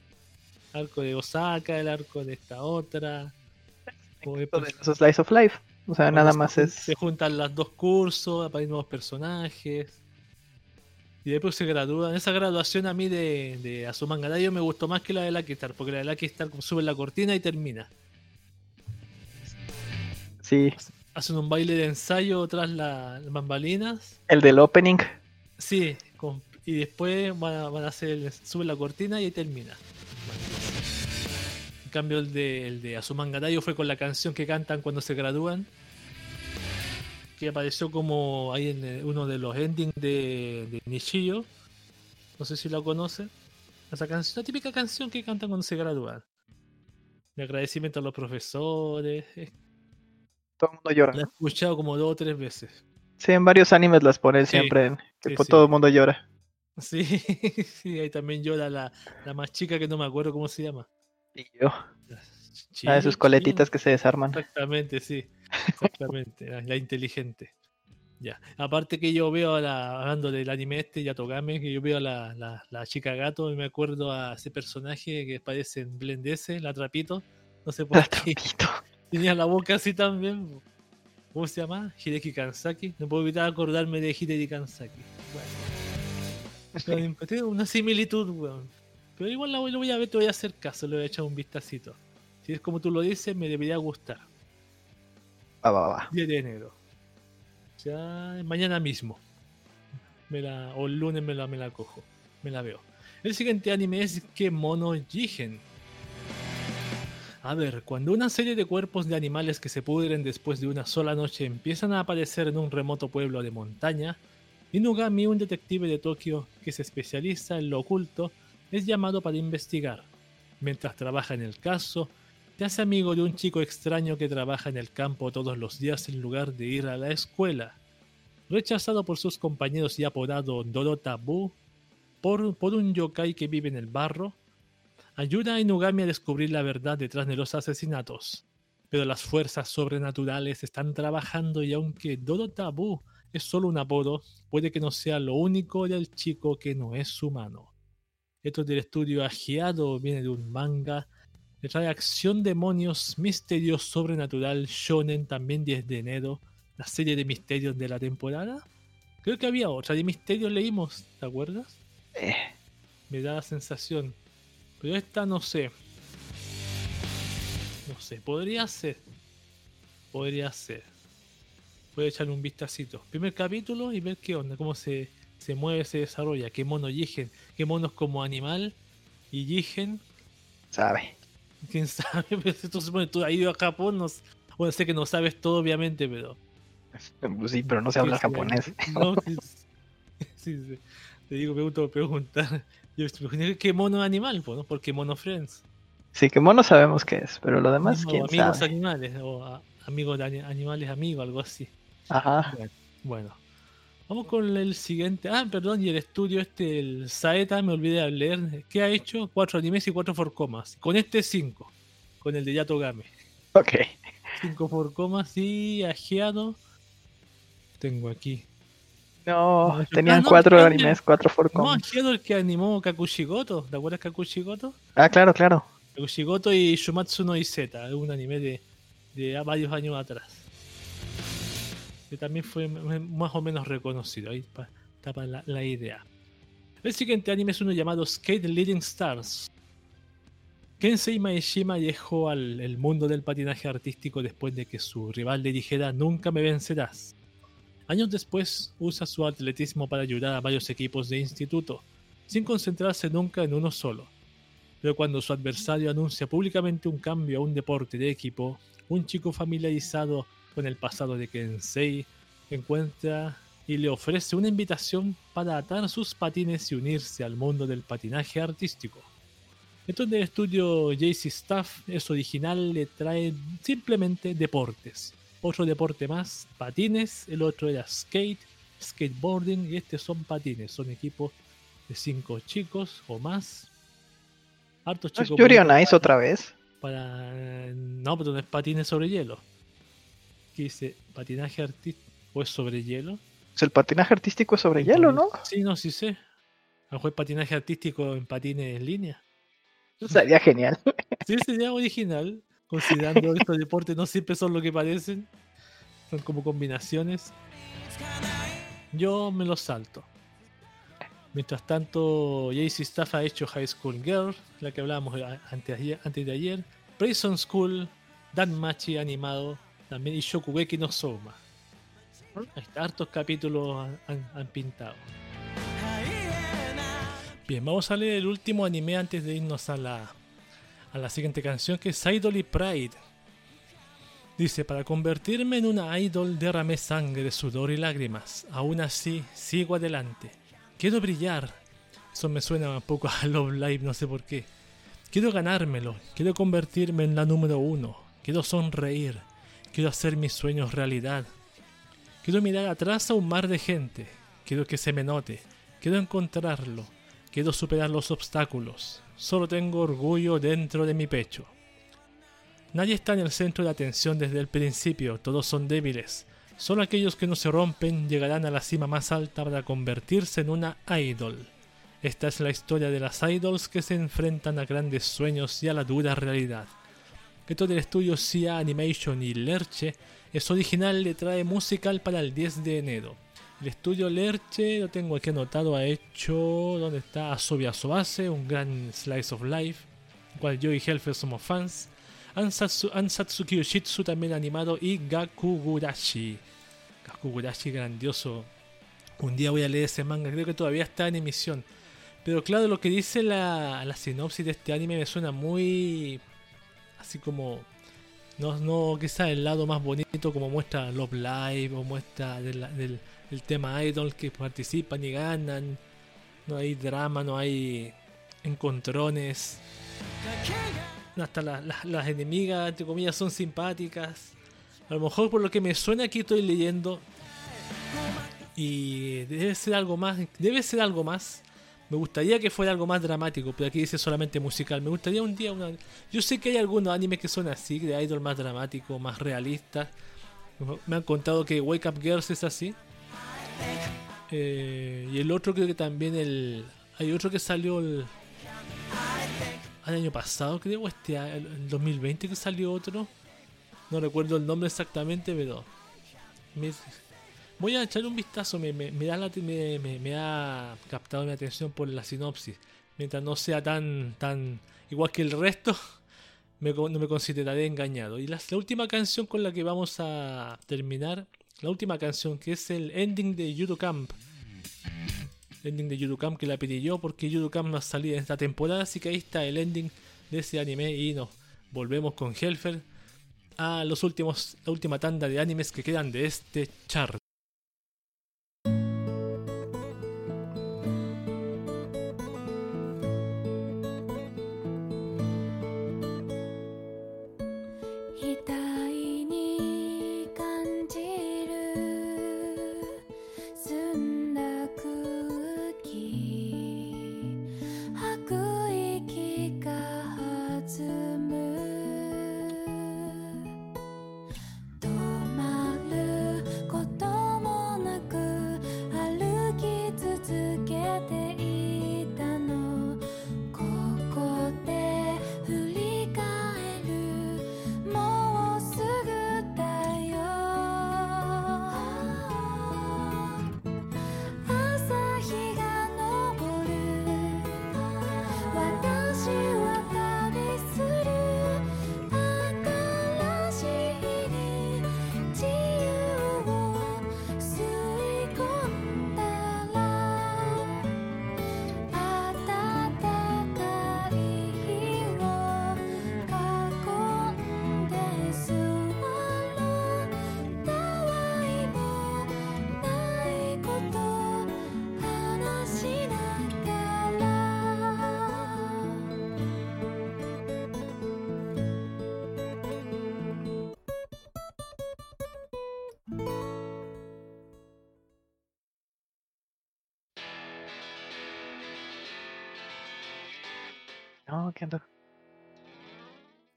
arco de Osaka, el arco de esta otra. O de, Slice of Life. O sea, nada más es. Se juntan los dos cursos, aparecen nuevos personajes. Y después se gradúan. Esa graduación a mí de, de Azumangadayo me gustó más que la de Lucky Star, porque la de Lucky Star sube la cortina y termina. Sí. Hacen un baile de ensayo tras las bambalinas. El del opening. Sí, y después van a, van a hacer, sube la cortina y ahí termina. En cambio, el de, el de fue con la canción que cantan cuando se gradúan. Que apareció como ahí en eh, uno de los endings de, de Nishio. No sé si lo conoce. Esa canción, la típica canción que cantan cuando se gradúan. De agradecimiento a los profesores. Todo el mundo llora. La he escuchado como dos o tres veces. Sí, en varios animes las ponen siempre. Que todo el mundo llora. Sí, sí, ahí también llora la, la más chica que no me acuerdo cómo se llama. Y yo. Ah, de sus coletitas que se desarman. Exactamente, sí. Exactamente. la inteligente. Ya. Aparte que yo veo a la, hablando del anime este, Yatogame, que yo veo a la, la, chica gato y me acuerdo a ese personaje que parece en Blendese, la trapito. No sé por qué. Tenía la boca así también. ¿Cómo se llama? Hideki Kansaki. No puedo evitar acordarme de Hideki Kansaki. Bueno. Tengo una similitud, weón. Pero igual lo voy a ver, te voy a hacer caso, le voy a echar un vistacito. Si es como tú lo dices, me debería gustar. Va, va, va. 10 de enero. Ya mañana mismo. Me la, o el lunes me la, me la cojo. Me la veo. El siguiente anime es Kemono Jigen. A ver, cuando una serie de cuerpos de animales que se pudren después de una sola noche empiezan a aparecer en un remoto pueblo de montaña, Inugami, un detective de Tokio que se especializa en lo oculto, es llamado para investigar. Mientras trabaja en el caso, se hace amigo de un chico extraño que trabaja en el campo todos los días en lugar de ir a la escuela. Rechazado por sus compañeros y apodado Dorota Bu por, por un yokai que vive en el barro, ayuda a Inugami a descubrir la verdad detrás de los asesinatos. Pero las fuerzas sobrenaturales están trabajando y aunque Dorota Bu es solo un apodo, puede que no sea lo único del chico que no es humano. Esto es del estudio Agiado, viene de un manga. Le trae acción, demonios, misterios, sobrenatural, shonen, también 10 de enero. La serie de misterios de la temporada. Creo que había otra de misterios leímos, ¿te acuerdas? Eh. Me da la sensación. Pero esta no sé. No sé, podría ser. Podría ser. Puede echarle un vistacito. Primer capítulo y ver qué onda, cómo se, se mueve, se desarrolla, qué mono Yigen, qué monos como animal y Yigen. Sabe. ¿Quién sabe? Pero esto se pone, tú has ido a Japón, no, bueno, sé que no sabes todo obviamente, pero... Sí, pero no se habla japonés. No, sí, sí, Te digo, pregunto, preguntar. ¿Qué mono animal? ¿no? Porque mono friends. Sí, que mono sabemos qué es, pero lo demás, ¿quién amigos animales, o amigos de animales amigos, algo así. Ajá. Bueno, Vamos con el siguiente. Ah, perdón, y el estudio este, el Saeta, me olvidé de leer. ¿Qué ha hecho? Cuatro animes y cuatro forcomas. Con este cinco. Con el de Yato Game. Ok. Cinco forcomas y ajeado. Tengo aquí. No, tenían cuatro animes, cuatro forcomas. No, ajeado el que animó Kakushigoto. ¿Te acuerdas Kakushigoto? Ah, claro, claro. Kakushigoto y Shumatsu no Izeta. Un anime de, de varios años atrás que también fue más o menos reconocido. Ahí está para la, idea. El siguiente anime es uno llamado Skate Leading Stars. Kensei Maeshima dejó al el mundo del patinaje artístico después de que su rival le dijera nunca me vencerás. Años después usa su atletismo para ayudar a varios equipos de instituto, sin concentrarse nunca en uno solo. Pero cuando su adversario anuncia públicamente un cambio a un deporte de equipo, un chico familiarizado con el pasado de Kensei, encuentra y le ofrece una invitación para atar sus patines y unirse al mundo del patinaje artístico. Entonces el estudio JC Staff es original, le trae simplemente deportes. Otro deporte más, patines, el otro era skate, skateboarding y este son patines, son equipos de cinco chicos o más. Hartos chicos. ¿Es Nice otra vez? Para... No, pero no es patines sobre hielo dice patinaje artístico o es sobre hielo. Pues el patinaje artístico es sobre hielo, ¿no? Sí, no, sí sé. A lo mejor patinaje artístico en patines en línea. Sería genial. Sí, sería original, considerando estos deportes no siempre son lo que parecen. Son como combinaciones. Yo me los salto. Mientras tanto, JC Staff ha hecho High School Girl, la que hablábamos antes, antes de ayer. Prison School, Dan Machi animado, también y Shokugeki no Soma. hartos capítulos han, pintado. Bien, vamos a leer el último anime antes de irnos a la, a la siguiente canción que es Idol Pride. Dice, para convertirme en una idol derramé sangre, sudor y lágrimas. Aún así, sigo adelante. Quiero brillar. Eso me suena un poco a Love Live, no sé por qué. Quiero ganármelo. Quiero convertirme en la número uno. Quiero sonreír. Quiero hacer mis sueños realidad. Quiero mirar atrás a un mar de gente. Quiero que se me note. Quiero encontrarlo. Quiero superar los obstáculos. Solo tengo orgullo dentro de mi pecho. Nadie está en el centro de atención desde el principio. Todos son débiles. Solo aquellos que no se rompen llegarán a la cima más alta para convertirse en una idol. Esta es la historia de las idols que se enfrentan a grandes sueños y a la dura realidad. Esto del estudio Sia Animation y Lerche es original, le trae musical para el 10 de enero. El estudio Lerche, lo tengo aquí anotado, ha hecho, ¿dónde está? Asobi Asobase, un gran slice of life, cual yo y Helfer somos fans. Ansatsu, Ansatsuki Yoshitsu también animado y Gakugurashi. Gakugurashi grandioso. Un día voy a leer ese manga, creo que todavía está en emisión. Pero claro, lo que dice la, la sinopsis de este anime me suena muy así como no, no quizás el lado más bonito como muestra Love Live o muestra del, tema idol que participan y ganan no hay drama no hay encontrones hasta las enemigas entre comillas son simpáticas a lo mejor por lo que me suena aquí estoy leyendo y debe ser algo más debe ser algo más me gustaría que fuera algo más dramático, pero aquí dice solamente musical. Me gustaría un día una... Yo sé que hay algunos animes que son así, de idol más dramático, más realista. Me han contado que Wake Up Girls es así. Eh, y el otro creo que también el... Hay otro que salió al año pasado, creo, este el 2020 que salió otro. No recuerdo el nombre exactamente, pero voy a echar un vistazo. Me, me, me, ha captado mi atención por la sinopsis. Mientras no sea tan, tan igual que el resto, no me consideraré engañado. Y la, última canción con la que vamos a terminar, la última canción que es el ending de Judo Camp. El ending de Judo Camp que la pedí yo porque Judo Camp no ha salido en esta temporada, así que ahí está el ending de ese anime y nos volvemos con Helfer a los últimos, la última tanda de animes que quedan de este chart.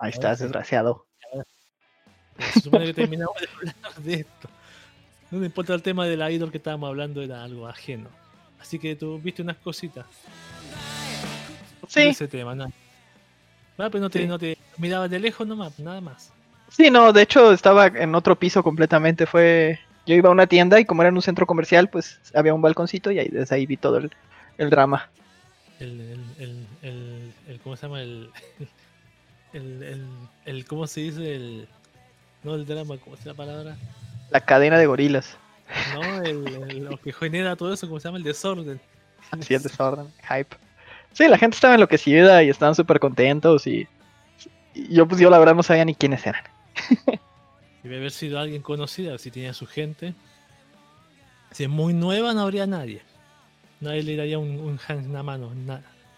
Ahí estás, desgraciado. Se supone que terminamos de hablar de esto. No me importa el tema de la idol que estábamos hablando, era algo ajeno. Así que tú viste unas cositas. Sí. ese tema, nada. Ah, pero no te, no te mirabas de lejos nomás, nada más. Sí, no, de hecho estaba en otro piso completamente. Fue. Yo iba a una tienda y como era en un centro comercial, pues había un balconcito y ahí, desde ahí vi todo el, el drama el, el, el, ¿cómo se llama? El, el, el, ¿cómo se dice? El, no el drama, ¿cómo es la palabra? La cadena de gorilas. No, el, lo que genera todo eso, ¿cómo se llama? El desorden. Sí, el desorden, hype. Sí, la gente estaba enloquecida y estaban súper contentos y, yo pues yo la verdad no sabía ni quiénes eran. Debe haber sido alguien conocido, si tenía su gente. Si es muy nueva no habría nadie nadie le daría un, un hand en la mano,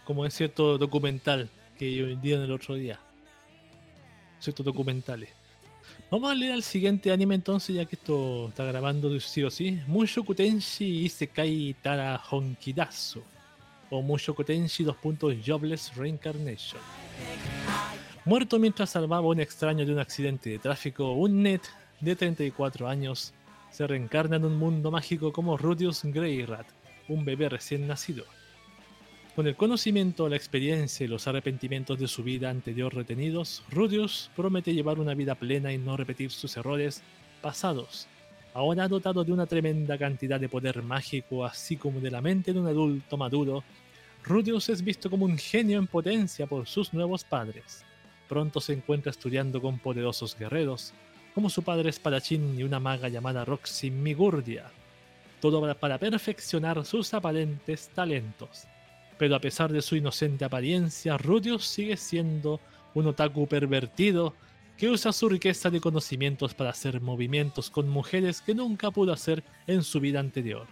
como en cierto documental que yo en el otro día. Ciertos documentales. Vamos a leer al siguiente anime entonces, ya que esto está grabando sí o sí. Mushoku Tenshi Isekai Tara Honkidazo. O Mushoku Tenshi 2 puntos Jobless Reincarnation. Muerto mientras salvaba a un extraño de un accidente de tráfico, un net de 34 años se reencarna en un mundo mágico como Rudius Greyrat, un bebé recién nacido. Con el conocimiento, la experiencia y los arrepentimientos de su vida anterior retenidos, Rudius promete llevar una vida plena y no repetir sus errores pasados. Ahora dotado de una tremenda cantidad de poder mágico, así como de la mente de un adulto maduro, Rudius es visto como un genio en potencia por sus nuevos padres. Pronto se encuentra estudiando con poderosos guerreros, como su padre espadachín y una maga llamada Roxy Migurdia, todo para perfeccionar sus aparentes talentos. Pero a pesar de su inocente apariencia, Rudius sigue siendo un otaku pervertido que usa su riqueza de conocimientos para hacer movimientos con mujeres que nunca pudo hacer en su vida anterior.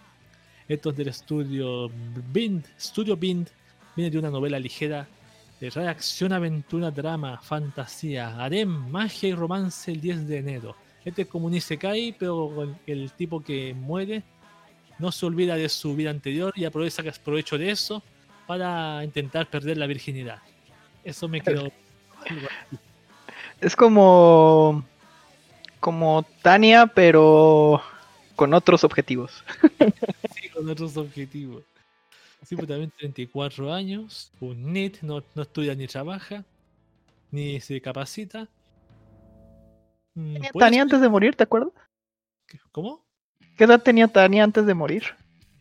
Esto es del estudio Bind. Studio Bind viene de una novela ligera de reacción, aventura, drama, fantasía, harem, magia y romance el 10 de enero. Este es como un Isekai, pero el tipo que muere no se olvida de su vida anterior y aprovecha aprovecho de eso para intentar perder la virginidad. Eso me quedó. es como. como Tania, pero con otros objetivos. sí, con otros objetivos. Sí, pues también 34 años, un NIT, no, no estudia ni trabaja, ni se capacita. Mm, ¿Tenía Tania antes de morir, te acuerdas? ¿Cómo? ¿Qué edad tenía Tania antes de morir?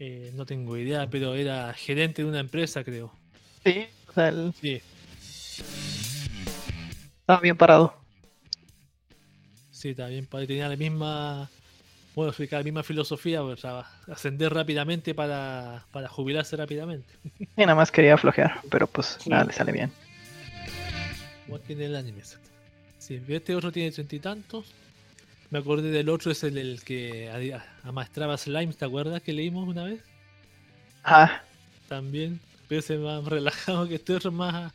Eh, no tengo idea, pero era gerente de una empresa, creo. Sí, o sea, sí. Estaba bien parado. Sí, estaba bien parado. Tenía la misma bueno, la misma filosofía, pues, ascender rápidamente para, jubilarse rápidamente. Y nada más quería flojear, pero pues nada, le sale bien. Igual que en el anime, Sí, este otro tiene treinta y tantos. Me acordé del otro, es el, que amaestraba Slime, ¿te acuerdas que leímos una vez? Ah. También, pero ese más relajado que este otro más,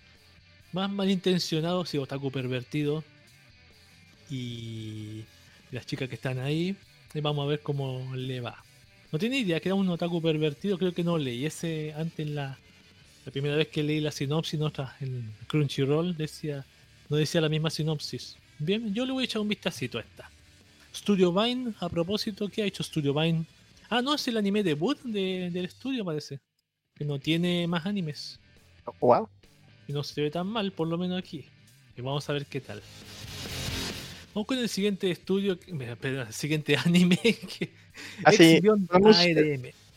más malintencionado, sí, otaku pervertido. Y las chicas que están ahí, y vamos a ver cómo le va. No tiene idea que era un otaku pervertido, creo que no leí ese antes la, la primera vez que leí la sinopsis, no, en Crunchyroll decía, no decía la misma sinopsis. Bien, yo le voy a echar un vistacito a esta. Studio Vine, a propósito, ¿qué ha hecho Studio Vine? Ah, no, es el anime debut de, del estudio, parece. Que no tiene más animes. Wow. Y no se ve tan mal, por lo menos aquí. Y vamos a ver qué tal. Vamos con el siguiente estudio, el siguiente anime. Que, Así, ah, vamos,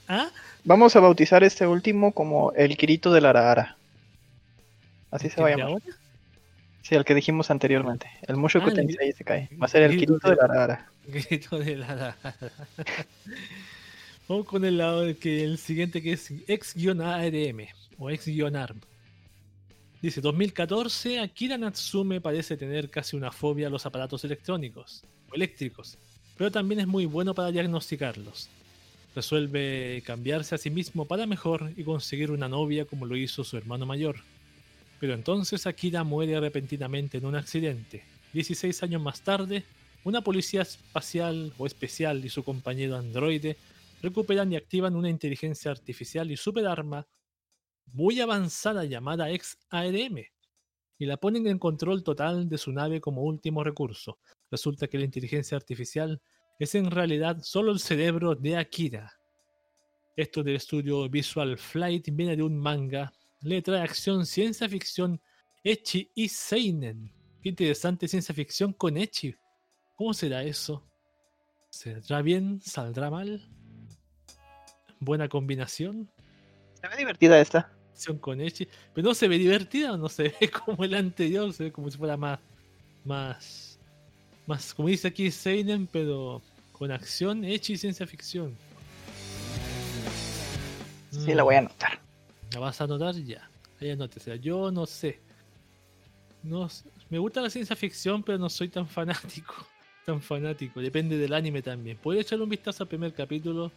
¿Ah? vamos a bautizar este último como el Kirito de la Arara. Así se va a llamar. Sí, el que dijimos anteriormente. El Mushoku ah, Tensei se cae. Va a ser el Kirito de la Arara. Kirito de la Arara. Vamos con el lado que el siguiente que es X-ARM o X-ARM. Dice, 2014, Akira Natsume parece tener casi una fobia a los aparatos electrónicos o eléctricos, pero también es muy bueno para diagnosticarlos. Resuelve cambiarse a sí mismo para mejor y conseguir una novia como lo hizo su hermano mayor. Pero entonces Akira muere repentinamente en un accidente. 16 años más tarde, una policía espacial o especial y su compañero androide recuperan y activan una inteligencia artificial y superarma muy avanzada llamada X-ARM y la ponen en control total de su nave como último recurso. Resulta que la inteligencia artificial es en realidad solo el cerebro de Akira. Esto del estudio Visual Flight viene de un manga, letra de acción, ciencia ficción, Echi y Seinen. Qué interesante ciencia ficción con Echi. ¿Cómo será eso? ¿Saldrá bien? ¿Saldrá mal? ¿Buena combinación? Se ve divertida esta con Echi, pero no se ve divertida, no se ve como el anterior, se ve como si fuera más, más, más, como dice aquí Seinen, pero con acción, Echi y ciencia ficción. Sí, la voy a anotar. ¿La vas a anotar? Ya. Ahí sea Yo no sé. No, me gusta la ciencia ficción, pero no soy tan fanático. Tan fanático. Depende del anime también. Puedo echarle un vistazo al primer capítulo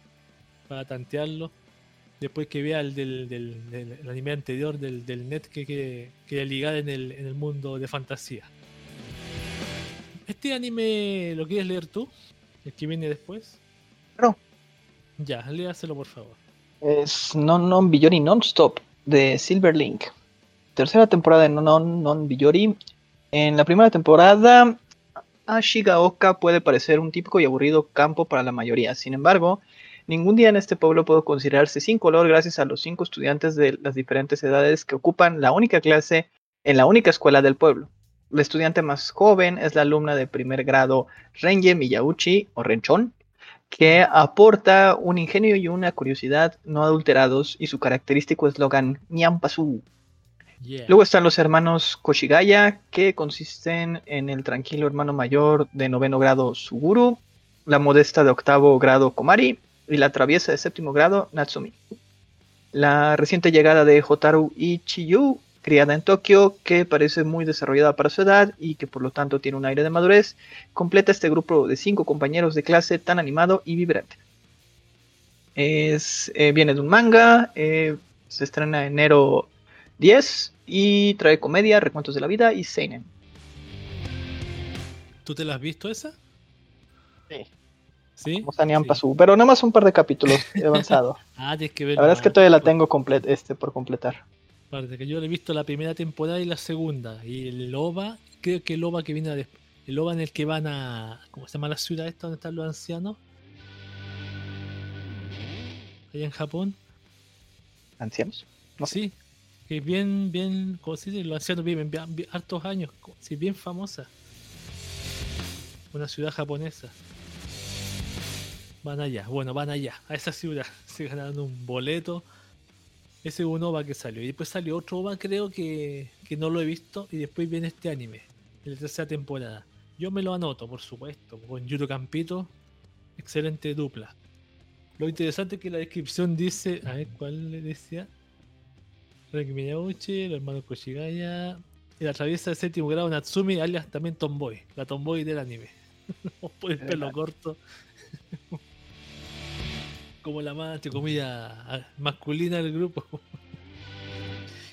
para tantearlo después que vea el del, anime anterior del, net que quiere ligar en el, en el mundo de fantasía. ¿Este anime lo quieres leer tú? ¿El que viene después? No. Ya, léaselo por favor. Es Non Non Biyori Non-Stop de Silverlink. Tercera temporada de Non Non Non Biyori. En la primera temporada, Ashigaoka puede parecer un típico y aburrido campo para la mayoría. Sin embargo, Ningún día en este pueblo puede considerarse sin color gracias a los cinco estudiantes de las diferentes edades que ocupan la única clase en la única escuela del pueblo. La estudiante más joven es la alumna de primer grado Renge Miyauchi o Renchon, que aporta un ingenio y una curiosidad no adulterados y su característico eslogan Nyampasu. Luego están los hermanos Koshigaya, que consisten en el tranquilo hermano mayor de noveno grado Suguru, la modesta de octavo grado Komari y la traviesa de séptimo grado Natsumi. La reciente llegada de Hotaru Ichiyu, criada en Tokio, que parece muy desarrollada para su edad y que por lo tanto tiene un aire de madurez, completa este grupo de cinco compañeros de clase tan animado y vibrante. Es, eh, viene de un manga, eh, se estrena enero 10 y trae comedia, recuentos de la vida y seinen. ¿Tú te la has visto esa? Sí. ¿Sí? Como pero nada más un par de capítulos he avanzado. ah, tienes que ver. La verdad es que todavía la tengo este, por completar. Aparte que yo le he visto la primera temporada y la segunda. Y el OVA, creo que el OVA que viene después. El OVA en el que van a. ¿Cómo se llama la ciudad esta donde están los ancianos? Allá en Japón. ancianos. No sí, que bien, bien, como se dice, los ancianos viven bien, hartos años, sí, bien famosa. Una ciudad japonesa. Van allá, bueno, van allá, a esa ciudad. Se ganaron un boleto. Ese un OVA que salió. Y después salió otro OVA, creo que, que no lo he visto. Y después viene este anime, en la tercera temporada. Yo me lo anoto, por supuesto, con Yuro Campito. Excelente dupla. Lo interesante es que la descripción dice. A ver, ¿cuál le decía? Rek Miyauchi, el hermano Koshigaya. Y la atraviesa el séptimo grado Natsumi, alias también Tomboy. La Tomboy del anime. por el pelo corto. Como la más, entre comillas, masculina del grupo.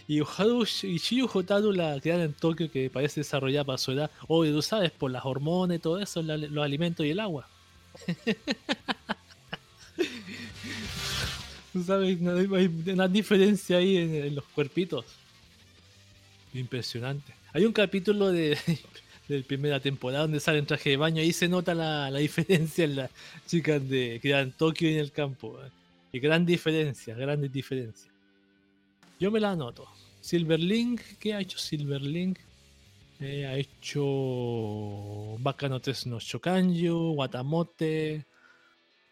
Y Haru y Shiyu Hotaru la crearon en Tokio que parece desarrollada para su edad. Oye, tú sabes, por las hormonas y todo eso, los alimentos y el agua. tú sabes, hay una diferencia ahí en, los cuerpitos. Impresionante. Hay un capítulo de, de primera temporada donde sale en traje de baño. Ahí se nota la, diferencia en las chicas de, que en Tokio y en el campo. Y gran diferencia, grandes diferencias. Yo me la anoto. Silverlink, ¿qué ha hecho Silverlink? Eh, ha hecho Bacano no Shokanju, Watamote,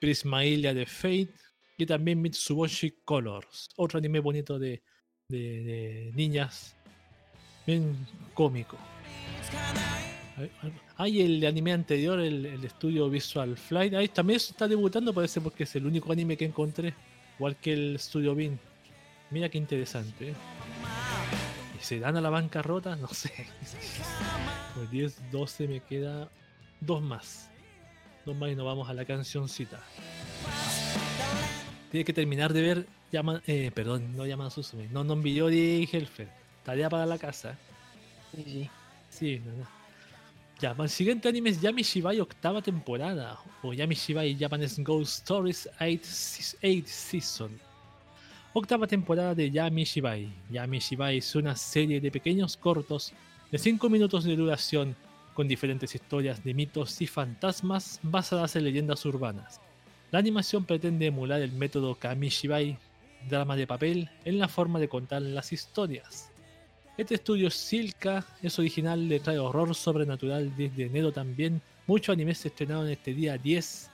Prismailia de Fate y también Mitsuboshi Colors, otro anime bonito de, de, niñas, bien cómico. Hay el anime anterior, el, estudio Visual Flight, ahí también está debutando, parece porque es el único anime que encontré, igual que el estudio Bean. Mira qué interesante. ¿eh? ¿Y se dan a la bancarrota? No sé. Pues 10, 12 me queda dos más. Dos más y nos vamos a la cancioncita. Tiene que terminar de ver eh, perdón, no llama a Susume, no non y Helfer. Tarea para la casa. Sí, sí. Sí, Ya, el siguiente anime es Yami Shibai octava temporada. O Yami Shibai Japanese Ghost Stories 8 Season. Octava temporada de Yami Shibai. Yami Shibai es una serie de pequeños cortos de 5 minutos de duración con diferentes historias de mitos y fantasmas basadas en leyendas urbanas. La animación pretende emular el método Kamishibai, drama de papel, en la forma de contar las historias. Este estudio Silka es original, le trae horror sobrenatural desde enero también. Muchos animes se estrenaron este día 10.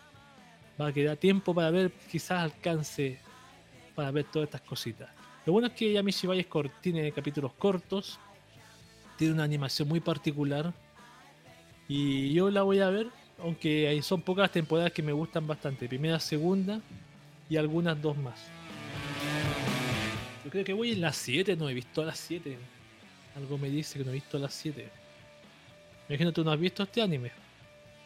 Va a quedar tiempo para ver, quizás alcance para ver todas estas cositas. Lo bueno es que Yamishibai tiene capítulos cortos, tiene una animación muy particular y yo la voy a ver, aunque son pocas temporadas que me gustan bastante, primera, segunda y algunas dos más. Yo creo que voy en las 7, no he visto las 7. Algo me dice que no he visto las 7. Me imagino tú no has visto este anime.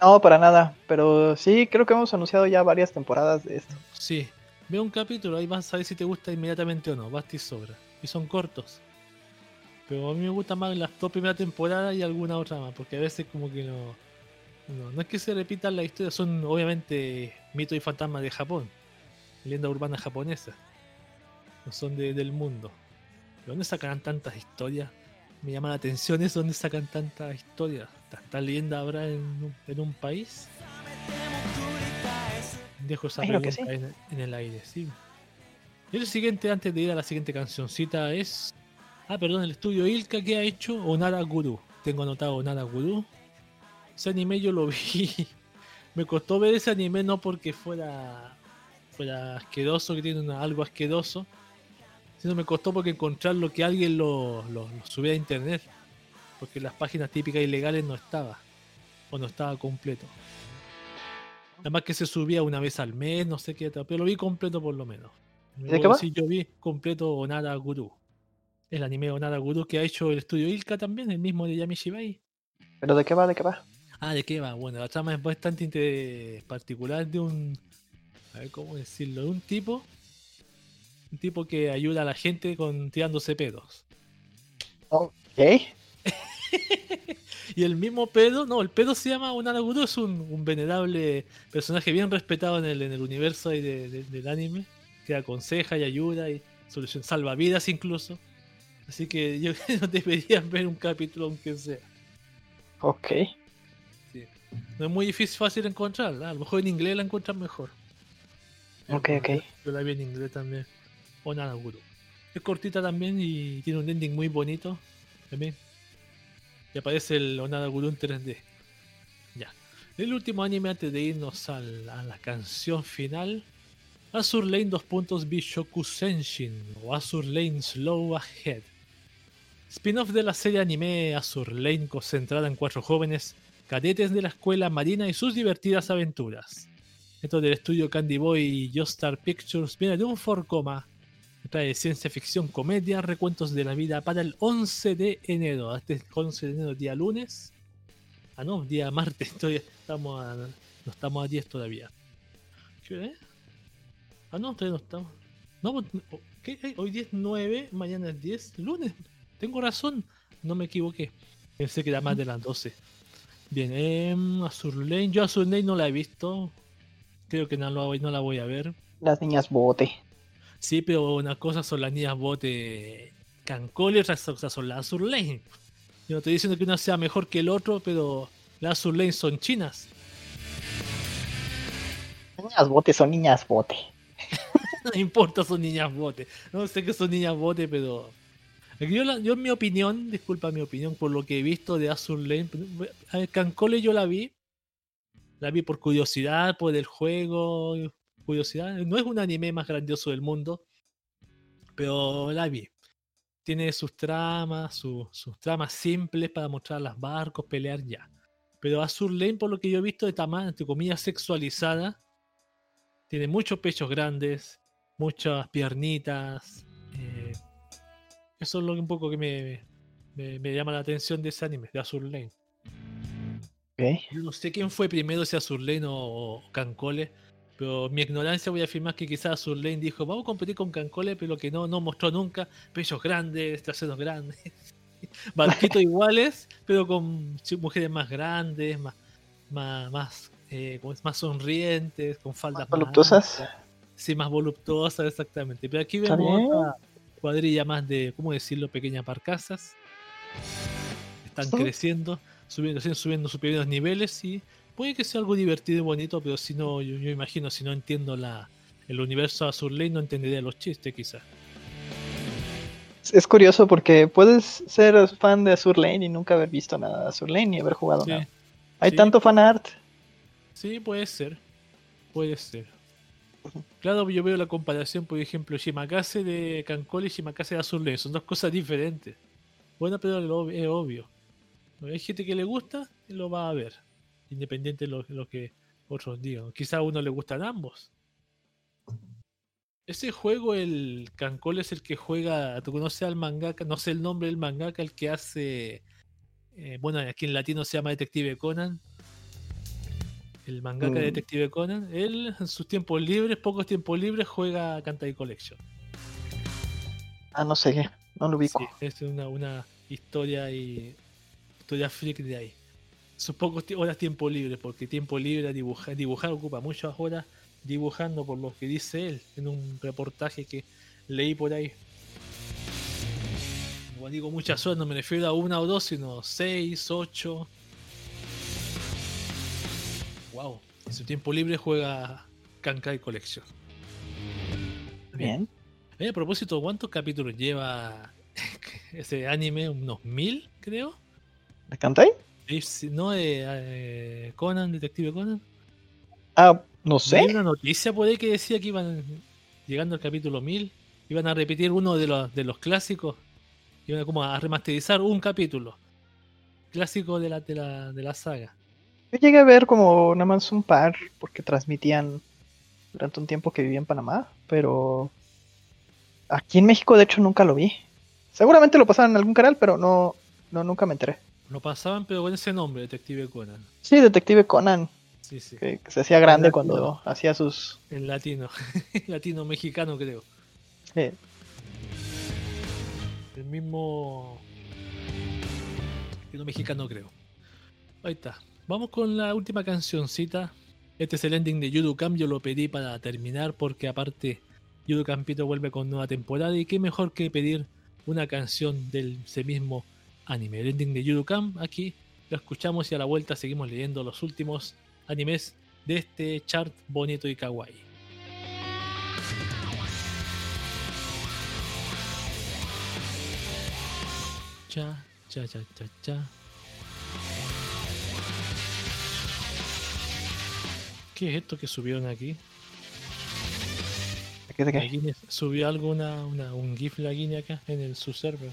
No, para nada, pero sí, creo que hemos anunciado ya varias temporadas de esto. Sí, Ve un capítulo, ahí vas a ver si te gusta inmediatamente o no, basta y sobra. Y son cortos. Pero a mí me gusta más las dos primeras temporadas y alguna otra más, porque a veces como que no... No, es que se repitan las historias, son obviamente mitos y fantasmas de Japón. Leyenda urbana japonesa. No son del mundo. ¿De dónde sacarán tantas historias? Me llama la atención eso, ¿dónde sacan tantas historias? ¿Tanta leyenda habrá en en un país? Dejo esa pregunta en, el aire, sí. Y el siguiente, antes de ir a la siguiente cancioncita, es. Ah, perdón, el estudio Ilka que ha hecho Onara Guru. Tengo anotado Onara Guru. Ese anime yo lo vi. Me costó ver ese anime no porque fuera fuera asqueroso, que tiene algo asqueroso, sino me costó porque encontrar lo que alguien lo, lo, subiera a internet. Porque las páginas típicas ilegales no estaba. O no estaba completo. Además que se subía una vez al mes, no sé qué, pero lo vi completo por lo menos. ¿De qué Sí, yo vi completo Onara Guru. El anime Onara Guru que ha hecho el estudio Ilka también, el mismo de Yami Shibai. ¿Pero de qué va? ¿De qué va? Ah, ¿de qué va? Bueno, la trama es bastante particular de un. A ver cómo decirlo. De un tipo. Un tipo que ayuda a la gente con tirándose pedos. Ok. y el mismo pedo, no, el pedo se llama Onaraguru, es un, venerable personaje bien respetado en el, en el universo del anime, que aconseja y ayuda y solución, salva vidas incluso. Así que yo creo que deberían ver un capítulo aunque sea. Ok. No es muy difícil, fácil encontrarla. A lo mejor en inglés la encuentran mejor. Ok, ok. Yo la vi en inglés también. Onaraguru. Es cortita también y tiene un ending muy bonito. También. Y aparece el Onada Gurun 3D. Ya. El último anime antes de irnos a la, canción final. Azur Lane 2 puntos Bishoku Senshin o Azur Lane Slow Ahead. Spin-off de la serie anime Azur Lane concentrada en cuatro jóvenes cadetes de la escuela marina y sus divertidas aventuras. Esto del estudio Candy Boy y Joestar Pictures viene de un forcoma trae ciencia ficción, comedia, recuentos de la vida para el 11 de enero. Este 11 de enero, día lunes. Ah, no, día martes. estamos a, no estamos a 10 todavía. ¿Qué? Ah, no, todavía no estamos. No, pues, ¿qué? Eh, hoy 10, 9, mañana es 10, lunes. Tengo razón, no me equivoqué. Pensé que era más de las 12. Bien, eh, Azur Lane. Yo Azur Lane no la he visto. Creo que no, no la voy a ver. Las niñas bote. Sí, pero una cosa son las niñas bote Cancol y otra son las Azur Lane. Yo no estoy diciendo que una sea mejor que el otro, pero las Azur Lane son chinas. Niñas bote son niñas bote. no importa, son niñas bote. No sé que son niñas bote, pero. Yo, yo, en mi opinión, disculpa mi opinión, por lo que he visto de Azur Lane, Cancole yo la vi. La vi por curiosidad, por el juego, curiosidad. No es un anime más grandioso del mundo, pero la vi. Tiene sus tramas, sus tramas simples para mostrar las barcos, pelear ya. Pero Azur Lane, por lo que yo he visto, de tamaño, entre comillas, sexualizada. Tiene muchos pechos grandes, muchas piernitas. Eh, eso es lo que un poco que me, me, llama la atención de ese anime, de Azur Lane. Yo no sé quién fue primero, si Azur Lane o, o Cancole pero mi ignorancia voy a afirmar que quizás Surlane dijo, vamos a competir con Cancole, pero que no, no mostró nunca pechos grandes, traseros grandes, barquitos iguales, pero con mujeres más grandes, más, más, más, eh, más sonrientes, con faldas más voluptuosas. sí, más voluptuosas, exactamente. Pero aquí vemos otra cuadrilla más de, ¿cómo decirlo? Pequeñas barcazas. Están creciendo, subiendo, subiendo sus primeros niveles y puede que sea algo divertido y bonito, pero si no, yo, imagino, si no entiendo la, el universo Azur Lane, no entendería los chistes quizás. Es curioso porque puedes ser fan de Azur Lane y nunca haber visto nada de Azur Lane ni haber jugado nada. Hay tanto fan art. Sí, puede ser. Puede ser. Claro, yo veo la comparación, por ejemplo, Shimakase de Cancol y Shimakase de Azur Lane. Son dos cosas diferentes. Bueno, pero es obvio. Hay gente que le gusta y lo va a ver independiente de lo, que otros digan. Quizá a uno le gustan ambos. Ese juego, el Cancol es el que juega, ¿tú conoces al mangaka? No sé el nombre del mangaka, el que hace, eh, bueno, aquí en latino se llama Detective Conan. El mangaka de mm. Detective Conan. Él, en sus tiempos libres, pocos tiempos libres, juega Kantai Collection. Ah, no sé, no lo ubico. es una, una historia y historia freak de ahí sus pocos horas tiempo libre, porque tiempo libre dibujar, dibujar ocupa muchas horas dibujando por lo que dice él en un reportaje que leí por ahí. Cuando digo muchas horas no me refiero a una o dos, sino seis, ocho. Wow, en su tiempo libre juega Kankai Collection. Bien. a propósito, ¿cuántos capítulos lleva ese anime? ¿Unos mil, creo? ¿De Kankai? ¿No? Eh, Conan, Detective Conan. Ah, no sé. Hay una noticia por ahí que decía que iban llegando al capítulo 1000, iban a repetir uno de los, de los clásicos, iban como a remasterizar un capítulo clásico de la, de la, de la saga. Yo llegué a ver como nada más un par, porque transmitían durante un tiempo que vivía en Panamá, pero aquí en México de hecho nunca lo vi. Seguramente lo pasaban en algún canal, pero no, no nunca me enteré. Lo pasaban, pero con ese nombre, Detective Conan. Sí, Detective Conan. Sí, sí. Que, se hacía grande cuando hacía sus. En latino. latino mexicano, creo. Sí. El mismo. Latino mexicano, creo. Ahí está. Vamos con la última cancioncita. Este es el ending de Yudukam. Yo lo pedí para terminar porque, aparte, Yudukampito vuelve con nueva temporada. Y qué mejor que pedir una canción del ese mismo anime. El ending de Yudukam, aquí lo escuchamos y a la vuelta seguimos leyendo los últimos animes de este chart bonito y kawaii. cha, cha, cha, cha, cha. ¿Qué es esto que subieron aquí? ¿Qué de qué? Subió algo, una, una- un GIF la Guinness acá en el, su server.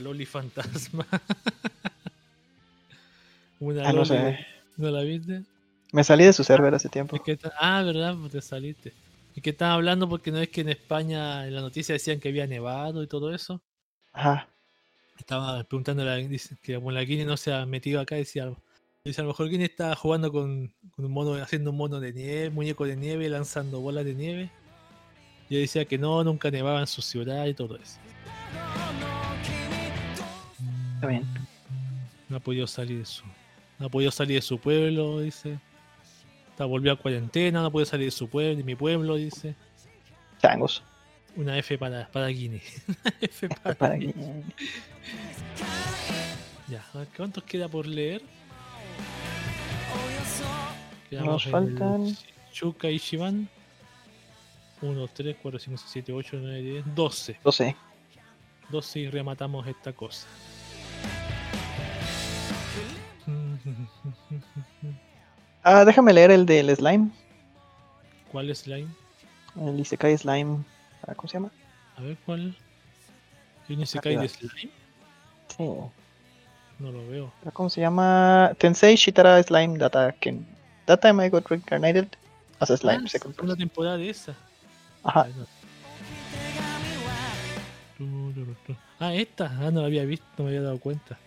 Loli fantasma. una Ah, no sé. ¿No la viste? Me salí de su server hace tiempo. Ah, verdad, pues te saliste. Es que estaban hablando porque no es que en España en la noticia decían que había nevado y todo eso. Ajá. Estaba preguntando a la, dice que como la Guinness no se ha metido acá, decía, dice a lo mejor Guinness está jugando con, con un mono, haciendo un mono de nieve, muñeco de nieve, lanzando bolas de nieve. Y decía que no, nunca nevaba en su ciudad y todo eso. Está bien. No ha podido salir de su. No ha podido salir de su pueblo, dice. Está volvió a cuarentena, no puede salir de su pueblo, de mi pueblo, dice. Changos. Una F para, para Guinness. Una F para, Para Guinness. que- Ya, a ver, ¿cuántos queda por leer? Nos en el faltan- Chuka y Shivan. 1, 3, 4, 5, 6, 7, 8, 9, 10, 12. 12. 12 y rematamos esta cosa. Ah, déjame leer el del slime. ¿Cuál Slime? El Isekai Slime. Ah, ¿Cómo se llama? A ver cuál. ¿Hay un Isekai de. Slime? Sí. No lo veo. ¿Cómo se llama? Tensei Shitara Slime Data Ken. Data Am I Got Reincarnated as a Slime. Ah, second una temporada de esa. Ajá. Ah, esta. Ah, no la había visto, no me había dado cuenta.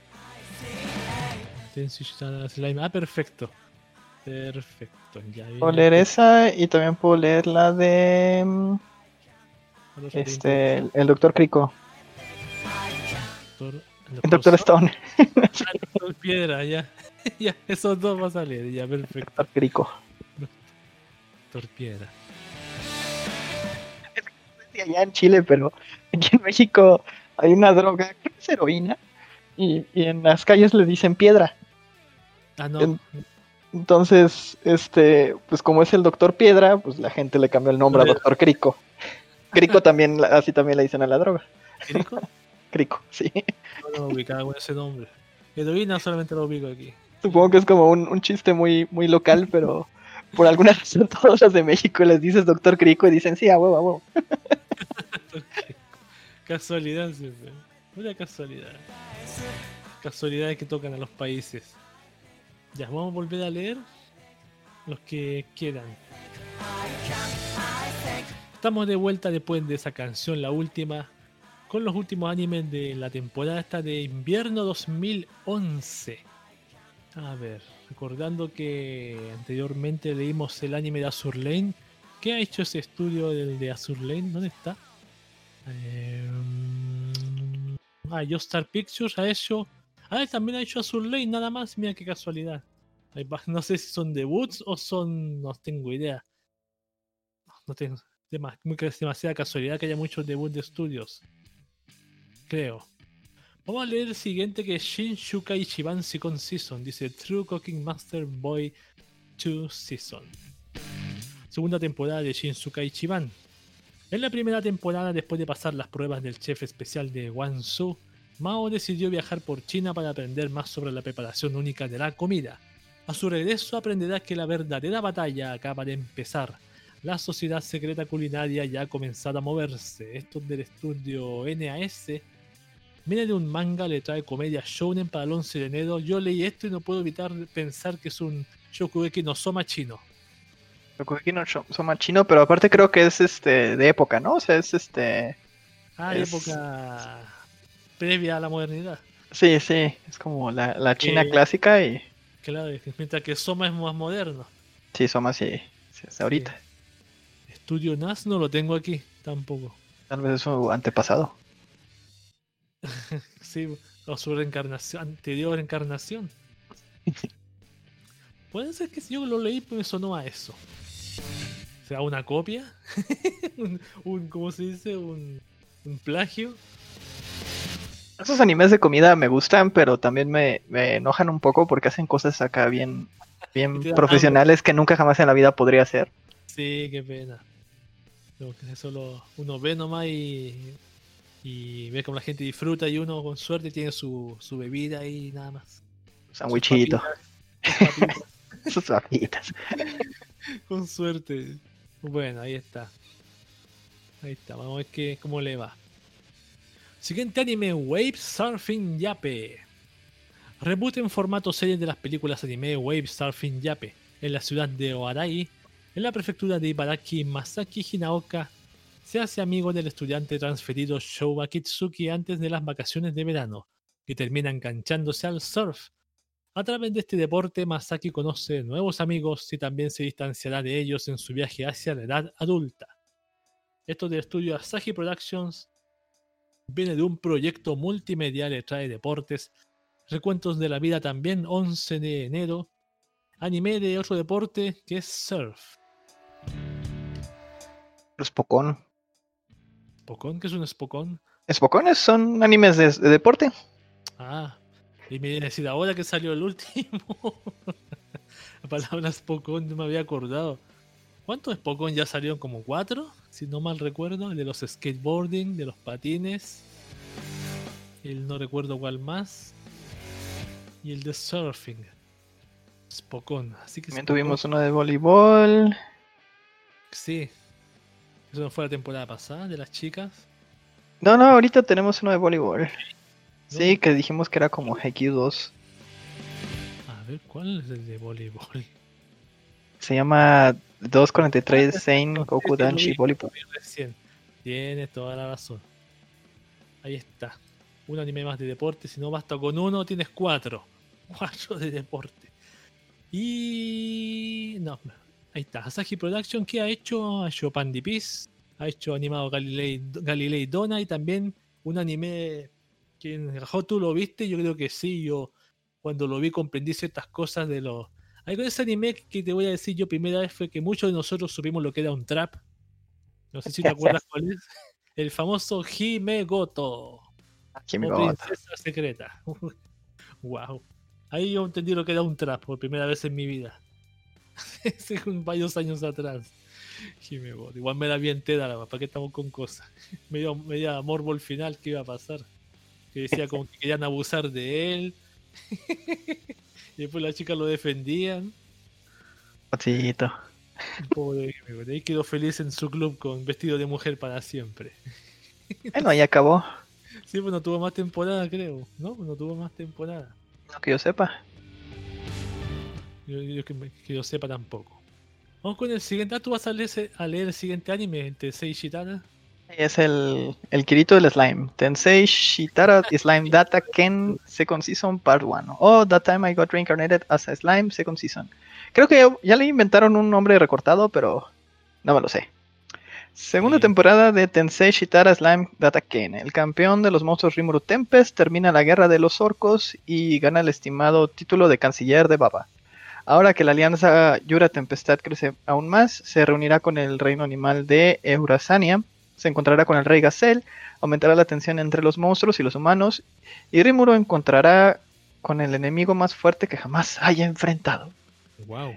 Tensei Shitara Slime. Ah, perfecto. Perfecto. Ya. Puedo leer esa y también puedo leer la de. mm, Este. El, el Doctor Crico. Doctor, El Doctor Stone. Ah, Doctor Piedra, ya. ya, esos dos van a salir. Ya, perfecto. Doctor Crico. Doctor Piedra. Allá en Chile, pero aquí en México hay una droga, creo que es heroína, y, y en las calles le dicen piedra. Ah, no. En- Entonces, este, pues como es el Doctor Piedra, pues la gente le cambió el nombre a Doctor Crico. Crico también, así también le dicen a la droga. ¿Crico? Crico, sí. No, me ubicaba con ese nombre. Solamente lo ubico aquí. Supongo que es como un, un chiste muy, muy local, pero por alguna razón todos los de México les dices Doctor Crico y dicen, sí, a huevo, a huevo. Casualidad, siempre. Una casualidad. Casualidades que tocan a los países. Ya, vamos a volver a leer los que quedan. Estamos de vuelta después de esa canción, la última, con los últimos animes de la temporada esta de invierno 2011. A ver, recordando que anteriormente leímos el anime de Azur Lane. ¿Qué ha hecho ese estudio del de Azur Lane? ¿Dónde está? Eh, ah, Star Pictures ha hecho. Ah, también ha hecho Azur Lane, nada más. Mira qué casualidad. No sé si son debuts o son. No tengo idea. No tengo. Demas- muy- es demasiada casualidad que haya muchos debuts de estudios. Creo. Vamos a leer el siguiente que es Shin Shuka Ichiban Second Season. Dice True Cooking Master Boy 2 Season. Segunda temporada de Shinsuka Ichiban. En la primera temporada, después de pasar las pruebas del chef especial de Guangzhou, Mao decidió viajar por China para aprender más sobre la preparación única de la comida. A su regreso aprenderá que la verdadera batalla acaba de empezar. La sociedad secreta culinaria ya ha comenzado a moverse. Esto es del estudio NAS. Viene de un manga, le trae comedia shounen para el 11 de enero. Yo leí esto y no puedo evitar pensar que es un Shokugeki no Soma chino. Shokugeki no Soma chino, pero aparte creo que es este de época, ¿no? O sea, es este. Ah, Es- época previa a la modernidad. Sí, sí, es como la, la China Eh, clásica y. Claro, mientras que Soma es más moderno. Sí, Soma sí, sí, ahorita. Estudio NAS no lo tengo aquí, tampoco. Tal vez es su antepasado. Sí, o su reencarnación, anterior encarnación. Puede ser que si yo lo leí, pues me sonó a eso. O sea, una copia, un, un- ¿cómo se dice? Un, un plagio. Esos animes de comida me gustan, pero también me, me enojan un poco porque hacen cosas acá bien, bien profesionales que nunca jamás en la vida podría hacer. Sí, qué pena. Que lo, uno ve nomás y, Y ve como la gente disfruta y uno con suerte tiene su, su bebida y nada más. Sandwichito. Sus papitas. con suerte. Bueno, ahí está. Ahí está, vamos a ver qué, cómo le va. Siguiente anime, Wave Surfing Yape. Reboot en formato serie de las películas anime Wave Surfing Yape en la ciudad de Oarai, en la prefectura de Ibaraki, Masaki Hinaoka se hace amigo del estudiante transferido Shouba Kitsuki antes de las vacaciones de verano, que termina enganchándose al surf. A través de este deporte, Masaki conoce nuevos amigos y también se distanciará de ellos en su viaje hacia la edad adulta. Esto del estudio Asahi Productions viene de un proyecto multimedia que trae deportes, recuentos de la vida también 11 de enero, anime de otro deporte que es surf. Spokon. ¿Spokon? ¿Qué es un Spokon? Spocones son animes de, deporte. Ah, y me viene a decir ahora que salió el último. la palabra Spokon no me había acordado. ¿Cuántos Spokon ya salieron? ¿Como cuatro? Si no mal recuerdo. El de los skateboarding, de los patines. El no recuerdo cuál más. Y el de surfing. Spokon. Así que También tuvimos uno de voleibol. Sí. ¿Eso no fue la temporada pasada de las chicas? No, no, ahorita tenemos uno de voleibol. Sí, que dijimos que era como GQ2. A ver, ¿cuál es el de voleibol? Se llama 243 Sein Goku Danshi Voleibol. Tiene toda la razón. Ahí está. Un anime más de deporte. Si no basta con uno, tienes cuatro. Cuatro de deporte. Y. No, ahí está. Asahi Production, ¿qué ha hecho? Ha hecho Pandy Peace. Ha hecho animado Galilei, Galilei Dona y también un anime que en tú lo viste. Yo creo que sí. Yo cuando lo vi comprendí ciertas cosas de los algo de ese anime que te voy a decir yo primera vez fue que muchos de nosotros supimos lo que era un trap. No sé si te acuerdas cuál es. El famoso Hime Goto. princesa secreta. wow. Ahí yo entendí lo que era un trap por primera vez en mi vida. Hace varios años atrás. Hime Goto. Igual me la vi entera, ¿para qué estamos con cosas? Me dio, me morbo el final que iba a pasar. Que decía como que querían abusar de él. Y después las chicas lo defendían. Potito. Pobre ahí quedó feliz en su club con vestido de mujer para siempre. Bueno, ahí acabó. Sí, pues no tuvo más temporada, creo. ¿No? No tuvo más temporada. No que yo sepa. Yo, que, yo sepa tampoco. Vamos con el siguiente. Ah, tú vas a leer, a leer el siguiente anime, el Tensei Shitara. Es el, el Kirito del Slime. Tensei Shitara Slime Data Ken Second Season Part 1. Oh, That Time I Got Reincarnated as a Slime Second Season. Creo que ya le inventaron un nombre recortado, pero no me lo sé. Segunda temporada de Tensei Shitara Slime Data Ken. El campeón de los monstruos Rimuru Tempest termina la guerra de los orcos y gana el estimado título de canciller de Baba. Ahora que la alianza Yura Tempestad crece aún más, se reunirá con el reino animal de Eurasania se encontrará con el rey Gazelle, aumentará la tensión entre los monstruos y los humanos, y Rimuro encontrará con el enemigo más fuerte que jamás haya enfrentado. Wow.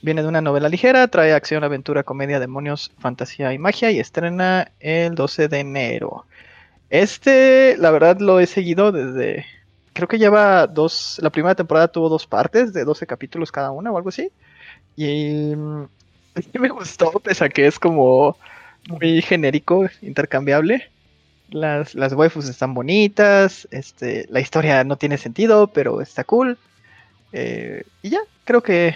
Viene de una novela ligera, trae acción, aventura, comedia, demonios, fantasía y magia y estrena el 12 de enero. Este, la verdad, lo he seguido desde. Creo que lleva dos. La primera temporada tuvo dos partes de 12 capítulos cada una o algo así. Y. Mm, me gustó, pese a que es como muy genérico, intercambiable. Las, las waifus están bonitas, este, la historia no tiene sentido, pero está cool. Eh, y ya, creo que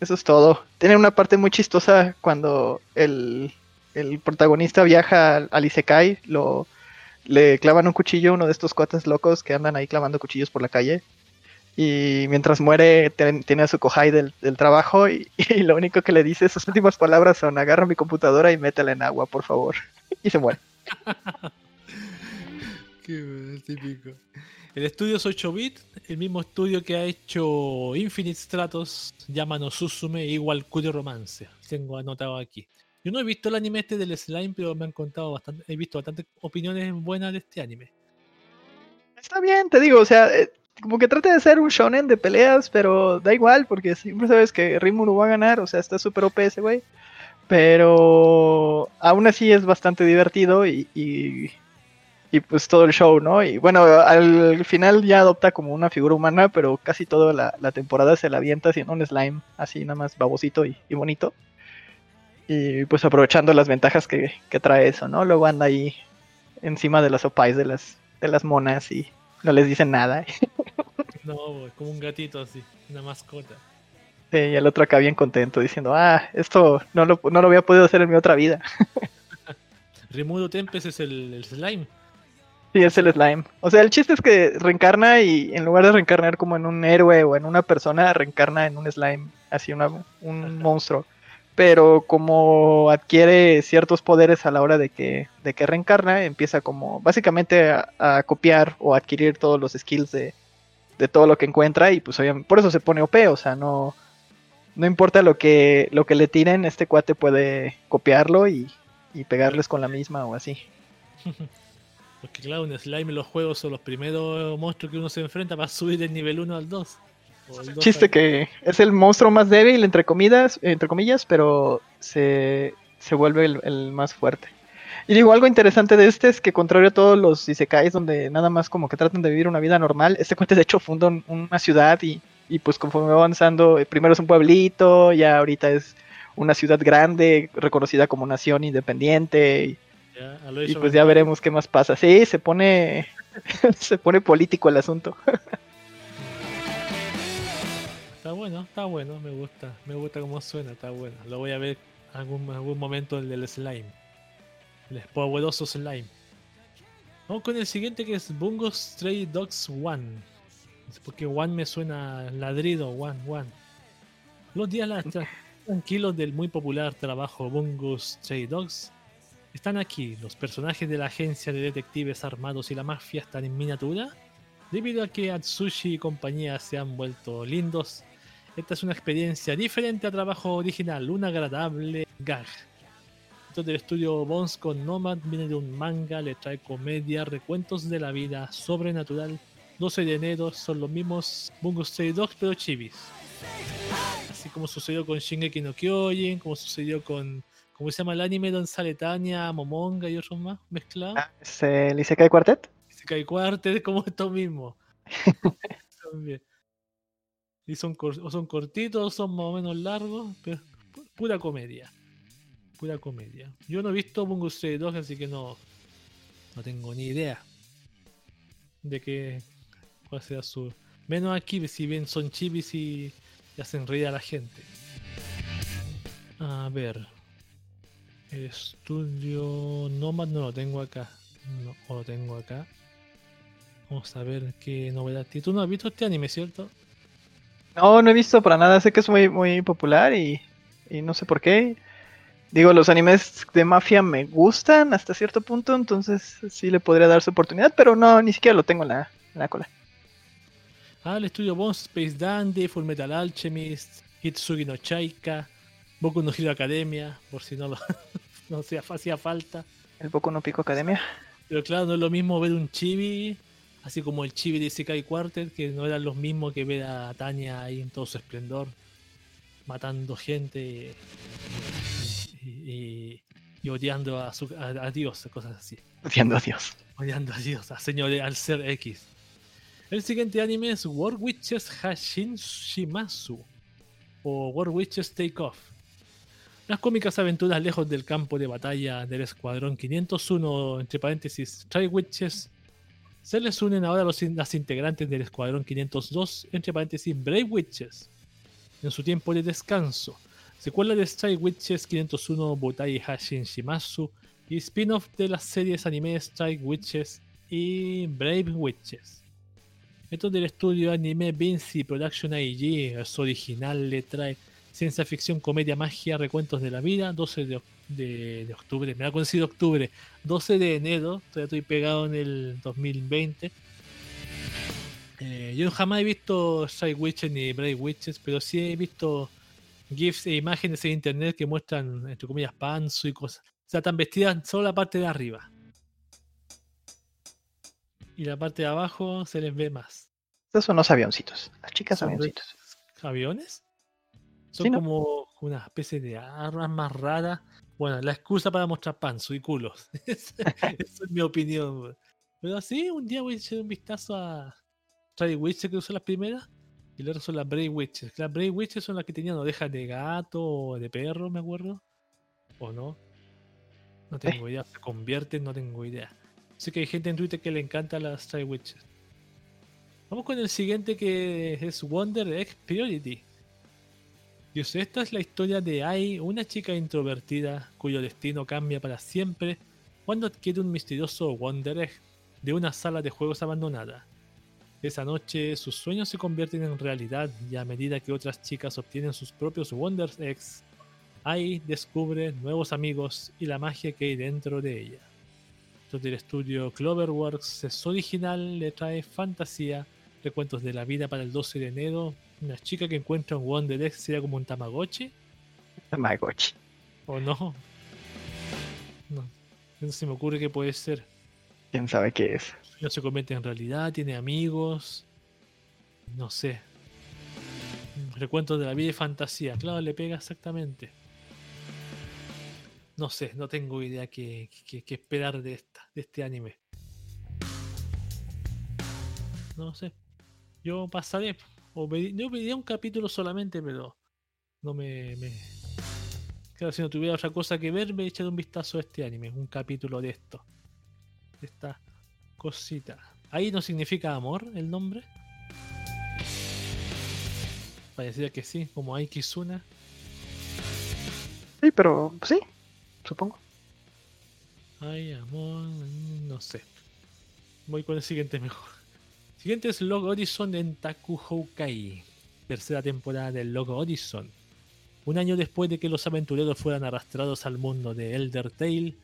eso es todo. Tiene una parte muy chistosa cuando el, el protagonista viaja al Isekai, lo, le clavan un cuchillo a uno de estos cuates locos que andan ahí clavando cuchillos por la calle y mientras muere tiene a su kohai del, trabajo y, lo único que le dice sus últimas palabras son agarra mi computadora y métela en agua, por favor. y se muere. Qué típico. El estudio es 8-bit, el mismo estudio que ha hecho Infinite Stratos, llama Susume igual Curio Romance. Tengo anotado aquí. Yo no he visto el anime este del slime, pero me han contado bastante, he visto bastantes opiniones buenas de este anime. Está bien, te digo, o sea, eh, como que trata de ser un shonen de peleas, pero da igual, porque siempre sabes que Rimuru va a ganar, o sea, está súper OP ese güey. Pero aún así es bastante divertido y, y pues todo el show, ¿no? Y bueno, al final ya adopta como una figura humana, pero casi toda la, temporada se la avienta haciendo un slime así nada más babosito y, bonito. Y pues aprovechando las ventajas que, trae eso, ¿no? Luego anda ahí encima de las opais de las, de las monas y no les dicen nada. No, como un gatito así, una mascota. Sí, y el otro acá bien contento diciendo, ah, esto no lo, no lo había podido hacer en mi otra vida. Remudo Tempest es el slime. Sí, es el slime. O sea, el chiste es que reencarna y en lugar de reencarnar como en un héroe o en una persona, reencarna en un slime, así una, un monstruo. Pero como adquiere ciertos poderes a la hora de que, de que reencarna, empieza como básicamente a, copiar o adquirir todos los skills de, de, todo lo que encuentra y pues por eso se pone OP, o sea, no, no importa lo que, lo que le tiren, este cuate puede copiarlo y, y pegarles con la misma o así. Porque claro, un slime los juegos son los primeros monstruos que uno se enfrenta para subir del nivel 1 al 2. Chiste que es el monstruo más débil, entre comillas, entre comillas pero se, vuelve el, más fuerte. Y digo, algo interesante de este es que contrario a todos los isekais donde nada más como que tratan de vivir una vida normal, este cuento de hecho funda una ciudad y, y pues conforme va avanzando, eh, primero es un pueblito, ya ahorita es una ciudad grande, reconocida como nación independiente. Y, y pues ya veremos qué más pasa. Sí, se pone, se pone político el asunto. está bueno, está bueno, me gusta, me gusta cómo suena, está bueno. Lo voy a ver algún, algún momento el del slime. El poderoso slime. Vamos con el siguiente que es Bungo Stray Dogs One. Porque One me suena ladrido, One, One. Los días tranquilos del muy popular trabajo Bungo Stray Dogs están aquí, los personajes de la agencia de detectives armados y la mafia están en miniatura. Debido a que Atsushi y compañía se han vuelto lindos, esta es una experiencia diferente a trabajo original, un agradable gag. Esto del estudio Bones con Nomad viene de un manga, le trae comedia, recuentos de la vida, sobrenatural. 12 de enero son los mismos Bungo Stray Dogs pero chibis. Así como sucedió con Shingeki no Kyojin, como sucedió con ¿Cómo se llama el anime donde sale Tania, Momonga y otros más mezclados? Ah, ¿Es el Isekai Quartet? Isekai Quartet como esto mismo. y son, son cortitos, son más o menos largos, pero pura comedia. Pura comedia. Yo no he visto Bungo Stray 2, así que no, no tengo ni idea de qué cuál sea su. Menos aquí, si bien son chibis y, hacen reír a la gente. A ver. Estudio Nomad no lo tengo acá. No o lo tengo acá. Vamos a ver qué novedad. Tú no has visto este anime, ¿cierto? No, no he visto para nada. Sé que es muy, muy popular y, no sé por qué. Digo, los animes de mafia me gustan hasta cierto punto, entonces sí le podría dar su oportunidad, pero no, ni siquiera lo tengo en la, en la cola. Ah, el estudio Bones, Space Dandy, Full Metal Alchemist, Hitsugi no Chaika, Boku no Hero Academia, por si no lo no hacía falta. El Boku no Pico Academia. Pero claro, no es lo mismo ver un chibi, así como el chibi de Sekai Quarter, que no era lo mismo que ver a Tania ahí en todo su esplendor, matando gente y, odiando a, su, a, Dios, cosas así. Odiando a Dios. Odiando a Dios, a señor, al ser X. El siguiente anime es War Witches Hashin Shimasu o War Witches Take Off. Las cómicas aventuras lejos del campo de batalla del Escuadrón 501, entre paréntesis, Try Witches, se les unen ahora los, las integrantes del Escuadrón 502, entre paréntesis, Brave Witches, en su tiempo de descanso. Secuela de Strike Witches 501 Butai Hashin Shimasu y spin-off de las series anime Strike Witches y Brave Witches. Esto del estudio anime Vinci Production IG, es original, le trae ciencia ficción, comedia, magia, recuentos de la vida, 12 de, octubre, me ha conocido octubre, 12 de enero, todavía estoy pegado en el 2020. Eh, yo jamás he visto Side Witches ni Brave Witches, pero sí he visto GIFs e imágenes en internet que muestran, entre comillas, panzo y cosas. O sea, están vestidas solo la parte de arriba. Y la parte de abajo se les ve más. Esos son los avioncitos. Las chicas avioncitos. ¿Aviones? Son como una especie de armas más raras. Bueno, la excusa para mostrar panzo y culos. Esa es mi opinión. Pero así, un día voy a echar un vistazo a Trade Witches que usó las primeras. Y luego son las Brave Witches. Las Brave Witches son las que tenían orejas de gato o de perro, me acuerdo. ¿O no? No tengo idea. Se convierten, no tengo idea. Sé que hay gente en Twitter que le encanta las Trade Witches. Vamos con el siguiente que es Wonder X Priority. Dios, esta es la historia de Ai, una chica introvertida cuyo destino cambia para siempre cuando adquiere un misterioso Wonder Egg de una sala de juegos abandonada. Esa noche sus sueños se convierten en realidad y a medida que otras chicas obtienen sus propios Wonder Eggs, Ai descubre nuevos amigos y la magia que hay dentro de ella. Desde el estudio Cloverworks es original, le trae fantasía, recuentos de la vida para el 12 de enero, una chica que encuentra un Wonder Egg sería como un Tamagotchi. Tamagotchi. ¿O no? No. No se me ocurre que puede ser. ¿Quién sabe qué es? No se convierte en realidad, tiene amigos. No sé. Recuentos de la vida y fantasía. Claro, le pega exactamente. No sé, no tengo idea qué, esperar de esta, de este anime. No sé. Yo pasaré. O yo pediría un capítulo solamente, pero no me, Claro, si no tuviera otra cosa que ver, me echado un vistazo a este anime, un capítulo de esto. De esta cosita. Ahí no significa amor el nombre. Parecía que sí, como Aikizuna. Sí, pero sí, supongo. Ay, amor, no sé. Voy con el siguiente mejor. Siguiente es Log Horizon en Taku Houkai, tercera temporada del Log Horizon. Un año después de que los aventureros fueran arrastrados al mundo de Elder Tale,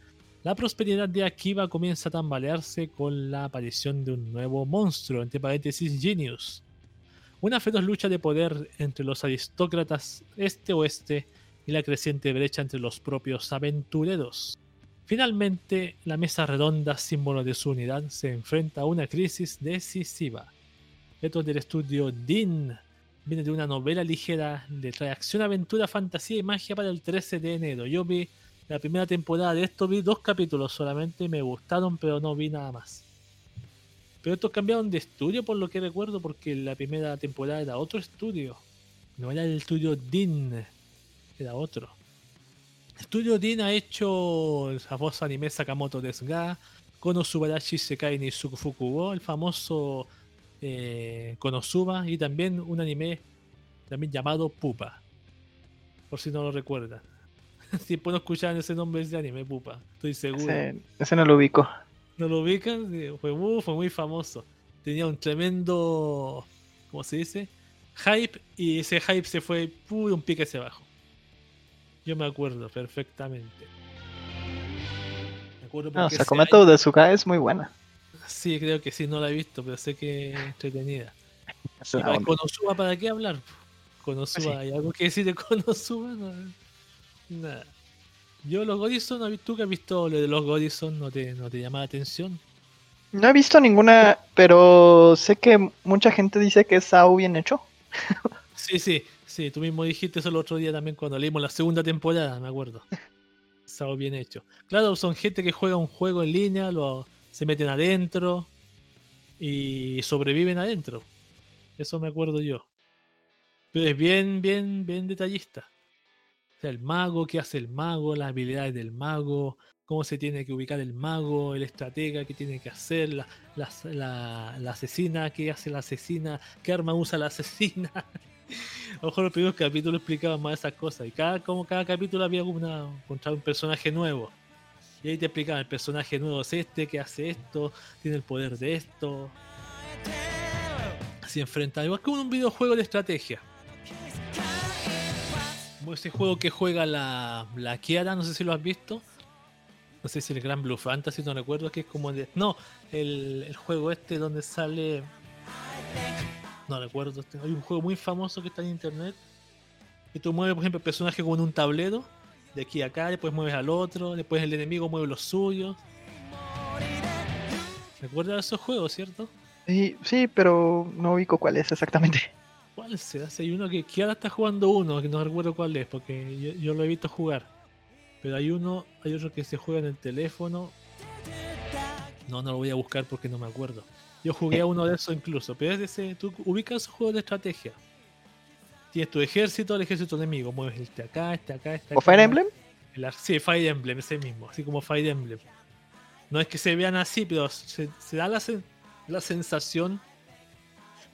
la prosperidad de Akiba comienza a tambalearse con la aparición de un nuevo monstruo, entre paréntesis Genius. Una feroz lucha de poder entre los aristócratas este-oeste y la creciente brecha entre los propios aventureros. Finalmente, la mesa redonda, símbolo de su unidad, se enfrenta a una crisis decisiva. Esto del estudio DIN viene de una novela ligera de reacción, aventura, fantasía y magia para el 13 de enero. Yo vi la primera temporada de esto, vi dos capítulos solamente, me gustaron, pero no vi nada más. Pero estos cambiaron de estudio por lo que recuerdo, porque la primera temporada era otro estudio. No era el estudio DIN, era otro. Estudio Din ha hecho el famoso anime Sakamoto Desga, Konosubarashi Sekai ni Sukufukubo, el famoso eh, Konosuba, y también un anime también llamado Pupa, por si no lo recuerdan. si puedo escuchar ese nombre de anime, Pupa, estoy seguro. Ese, no lo ubico. ¿No lo ubican? fue, muy, fue muy famoso. Tenía un tremendo, ¿cómo se dice? Hype, y ese hype se fue puro un pique hacia abajo. Yo me acuerdo perfectamente. Me acuerdo no, Sakamoto de Suga es muy buena. Sí, creo que sí, no la he visto, pero sé que es entretenida. ¿Y para Konosuba para qué hablar? Konosuba, ¿hay algo que decir de Konosuba? nada. Yo los Godison, ¿tú que has visto lo de los Godison? ¿No te, ¿No te llama la atención? No he visto ninguna, pero sé que mucha gente dice que es Sao bien hecho. sí, sí, Sí, tú mismo dijiste eso el otro día también cuando leímos la segunda temporada, me acuerdo. Estaba bien hecho. Claro, son gente que juega un juego en línea, lo, se meten adentro y sobreviven adentro. Eso me acuerdo yo. Pero es bien, bien, bien detallista. O sea, el mago, qué hace el mago, las habilidades del mago, cómo se tiene que ubicar el mago, el estratega, qué tiene que hacer, la, la asesina, qué hace la asesina, qué arma usa la asesina. Mejor los primeros capítulos explicaban más esas cosas. Y cada, como cada capítulo había una, encontrado un personaje nuevo. Y ahí te explicaban, el personaje nuevo es este, que hace esto, tiene el poder de esto. Así enfrenta. Igual que un videojuego de estrategia. Como ese juego que juega la, la Kiara, no sé si lo has visto. No sé si el Gran Blue Fantasy, no recuerdo, que es como de... No, el, el juego este donde sale no recuerdo. Hay un juego muy famoso que está en internet. Que tú mueves, por ejemplo, el personaje como en un tablero. De aquí a acá, después mueves al otro. Después el enemigo mueve los suyos. ¿Recuerdas esos juegos, cierto? Sí, sí, pero no ubico cuál es exactamente. ¿Cuál será? Hay uno que, ahora está jugando uno, que no recuerdo cuál es, porque yo, yo, lo he visto jugar. Pero hay uno, hay otro que se juega en el teléfono. No, no lo voy a buscar porque no me acuerdo. Yo jugué a uno de esos incluso, pero es de ese, tú ubicas juegos de estrategia. Tienes tu ejército, el ejército enemigo, mueves este acá, este acá, este acá. ¿O Fire Emblem? sí, Fire Emblem, ese mismo, así como Fire Emblem. No es que se vean así, pero se, da la, la, sensación.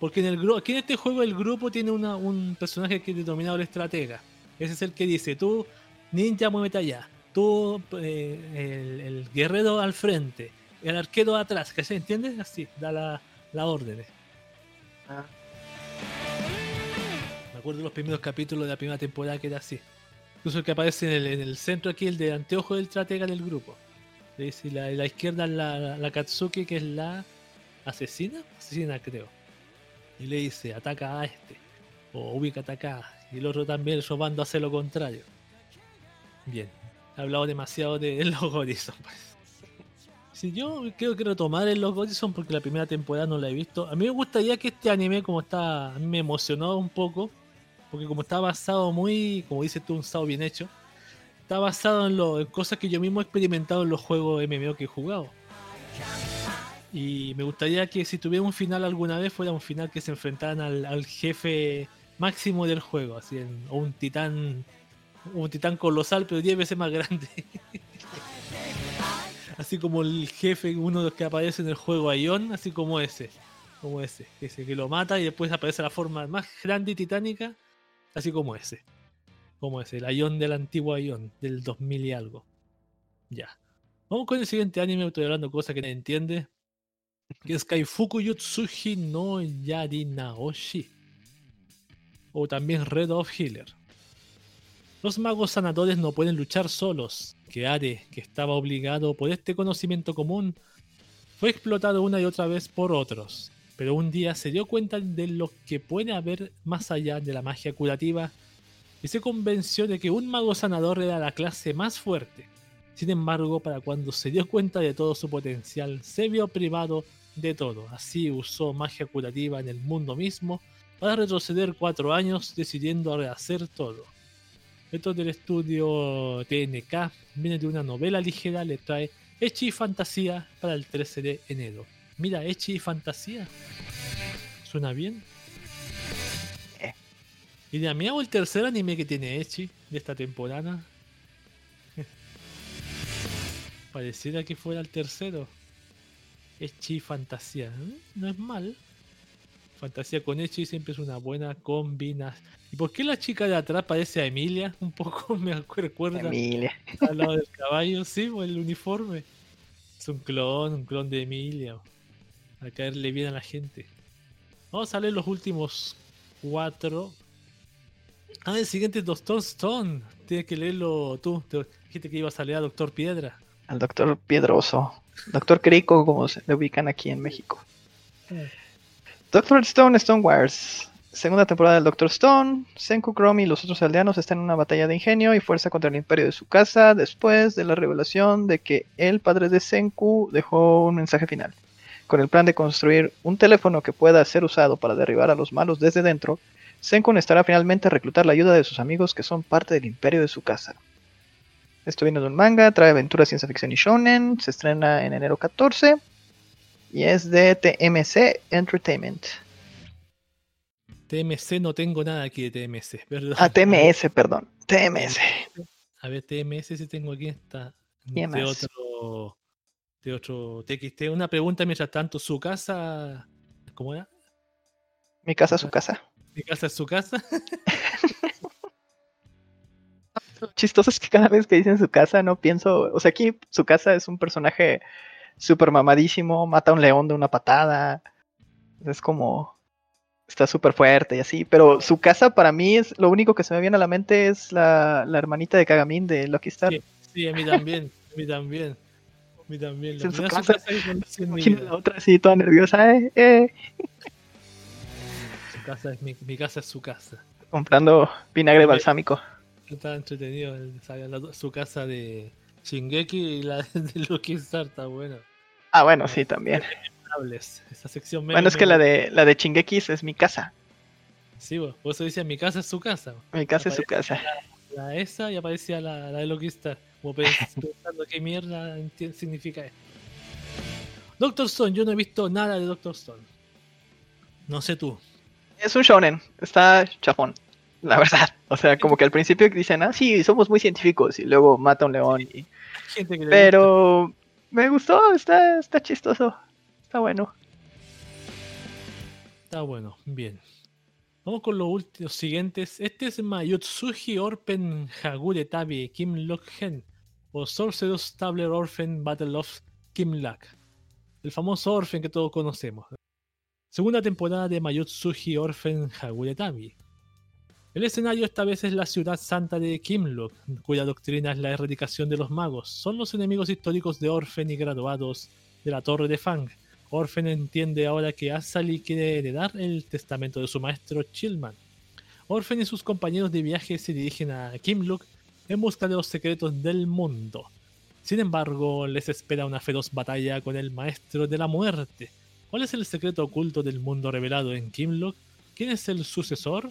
Porque en el grupo, aquí en este juego el grupo tiene una, un personaje que es denominado el estratega. Ese es el que dice, tú, ninja, muévete allá. Tú, eh, el, guerrero al frente. El arquero atrás, ¿que se entiende? Así, da la, la orden. Ah. Me acuerdo de los primeros capítulos de la primera temporada que era así. Incluso el que aparece en el, en el centro aquí, el de anteojo del estratega del grupo. Y la, la izquierda la, la, Katsuki, que es la asesina, asesina creo. Y le dice, ataca a este. O ubica acá. Y el otro también, robando hace lo contrario. Bien. He hablado demasiado de los Horizon. Pues. Si yo creo que retomar el los porque la primera temporada no la he visto. A mí me gustaría que este anime, como está, me emocionó un poco. Porque como está basado muy, como dices tú, un estado bien hecho está basado en, lo, cosas que yo mismo he experimentado en los juegos MMO que he jugado. Y me gustaría que si tuviera un final alguna vez fuera un final que se enfrentaran al, jefe máximo del juego, así o un titán un titán colosal pero 10 veces más grande. así como el jefe, uno de los que aparece en el juego Ion, así como ese, como ese, ese que lo mata y después aparece la forma más grande y titánica, así como ese. ¿Cómo es? El Ion del antiguo Ion, del 2000 y algo. Ya. Vamos con el siguiente anime, estoy hablando cosas que no entiende. Que es Kaifuku Yutsuji no Yari Naoshi. O también Red of Healer. Los magos sanadores no pueden luchar solos. Que Are, que estaba obligado por este conocimiento común, fue explotado una y otra vez por otros. Pero un día se dio cuenta de lo que puede haber más allá de la magia curativa y se convenció de que un mago sanador era la clase más fuerte. Sin embargo, para cuando se dio cuenta de todo su potencial, se vio privado de todo. Así usó magia curativa en el mundo mismo para retroceder cuatro años decidiendo rehacer todo. Esto del estudio TNK viene de una novela ligera, le trae Echi y Fantasía para el 13 de enero. Mira, Echi y Fantasía. ¿Suena bien? Y de mí hago el tercer anime que tiene Echi de esta temporada. Pareciera que fuera el tercero. Echi Fantasía. ¿eh? No es mal. Fantasía con Echi siempre es una buena combinación. ¿Y por qué la chica de atrás parece a Emilia? Un poco me recuerda Emilia. al lado del caballo, sí, o el uniforme. Es un clon, un clon de Emilia. A caerle bien a la gente. Vamos a leer los últimos cuatro Ah, el siguiente es Doctor Stone. Tienes que leerlo tú. Te dijiste que ibas a leer a Doctor Piedra. Al Doctor Piedroso. Doctor Crico, como se le ubican aquí en México. Doctor Stone, Stone Wars. Segunda temporada del Doctor Stone. Senku, Chrome y los otros aldeanos están en una batalla de ingenio y fuerza contra el imperio de su casa después de la revelación de que el padre de Senku dejó un mensaje final. Con el plan de construir un teléfono que pueda ser usado para derribar a los malos desde dentro, Senkun estará finalmente a reclutar la ayuda de sus amigos que son parte del imperio de su casa. Esto viene de un manga, trae aventuras, ciencia ficción y shonen, se estrena en enero 14 y es de TMC Entertainment. TMC no tengo nada aquí de TMC, perdón. Ah, TMS, perdón. TMS. A ver, TMS si tengo aquí esta. De otro, de otro TXT. Una pregunta mientras tanto, ¿su casa? ¿Cómo era? Mi casa, su casa. Mi casa es su casa. Lo chistoso es que cada vez que dicen su casa no pienso, o sea, aquí su casa es un personaje súper mamadísimo, mata a un león de una patada, es como, está súper fuerte y así, pero su casa para mí es, lo único que se me viene a la mente es la, la hermanita de Kagamin de Lucky Star. Sí, a mí también, a mí también. A mí también. su casa, la otra así toda nerviosa, eh, eh casa es mi, casa es su casa. Comprando vinagre balsámico. Está entretenido su casa de Shingeki y la de Lucky Star está bueno. Ah, bueno, sí, también. Esa sección bueno, es que la de la de Shingeki es mi casa. Sí, vos, por eso decía mi casa es su casa. Mi casa es su casa. La, esa y aparecía la, la de Lucky Star. Como pensando qué mierda significa esto. Doctor Stone, yo no he visto nada de Doctor Stone. No sé tú. Es un shonen, está chafón, la verdad. O sea, como que al principio dicen, ah, sí, somos muy científicos y luego mata un león. Y... Pero me gustó, está, está chistoso, está bueno. Está bueno, bien. Vamos con los últimos siguientes. Este es Mayutsuji Orpen Hagure Tabi Kim Lok Gen o Sorcerer's Stabler Orphan Battle of Kim Lak. El famoso Orphan que todos conocemos. Segunda temporada de Mayutsuji Orphan Hagure Tabi. El escenario esta vez es la ciudad santa de Kimlock, cuya doctrina es la erradicación de los magos. Son los enemigos históricos de Orphan y graduados de la Torre de Fang, Orphan entiende ahora que Asali quiere heredar el testamento de su maestro Chillman. Orphan y sus compañeros de viaje se dirigen a Kimlook en busca de los secretos del mundo. Sin embargo, les espera una feroz batalla con el maestro de la muerte. ¿Cuál es el secreto oculto del mundo revelado en Kimlook? ¿Quién es el sucesor?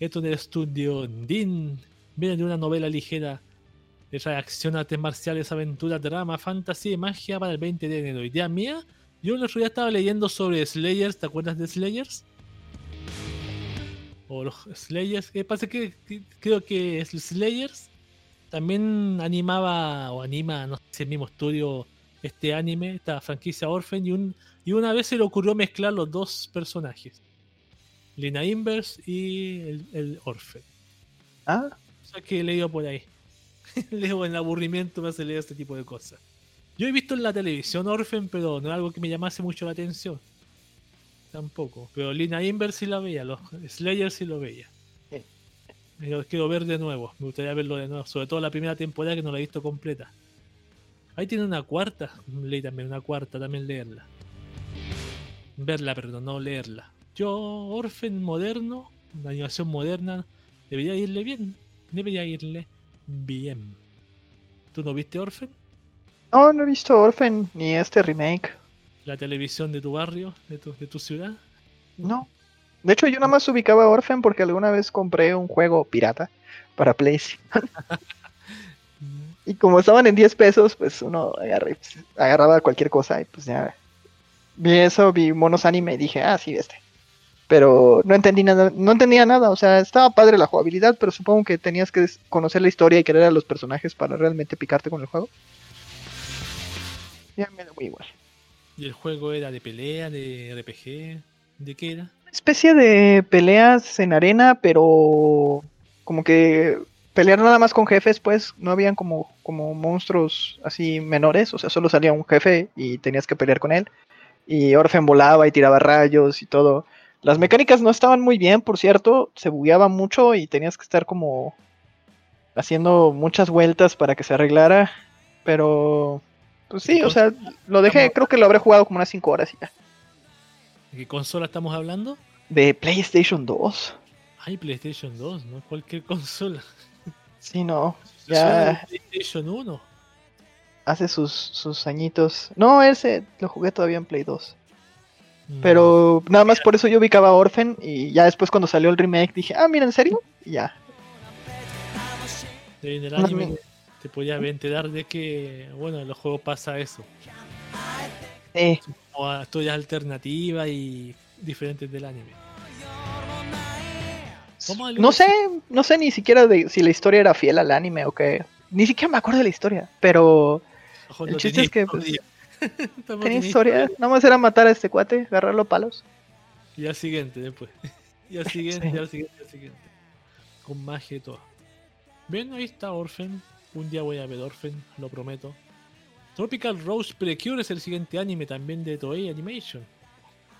Esto del estudio Din viene de una novela ligera de reacción artes marciales, aventura, drama, fantasía y magia para el 20 de enero. ¿Idea mía? Yo el otro día estaba leyendo sobre Slayers, ¿te acuerdas de Slayers? O los Slayers, que pasa que, creo que Slayers también animaba o anima, no sé si el mismo estudio, este anime, esta franquicia Orphan, y, un, y una vez se le ocurrió mezclar los dos personajes, Lina Inverse y el, el Orphan. Ah. O sea que he leído por ahí. Leo en aburrimiento me hace leer este tipo de cosas. Yo he visto en la televisión Orphan, pero no es algo que me llamase mucho la atención. Tampoco. Pero Lina Inver sí la veía, los Slayer sí lo veía. Me lo quiero ver de nuevo. Me gustaría verlo de nuevo. Sobre todo la primera temporada que no la he visto completa. Ahí tiene una cuarta. Leí también una cuarta, también leerla. Verla, perdón, no leerla. Yo, Orphan moderno, una animación moderna, debería irle bien. Debería irle bien. ¿Tú no viste Orphan? No, no he visto Orphan ni este remake. ¿La televisión de tu barrio, de tu, de tu ciudad? No. De hecho, yo nada más ubicaba Orphan porque alguna vez compré un juego pirata para PlayStation. y como estaban en 10 pesos, pues uno agarraba cualquier cosa y pues ya. Vi eso, vi monos anime y dije, ah, sí, este. Pero no entendí nada, no entendía nada, o sea, estaba padre la jugabilidad, pero supongo que tenías que conocer la historia y querer a los personajes para realmente picarte con el juego ya me da muy igual. ¿Y el juego era de pelea, de RPG? ¿De qué era? Una especie de peleas en arena, pero como que pelear nada más con jefes, pues no habían como, como monstruos así menores, o sea, solo salía un jefe y tenías que pelear con él. Y Orphan volaba y tiraba rayos y todo. Las mecánicas no estaban muy bien, por cierto, se bugueaba mucho y tenías que estar como haciendo muchas vueltas para que se arreglara, pero pues sí, o sea, lo dejé, creo que lo habré jugado como unas 5 horas y ya. ¿De qué consola estamos hablando? De PlayStation 2. Ay, PlayStation 2, no cualquier consola. Sí, no. Ya. PlayStation 1. Hace sus, sus añitos. No, ese lo jugué todavía en Play 2. Pero nada más por eso yo ubicaba Orphan y ya después cuando salió el remake dije, ah, mira, ¿en serio? Y ya. el anime, te podías enterar de que, bueno, en los juegos pasa eso. Eh. O historias alternativas y diferentes del anime. No sé, no sé ni siquiera de si la historia era fiel al anime o qué. Ni siquiera me acuerdo de la historia, pero el chiste es que pues, tenía historia, nada más era matar a este cuate, agarrarlo a palos. Y al siguiente después. Y al siguiente, y al siguiente, y al siguiente. Con magia y todo. Bien, ahí está Orphan. Un día voy a ver Orphan, lo prometo. Tropical Rose Precure es el siguiente anime también de Toei Animation.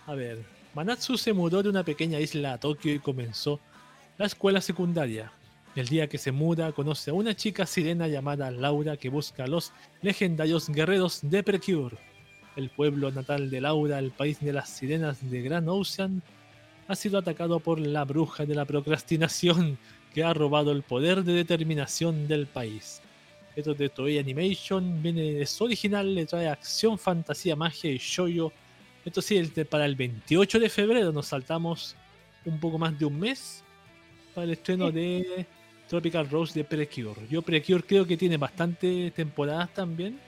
A ver, Manatsu se mudó de una pequeña isla a Tokio y comenzó la escuela secundaria. El día que se muda, conoce a una chica sirena llamada Laura que busca a los legendarios guerreros de Precure. El pueblo natal de Laura, el país de las sirenas de Grand Ocean, ha sido atacado por la bruja de la procrastinación que ha robado el poder de determinación del país. Esto de Toei Animation viene, es original, le trae acción, fantasía, magia y shoyo. Esto sí, para el 28 de febrero nos saltamos un poco más de un mes para el estreno de Tropical Rose de Precure. Yo Precure creo que tiene bastante temporadas también.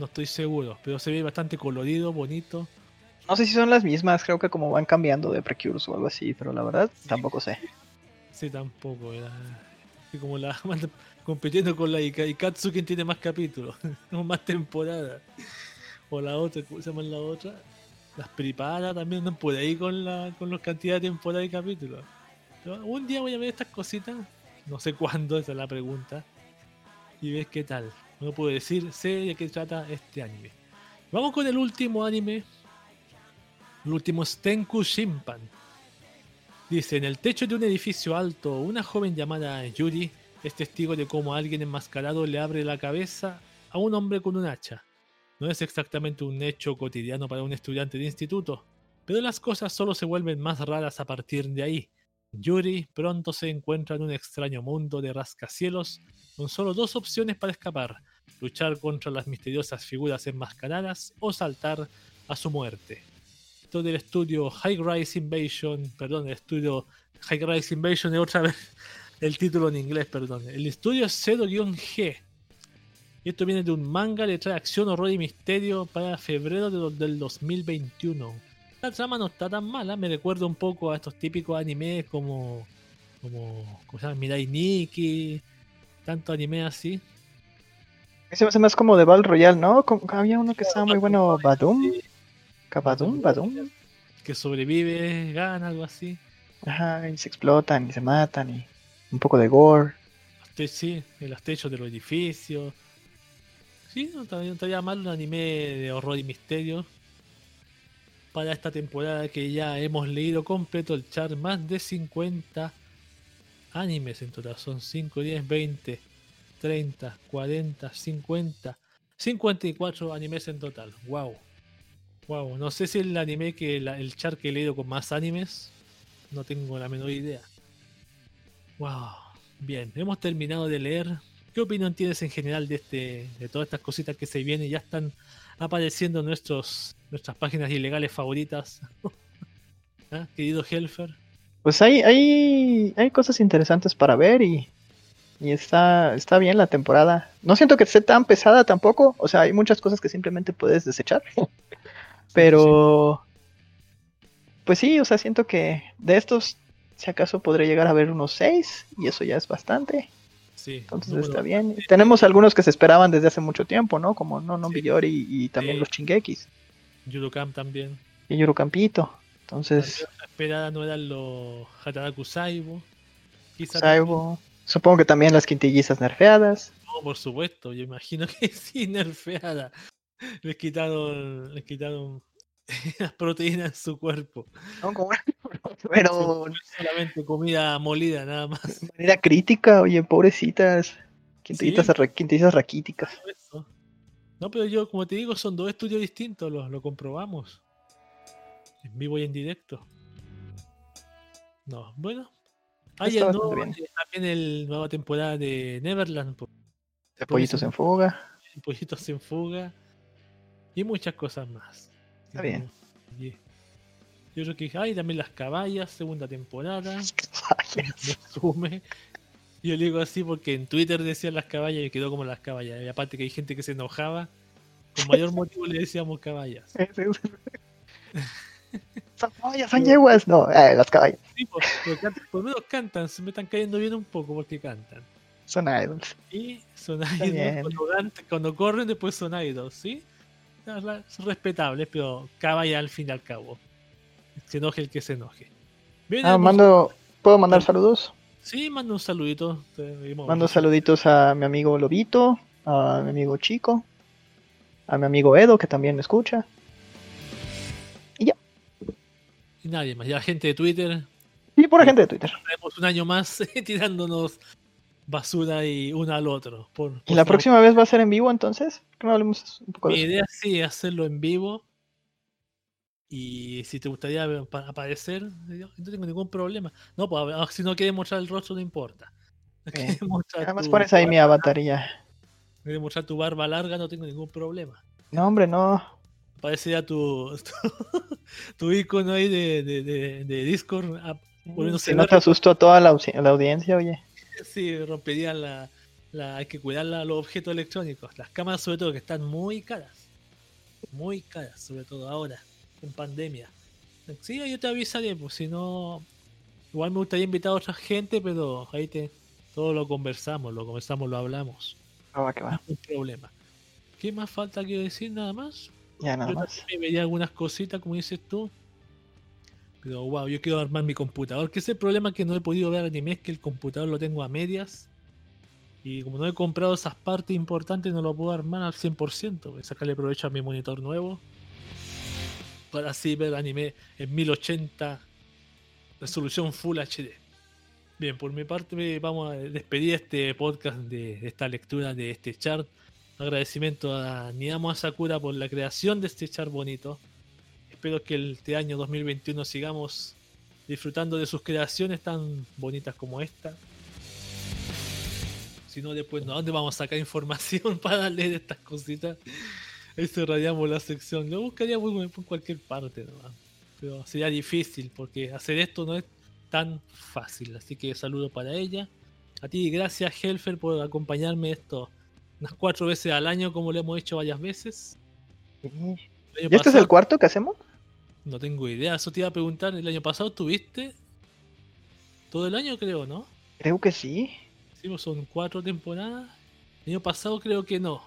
no estoy seguro, pero se ve bastante colorido, bonito. No sé si son las mismas, creo que como van cambiando de Precurse o algo así, pero la verdad tampoco sé. Sí, tampoco. Era... como la compitiendo con la Ikatsu, quien tiene más capítulos, o más temporadas. O la otra, ¿cómo se llama la otra? Las pripadas también andan por ahí con la con los cantidades de temporadas y capítulos. Un día voy a ver estas cositas, no sé cuándo, esa es la pregunta. Y ves qué tal. No puedo decir, sé de qué trata este anime. Vamos con el último anime. El último Stenku Shimpan. Dice, en el techo de un edificio alto, una joven llamada Yuri es testigo de cómo alguien enmascarado le abre la cabeza a un hombre con un hacha. No es exactamente un hecho cotidiano para un estudiante de instituto, pero las cosas solo se vuelven más raras a partir de ahí. Yuri pronto se encuentra en un extraño mundo de rascacielos con solo dos opciones para escapar, luchar contra las misteriosas figuras enmascaradas o saltar a su muerte. Esto del estudio High Rise Invasion, perdón, el estudio High Rise Invasion es otra vez el título en inglés, perdón. El estudio 0-G. Y esto viene de un manga, le trae acción, horror y misterio para febrero del 2021. La trama no está tan mala, me recuerda un poco a estos típicos animes como. como. ¿cómo se llama? Mirai Nikki. Tanto anime así. Ese me hace más como de Battle Royale, ¿no? había uno que estaba muy bueno, Badum. Badum, Badum. Que sobrevive, gana, algo así. Ajá, y se explotan y se matan y un poco de gore. Sí, en los techos de los edificios. Sí, no estaría mal un anime de horror y misterio. Para esta temporada que ya hemos leído completo el char, más de 50 animes en total. Son 5, 10, 20, 30, 40, 50, 54 animes en total. Wow. Wow. No sé si el anime que el char que he leído con más animes. No tengo la menor idea. Wow. Bien, hemos terminado de leer. ¿Qué opinión tienes en general de este, de todas estas cositas que se vienen? Ya están apareciendo nuestros, nuestras páginas ilegales favoritas. ¿Ah, querido Helfer. Pues hay, hay, hay cosas interesantes para ver y, y está, está bien la temporada. No siento que esté tan pesada tampoco. O sea, hay muchas cosas que simplemente puedes desechar. Pero, pues sí, o sea, siento que de estos si acaso podré llegar a ver unos 6 y eso ya es bastante. Sí, Entonces está bien. Tenemos algunos que se esperaban desde hace mucho tiempo, ¿no? Como No No sí. y, también los Chingekis. Yurocamp también. Y Yurocampito. Entonces. La esperada no eran los Hataraku Saibo. Saibo. Supongo que también las quintillizas nerfeadas. No, por supuesto. Yo imagino que sí, nerfeada. Les quitaron, les quitaron las proteínas en su cuerpo. No, como pero solamente comida molida nada más. De manera crítica, oye, pobrecitas. Quintillizas, ¿Sí? raquíticas. No, pero yo, como te digo, son dos estudios distintos, lo, lo comprobamos. En vivo y en directo. No, bueno. Hay el nuevo, también el nueva temporada de Neverland. De Pollitos en Fuga. Pollitos en Fuga. Y muchas cosas más. Está bien. Yo creo que hay también las caballas, segunda temporada. Caballas. Y yo le digo así porque en Twitter decían las caballas y quedó como las caballas. Y aparte que hay gente que se enojaba, con mayor motivo le decíamos caballas. son caballas, son yeguas. No, eh, las caballas. Sí, pues, por, lo menos cantan, se me están cayendo bien un poco porque cantan. Son idols. Y son idols. Cuando, cuando, corren, después son idols, ¿sí? Son respetables, pero caballa al fin y al cabo. Se enoje el que se enoje. ah, mando, ¿Puedo mandar saludos? Sí, mando un saludito. Mando saluditos a mi amigo Lobito, a mi amigo Chico, a mi amigo Edo, que también me escucha. Y ya. Y nadie más, ya gente de Twitter. Y por gente de Twitter. Tenemos un año más tirándonos basura y uno al otro. ¿Y la próxima vez va a ser en vivo entonces? No hablemos un poco Mi idea sí es hacerlo en vivo. Y si te gustaría aparecer, no tengo ningún problema. No, pues si no quieres mostrar el rostro, no importa. Eh, además pones ahí mi avatar y ya. Quieres mostrar tu barba larga, no tengo ningún problema. No, hombre, no. Aparece ya tu, tu, icono ahí de, de, de, Discord. Si no te asustó a toda la, la audiencia, oye. Sí, rompería la, hay que cuidar los objetos electrónicos. Las cámaras sobre todo que están muy caras. Muy caras, sobre todo ahora, en pandemia. Sí, yo te avisaré, pues si no... Igual me gustaría invitar a otra gente, pero ahí te, todo lo conversamos, lo conversamos, lo hablamos. Ah, va, que va. No problema. ¿Qué más falta que decir? Nada más. Ya, nada más. Me veía algunas cositas, como dices tú. Pero wow, yo quiero armar mi computador. Que es el problema que no he podido ver anime, es que el computador lo tengo a medias. Y como no he comprado esas partes importantes, no lo puedo armar al 100%. Voy a sacarle provecho a mi monitor nuevo. Para así ver anime en 1080, resolución Full HD. Bien, por mi parte vamos a despedir este podcast de, esta lectura de este chart. Agradecimiento a Niamo Asakura por la creación de este chart bonito. Espero que este año 2021 sigamos disfrutando de sus creaciones tan bonitas como esta. Si no, después, ¿no? ¿dónde vamos a sacar información para leer estas cositas? Ahí cerraríamos la sección. Lo buscaría en cualquier parte, Pero sería difícil porque hacer esto no es tan fácil. Así que saludo para ella. A ti, gracias Helfer por acompañarme esto unas cuatro veces al año, como lo hemos hecho varias veces. ¿Y este es el cuarto que hacemos? No tengo idea, eso te iba a preguntar. El año pasado tuviste todo el año, creo, ¿no? Creo que sí. Pues son cuatro temporadas. El año pasado creo que no.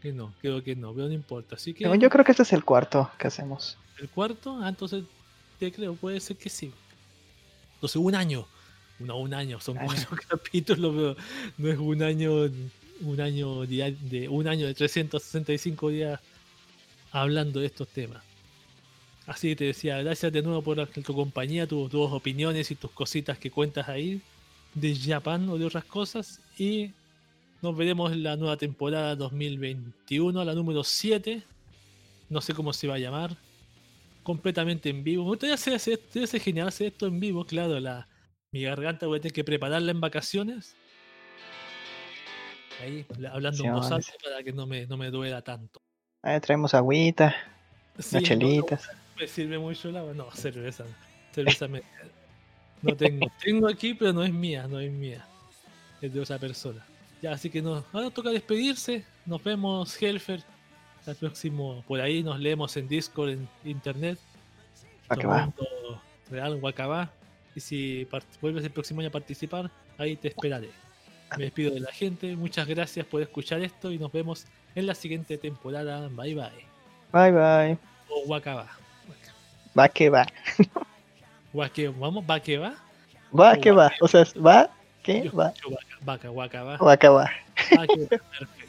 Que no, creo que no, pero no importa. Así que. yo creo que este es el cuarto que hacemos. ¿El cuarto? Ah, entonces te creo, puede ser que sí. Entonces un año. No, un año, son cuatro capítulos, pero no es un año, un año de un año de 365 días hablando de estos temas. Así que te decía, gracias de nuevo por tu compañía, tus, tus opiniones y tus cositas que cuentas ahí de Japan o de otras cosas. Y nos veremos en la nueva temporada 2021, la número 7. No sé cómo se va a llamar. Completamente en vivo. Me gustaría hacer, hacer, genial hacer esto en vivo. Claro, la, mi garganta voy a tener que prepararla en vacaciones. Ahí, hablando voz alta para que no me, no me duela tanto. Ahí traemos agüita, sí, chelitas. me sirve mucho el agua. No, cerveza. Cerveza me, no tengo. Tengo aquí, pero no es mía, no es mía. Es de otra persona. Ya, así que nos, ahora toca despedirse. Nos vemos, Helfer. El próximo. Por ahí nos leemos en Discord, en internet. Real Wakaba. Y si vuelves el próximo año a participar, ahí te esperaré. Me despido de la gente. Muchas gracias por escuchar esto y nos vemos en la siguiente temporada. Bye bye. Bye bye. O Wakaba. Va que va. ¿Va que vamos? ¿Va que va? Va que va. O sea, va que va. Vaca, vaca, va. Vaca va. Perfecto.